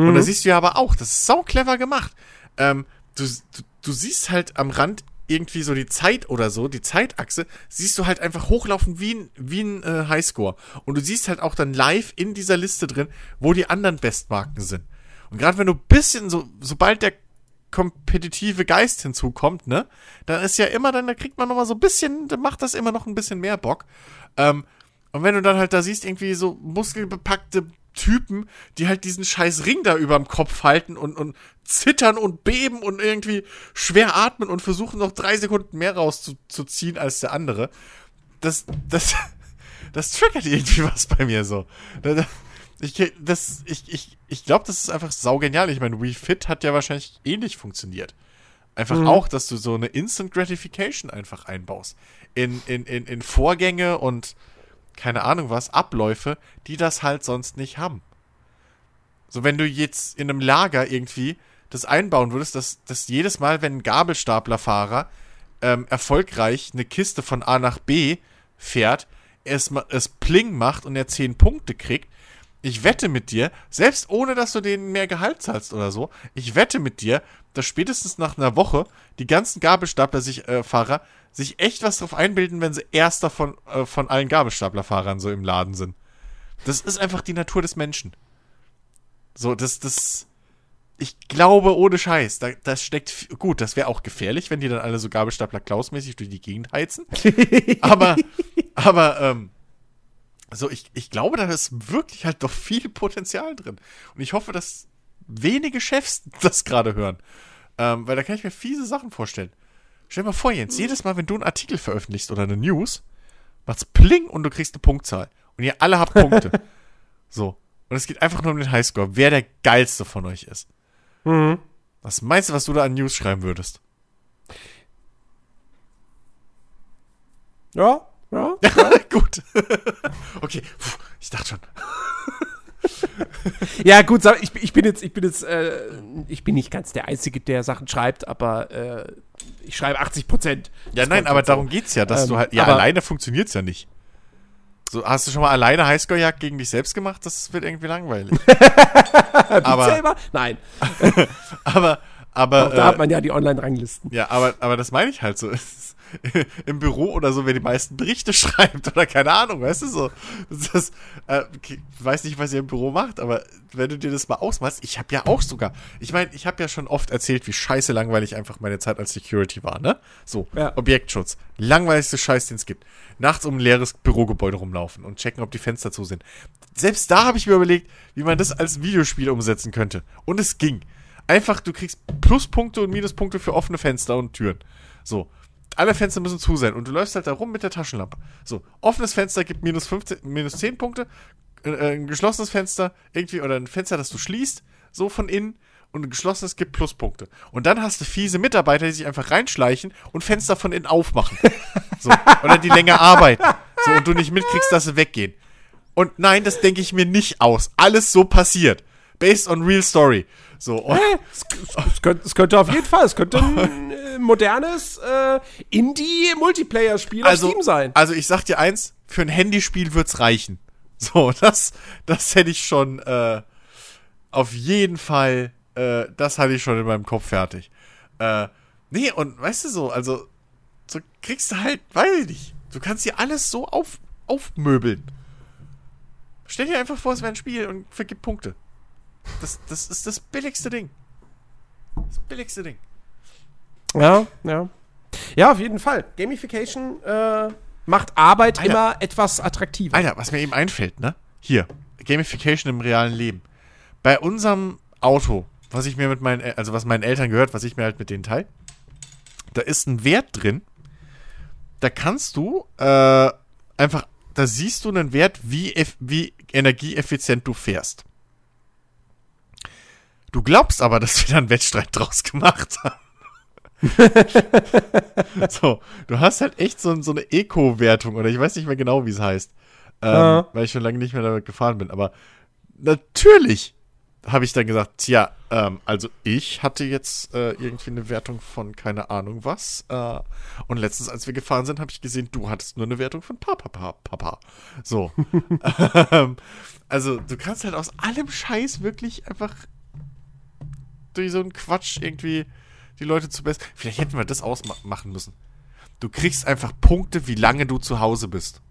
Und da siehst du ja aber auch, das ist sau clever gemacht. Ähm, du, du, du siehst halt am Rand irgendwie so die Zeit oder so, die Zeitachse, siehst du halt einfach hochlaufen wie ein, wie ein äh, Highscore. Und du siehst halt auch dann live in dieser Liste drin, wo die anderen Bestmarken sind. Und gerade wenn du ein bisschen so, sobald der kompetitive Geist hinzukommt, ne, dann ist ja immer dann, da kriegt man nochmal so ein bisschen, dann macht das immer noch ein bisschen mehr Bock. Ähm, und wenn du dann halt da siehst, irgendwie so muskelbepackte Typen, die halt diesen scheiß Ring da überm Kopf halten und, und zittern und beben und irgendwie schwer atmen und versuchen noch drei Sekunden mehr rauszuziehen als der andere. Das, das, das triggert irgendwie was bei mir so. Ich, das, ich, ich, ich glaube, das ist einfach saugenial. Ich meine, Wii Fit hat ja wahrscheinlich ähnlich funktioniert. Einfach auch, dass du so eine Instant Gratification einfach einbaust. In, in, in, in Vorgänge und keine Ahnung was, Abläufe, die das halt sonst nicht haben. So, wenn du jetzt in einem Lager irgendwie das einbauen würdest, dass, dass jedes Mal, wenn ein Gabelstaplerfahrer ähm, erfolgreich eine Kiste von A nach B fährt, es, es Pling macht und er 10 Punkte kriegt, ich wette mit dir, selbst ohne dass du denen mehr Gehalt zahlst oder so, ich wette mit dir, dass spätestens nach einer Woche die ganzen Gabelstapler sich, äh, sich echt was drauf einbilden, wenn sie erster von, äh, von allen Gabelstaplerfahrern so im Laden sind. Das ist einfach die Natur des Menschen. So, das, das, ich glaube, ohne Scheiß, da, das steckt, gut, das wäre auch gefährlich, wenn die dann alle so Gabelstapler Klaus-mäßig durch die Gegend heizen. aber, aber, ähm, so, ich, ich glaube, da ist wirklich halt doch viel Potenzial drin. Und ich hoffe, dass wenige Chefs das gerade hören. Ähm, weil da kann ich mir fiese Sachen vorstellen. Stell dir mal vor, Jens, jedes Mal, wenn du einen Artikel veröffentlichst oder eine News, macht's pling und du kriegst eine Punktzahl. Und ihr alle habt Punkte. so. Und es geht einfach nur um den Highscore, wer der geilste von euch ist. Mhm. Was meinst du, was du da an News schreiben würdest? Ja, ja. Gut. okay, Puh, ich dachte schon. Ja, gut, ich, ich bin jetzt, ich bin jetzt, äh, ich bin nicht ganz der Einzige, der Sachen schreibt, aber äh, ich schreibe 80 Prozent. Ja, nein, aber darum geht's ja, dass Ähm, du halt. Ja, alleine funktioniert's ja nicht. So, hast du schon mal alleine Highscore-Jagd gegen dich selbst gemacht? Das wird irgendwie langweilig. aber, selber? Nein, aber, aber, auch da hat äh, man ja die Online-Ranglisten. ja, aber, aber das meine ich halt so. Im Büro oder so, wer die meisten Berichte schreibt oder keine Ahnung, weißt du so. Das, ist, äh, weiß nicht, was ihr im Büro macht, aber wenn du dir das mal ausmachst, ich habe ja auch sogar, ich meine, ich habe ja schon oft erzählt, wie scheiße langweilig einfach meine Zeit als Security war, ne? So, Ja. Objektschutz. Langweiligste Scheiß, den es gibt. Nachts um ein leeres Bürogebäude rumlaufen und checken, ob die Fenster zu sind. Selbst da habe ich mir überlegt, wie man das als Videospiel umsetzen könnte. Und es ging. Einfach, du kriegst Pluspunkte und Minuspunkte für offene Fenster und Türen. So. Alle Fenster müssen zu sein und du läufst halt da rum mit der Taschenlampe. So, offenes Fenster gibt minus, 15, minus 10 Punkte, äh, ein geschlossenes Fenster irgendwie oder ein Fenster, das du schließt, so von innen und ein geschlossenes gibt Pluspunkte. Und dann hast du fiese Mitarbeiter, die sich einfach reinschleichen und Fenster von innen aufmachen. So, oder die länger arbeiten. So, und du nicht mitkriegst, dass sie weggehen. Und nein, das denke ich mir nicht aus. Alles so passiert. Based on real story. So, und, Es, es, es, könnte, es könnte auf jeden Fall, es könnte äh, modernes äh, Indie-Multiplayer-Spiel auf also, Steam sein. also ich sag dir eins, für ein Handyspiel wird's reichen. So, das, das hätte ich schon äh, auf jeden Fall, äh, das hatte ich schon in meinem Kopf fertig. Äh, nee, und weißt du so, also, so kriegst du halt, weiß ich nicht, du kannst dir alles so auf, aufmöbeln. Stell dir einfach vor, es wäre ein Spiel und vergib Punkte. Das, das ist das billigste Ding. Das billigste Ding. Ja, ja. Ja, auf jeden Fall. Gamification äh, macht Arbeit Alter. immer etwas attraktiver. Alter, was mir eben einfällt, ne? Hier, Gamification im realen Leben. Bei unserem Auto, was ich mir mit meinen, El- also was meinen Eltern gehört, was ich mir halt mit denen teile, da ist ein Wert drin. Da kannst du äh, einfach, da siehst du einen Wert, wie, wie energieeffizient du fährst. Du glaubst aber, dass wir da einen Wettstreit draus gemacht haben. so, du hast halt echt so, so eine Eco-Wertung oder ich weiß nicht mehr genau, wie es heißt. Ähm, Ja. Weil ich schon lange nicht mehr damit gefahren bin. Aber natürlich habe ich dann gesagt, tja, ähm, also ich hatte jetzt äh, irgendwie eine Wertung von keine Ahnung was. Äh, und letztens, als wir gefahren sind, habe ich gesehen, du hattest nur eine Wertung von Papa, Papa, Papa. So. ähm, also du kannst halt aus allem Scheiß wirklich einfach durch so einen Quatsch irgendwie die Leute zu best. Vielleicht hätten wir das ausmachen müssen. Du kriegst einfach Punkte, wie lange du zu Hause bist.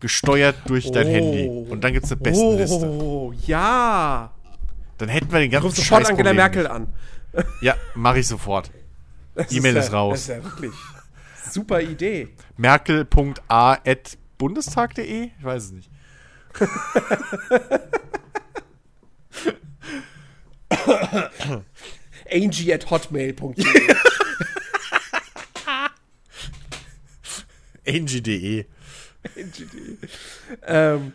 Gesteuert durch dein Oh. Handy. Und dann gibt's eine Bestenliste. Oh, ja. Dann hätten wir den ganzen Ruf sofort Angela Merkel an. Ja, mache ich sofort. E-Mail ja, ist raus. Das ist ja wirklich super Idee. Merkel.a.bundestag.de? Ich weiß es nicht. Angie at hotmail.de. Angie.de. ähm,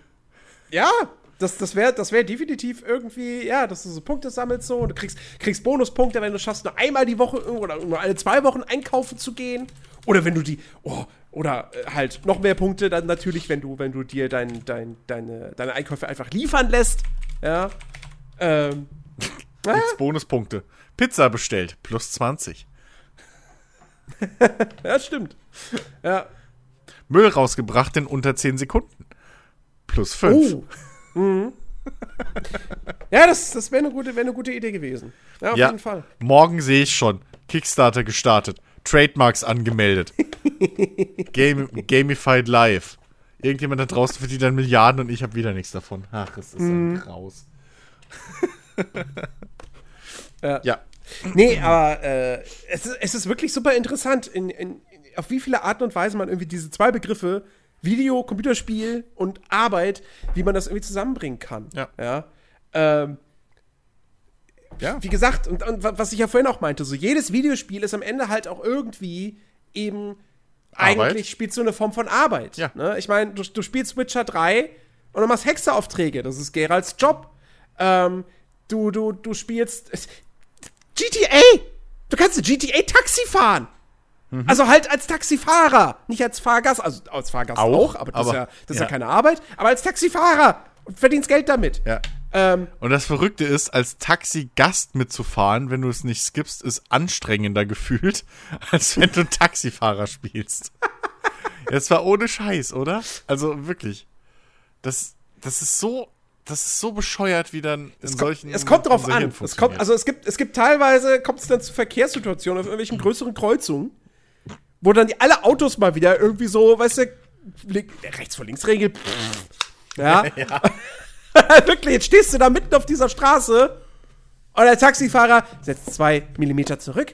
ja, das, das wäre das wär definitiv irgendwie, ja, dass du so Punkte sammelst so und du kriegst, kriegst Bonuspunkte, wenn du schaffst, nur einmal die Woche oder nur alle zwei Wochen einkaufen zu gehen. Oder wenn du die, oh, oder äh, halt noch mehr Punkte dann natürlich, wenn du, wenn du dir dein, dein, deine, deine Einkäufe einfach liefern lässt. Ja. Ähm, Gibt's Bonuspunkte. Pizza bestellt. Plus 20. ja, stimmt. Ja. Müll rausgebracht in unter 10 Sekunden. Plus 5. Oh. mhm. Ja, das, das wäre eine, gute- wär eine gute Idee gewesen. Ja, auf Ja. jeden Fall. Morgen sehe ich schon. Kickstarter gestartet. Trademarks angemeldet. Game, gamified Live. Irgendjemand da draußen verdient dann Milliarden und ich habe wieder nichts davon. Ach, es ist Mhm. ein Graus. Ja. Ja. Nee, aber äh, es, ist, es ist wirklich super interessant, in, in, auf wie viele Arten und Weisen man irgendwie diese zwei Begriffe, Video, Computerspiel und Arbeit, wie man das irgendwie zusammenbringen kann. Ja. Ja. Ähm, Ja. wie gesagt, und, und wa- was ich ja vorhin auch meinte, so jedes Videospiel ist am Ende halt auch irgendwie eben Arbeit. eigentlich spielst du eine Form von Arbeit. Ja. Ne? Ich meine, du, du spielst Witcher 3 und du machst Hexeraufträge, das ist Geralds Job. Ähm, du, du, du spielst GTA! Du kannst ein GTA-Taxi fahren! Mhm. Also halt als Taxifahrer, nicht als Fahrgast, also als Fahrgast auch, Auch, aber das, ist, aber- ja, das ist ja ja. keine Arbeit, aber als Taxifahrer und verdienst Geld damit. Ja. Ähm, Und das Verrückte ist, als Taxigast mitzufahren, wenn du es nicht skippst, ist anstrengender gefühlt, als wenn du Taxifahrer spielst. Das war ohne Scheiß, oder? Also wirklich. Das, das ist so, das ist so bescheuert, wie dann in Es, kommt- solchen. es kommt drauf an. Es kommt, also es gibt, es gibt teilweise, kommt es dann zu Verkehrssituationen auf irgendwelchen größeren Kreuzungen, wo dann die, alle Autos mal wieder irgendwie so, weißt du, rechts vor links Regel. Ja. Wirklich, jetzt stehst du da mitten auf dieser Straße und der Taxifahrer setzt zwei Millimeter zurück,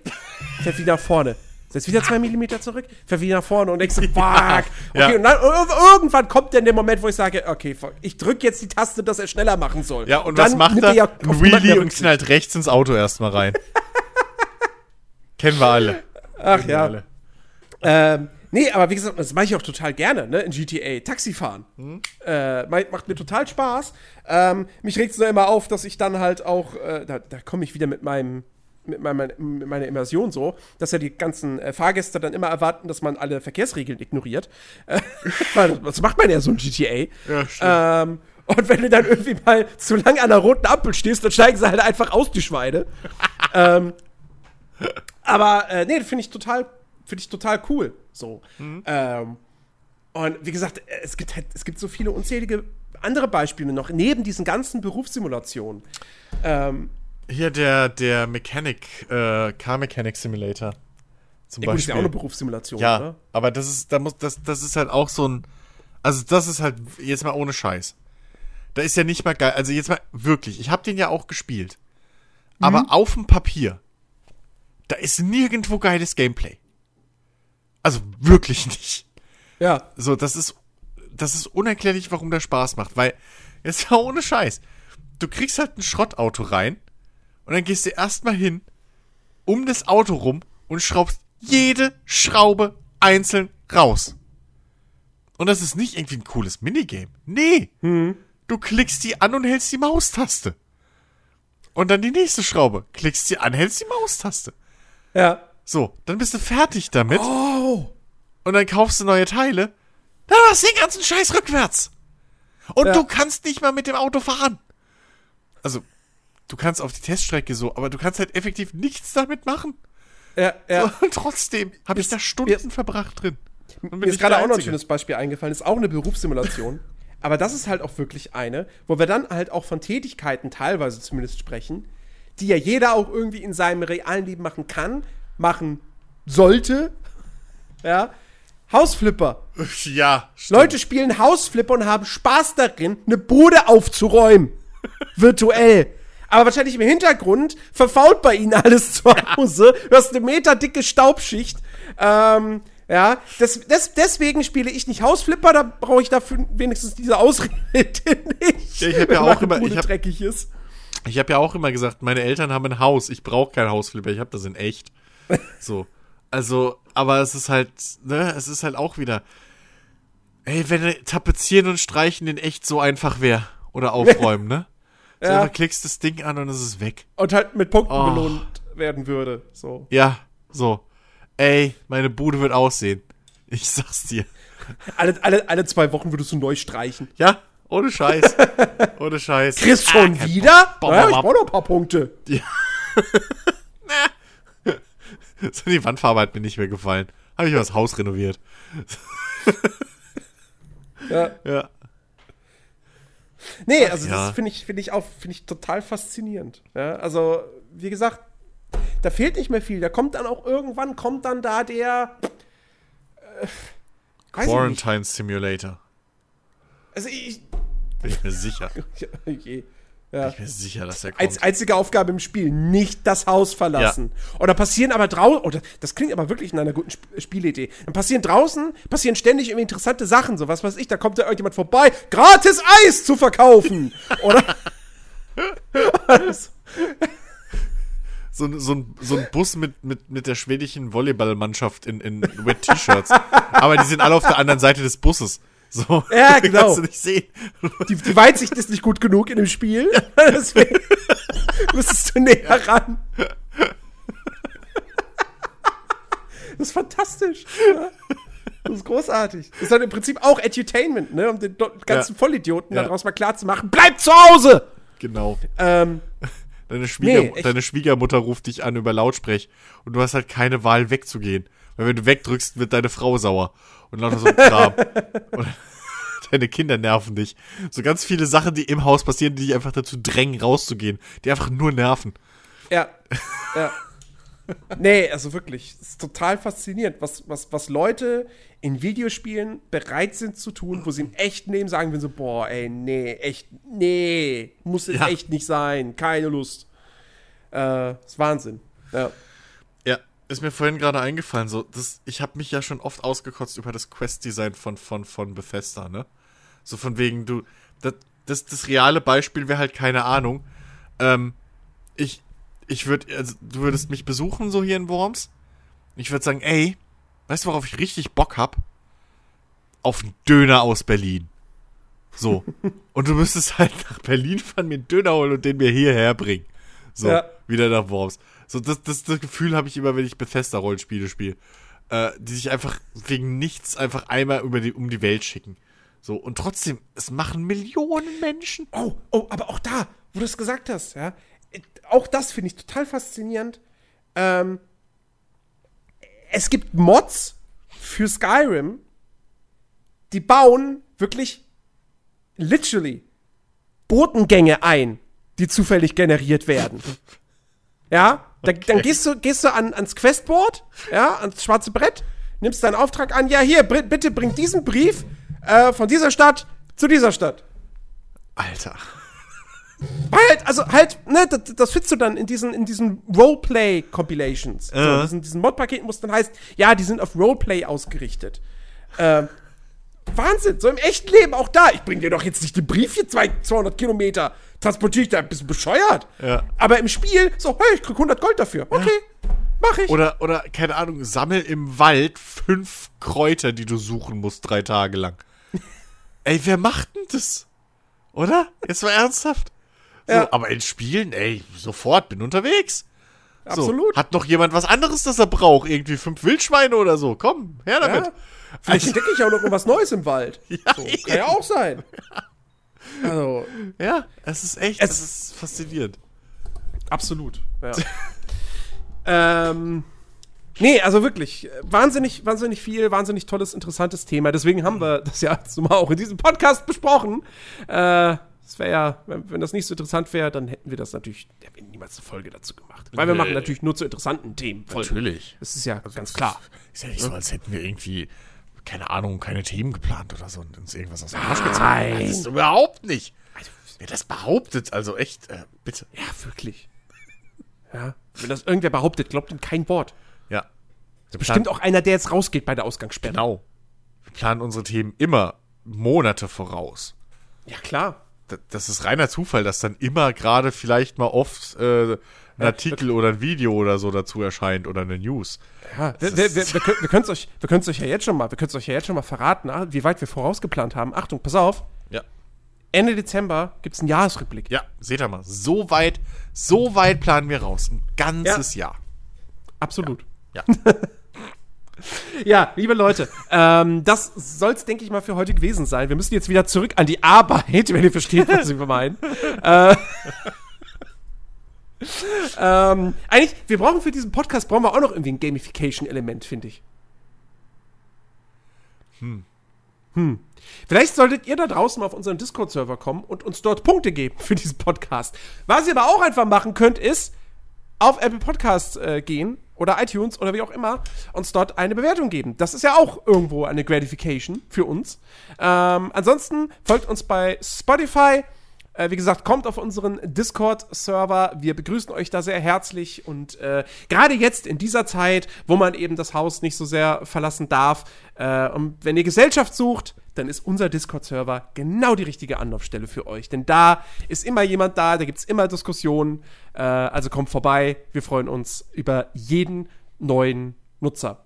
fährt wieder nach vorne. Setzt wieder zwei Millimeter zurück, fährt wieder nach vorne und denkst, fuck. Okay, ja. und dann ir- irgendwann kommt dann der Moment, wo ich sage, okay, fuck, ich drücke jetzt die Taste, dass er schneller machen soll. ja, und dann was macht er? ja Ein Wheelie und knallt rechts ins Auto erstmal rein. Kennen wir alle. Ach Kennen ja. alle. Ähm, nee, aber wie gesagt, das mache ich auch total gerne, ne, in GTA. Taxifahren. Hm? Äh, macht macht mir total Spaß. Ähm, mich regt es nur immer auf, dass ich dann halt auch, äh, da, da komme ich wieder mit meinem, mit, meinem, mit meiner Immersion so, dass ja die ganzen äh, Fahrgäste dann immer erwarten, dass man alle Verkehrsregeln ignoriert. Das macht man ja so in GTA. Ja, stimmt. Ähm, und wenn du dann irgendwie mal zu lange an der roten Ampel stehst, dann steigen sie halt einfach aus, die Schweine. ähm, aber äh, nee, finde ich total, finde ich total cool. So. Ähm, und wie gesagt, äh, es gibt halt, es gibt so viele unzählige andere Beispiele noch, neben diesen ganzen Berufssimulationen. Ähm, Hier der, der Mechanic, äh, Car Mechanic Simulator. Zum ja, gut, ist ja auch eine Beispiel. Berufssimulation, Ja, oder? aber das ist, da muss, das, das ist halt auch so ein, also das ist halt jetzt mal ohne Scheiß. Da ist ja nicht mal geil, also jetzt mal wirklich, ich habe den ja auch gespielt. Aber Mhm. auf dem Papier, da ist nirgendwo geiles Gameplay. Also wirklich nicht. Ja. So, das ist, das ist unerklärlich, warum der Spaß macht, weil, jetzt mal ohne Scheiß. Du kriegst halt ein Schrottauto rein und dann gehst du erstmal hin, um das Auto rum und schraubst jede Schraube einzeln raus. Und das ist nicht irgendwie ein cooles Minigame. Nee. Du klickst die an und hältst die Maustaste. Und dann die nächste Schraube. Klickst sie an, hältst die Maustaste. Ja. So, dann bist du fertig damit. Oh. Und dann kaufst du neue Teile. Dann machst du den ganzen Scheiß rückwärts. Und Ja. du kannst nicht mal mit dem Auto fahren. Also, du kannst auf die Teststrecke so, aber du kannst halt effektiv nichts damit machen. Ja, ja. Und trotzdem habe ich da Stunden verbracht drin. Mir ist gerade auch noch ein schönes Beispiel eingefallen. Ist auch eine Berufssimulation. aber das ist halt auch wirklich eine, wo wir dann halt auch von Tätigkeiten teilweise zumindest sprechen, die ja jeder auch irgendwie in seinem realen Leben machen kann, machen sollte. Ja. Hausflipper. Ja, stimmt. Leute spielen Hausflipper und haben Spaß darin, eine Bude aufzuräumen. Virtuell. Aber wahrscheinlich im Hintergrund verfault bei ihnen alles zu Hause. Du hast eine meterdicke Staubschicht. Ähm, ja, das, das, deswegen spiele ich nicht Hausflipper, da brauche ich dafür wenigstens diese Ausrede nicht. Ja, ich hab ja auch immer- ich hab- dreckig ist. Ich habe ja auch immer gesagt, meine Eltern haben ein Haus. Ich brauche kein Hausflipper. Ich habe das in echt. So. Also, aber es ist halt, ne, es ist halt auch wieder. Ey, wenn tapezieren und streichen in echt so einfach wäre. Oder aufräumen, ne? So Ja. klickst das Ding an und es ist weg. Und halt mit Punkten Oh. belohnt werden würde. So. Ja, so. Ey, meine Bude wird aussehen. Ich sag's dir. Alle, alle, alle zwei Wochen würdest du neu streichen. Ja, ohne Scheiß. ohne Scheiß. Chris schon wieder? Bom, Ja, bom, ich bom. brauche noch ein paar Punkte. So, die Wandfarbe hat mir nicht mehr gefallen. Habe ich mal das Haus renoviert. Ja. Ja. Nee, also ja. das finde ich, finde ich auch, finde ich total faszinierend. Ja, also, wie gesagt, da fehlt nicht mehr viel. Da kommt dann auch irgendwann, kommt dann da der. Äh. Quarantine Simulator. Also ich. Bin ich mir sicher. je. Ja. Ich bin sicher, dass er kommt. Als einzige Aufgabe im Spiel, nicht das Haus verlassen. Oder passieren aber draußen, oder das klingt aber wirklich in einer guten Sp Spielidee. Dann passieren draußen, passieren ständig irgendwie interessante Sachen, so was weiß ich, da kommt da irgendjemand vorbei, gratis Eis zu verkaufen. oder? so, so, ein, so ein Bus mit, mit, mit der schwedischen Volleyballmannschaft in, in Wet T-Shirts. Aber die sind alle auf der anderen Seite des Busses. So, Ja, genau. Kannst du nicht sehen. die, die Weitsicht ist nicht gut genug in dem Spiel. Deswegen müsstest du näher ran. Das ist fantastisch. Ja. Das ist großartig. Das ist dann im Prinzip auch Edutainment, ne? Um den ganzen Ja. Vollidioten Ja. daraus mal klar zu machen, bleib zu Hause! Genau. Ähm, Deine, Schwieger Nee, deine Schwiegermutter ruft dich an über Lautsprech und du hast halt keine Wahl wegzugehen. Weil wenn du wegdrückst, wird deine Frau sauer. Und lauter so ein Kram. und deine Kinder nerven dich. So ganz viele Sachen, die im Haus passieren, die dich einfach dazu drängen, rauszugehen. Die einfach nur nerven. ja. ja. Nee, also wirklich, es ist total faszinierend, was, was, was Leute in Videospielen bereit sind zu tun, wo sie im echten Leben sagen, wenn so, boah, ey, nee, echt, nee, muss jetzt Ja. echt nicht sein, keine Lust. Äh, ist Wahnsinn. Ja. Ist mir vorhin gerade eingefallen, so, das, ich habe mich ja schon oft ausgekotzt über das Quest-Design von, von, von Bethesda, ne? So von wegen, du, das, das, das reale Beispiel wäre halt keine Ahnung. Ähm, ich, ich würde, also, du würdest mich besuchen, so hier in Worms. Ich würde sagen, ey, weißt du, worauf ich richtig Bock hab? Auf einen Döner aus Berlin. So. und du müsstest halt nach Berlin fahren, mir einen Döner holen und den mir hierher bringen. So, Ja. wieder nach Worms. So, das, das, das Gefühl habe ich immer, wenn ich Bethesda-Rollenspiele spiele. Äh, die sich einfach wegen nichts einfach einmal über die, um die Welt schicken. So, und trotzdem, es machen Millionen Menschen. Oh, oh, aber auch da, wo du es gesagt hast, ja, äh, auch das finde ich total faszinierend. Ähm, es gibt Mods für Skyrim, die bauen wirklich literally Botengänge ein, die zufällig generiert werden. Ja, da, dann gehst du, gehst du an, ans Questboard, ja, ans schwarze Brett, nimmst deinen Auftrag an, ja, hier, bitte bring diesen Brief äh, von dieser Stadt zu dieser Stadt. Alter. Weil halt, also halt, ne, das, das findest du dann in diesen, in diesen Roleplay-Compilations. So, Ja. diesen, diesen Mod-Paketen, wo es dann heißt, ja, die sind auf Roleplay ausgerichtet. Ähm, Wahnsinn, so im echten Leben auch da. Ich bring dir doch jetzt nicht den Brief hier zwei, 200 Kilometer, transportiere ich da, bist du bescheuert? Ja. Aber im Spiel, so, hey, ich krieg 100 Gold dafür. Okay, mach ich. Oder, oder, keine Ahnung, sammel im Wald fünf Kräuter, die du suchen musst, drei Tage lang. ey, wer macht denn das? Oder? Jetzt mal ernsthaft. So, Ja. Aber in Spielen, ey, sofort, bin unterwegs. So, Absolut. Hat noch jemand was anderes, das er braucht? Irgendwie fünf Wildschweine oder so? Komm, her damit. Ja. Vielleicht entdecke ich auch noch irgendwas Neues im Wald. Ja, so, kann ja auch sein. Also, Ja, es ist echt, Es- es ist faszinierend. Absolut. Ja. ähm, nee, also wirklich, wahnsinnig, wahnsinnig viel, wahnsinnig tolles, interessantes Thema. Deswegen haben wir das ja jetzt mal auch in diesem Podcast besprochen. Äh, das wäre ja, wenn, wenn das nicht so interessant wäre, dann hätten wir das natürlich, wir niemals eine Folge dazu gemacht. Weil wir Nee. machen natürlich nur zu interessanten Themen. Folgen. Natürlich. Das ist ja ganz klar. Ist ja nicht so, als hätten wir irgendwie, keine Ahnung, keine Themen geplant oder so und uns irgendwas aus dem Arsch Nein. gezogen. Das ist überhaupt nicht. Wer das behauptet, also echt, äh, bitte. Ja, wirklich. Ja, wenn das irgendwer behauptet, glaubt ihm kein Wort. Ja. Wir Bestimmt auch einer, der jetzt rausgeht bei der Ausgangssperre. Genau. Wir planen unsere Themen immer Monate voraus. Ja, klar. D- Das ist reiner Zufall, dass dann immer gerade vielleicht mal oft äh, ein Artikel oder ein Video oder so dazu erscheint oder eine News. Ja, wir, wir, wir, wir können können's euch, wir euch ja jetzt schon mal, wir können euch ja jetzt schon mal verraten, ah, wie weit wir vorausgeplant haben. Achtung, pass auf. Ja. Ende Dezember gibt's einen Jahresrückblick. Ja, seht ihr mal, so weit, so weit planen wir raus. Ein ganzes Jahr. Absolut. Ja. Ja, liebe Leute, ähm, das soll's, denke ich mal, für heute gewesen sein. Wir müssen jetzt wieder zurück an die Arbeit, wenn ihr versteht, was wir meinen. äh, ähm, eigentlich, wir brauchen für diesen Podcast, brauchen wir auch noch irgendwie ein Gamification-Element, finde ich. Hm. Vielleicht solltet ihr da draußen mal auf unseren Discord-Server kommen und uns dort Punkte geben für diesen Podcast. Was ihr aber auch einfach machen könnt, ist auf Apple Podcasts äh, gehen oder iTunes oder wie auch immer uns dort eine Bewertung geben. Das ist ja auch irgendwo eine Gratification für uns. Ähm, ansonsten folgt uns bei Spotify, Äh, wie gesagt, kommt auf unseren Discord-Server. Wir begrüßen euch da sehr herzlich. Und äh, gerade jetzt in dieser Zeit, wo man eben das Haus nicht so sehr verlassen darf, äh, und wenn ihr Gesellschaft sucht, dann ist unser Discord-Server genau die richtige Anlaufstelle für euch. Denn da ist immer jemand da, da gibt es immer Diskussionen. Äh, also kommt vorbei. Wir freuen uns über jeden neuen Nutzer.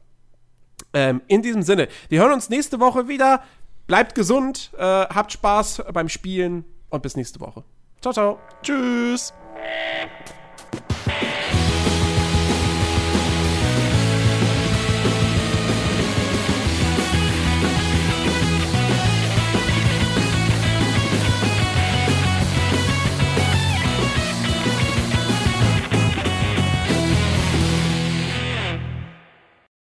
Ähm, in diesem Sinne, wir hören uns nächste Woche wieder. Bleibt gesund, äh, habt Spaß beim Spielen und bis nächste Woche. Ciao, ciao. Tschüss.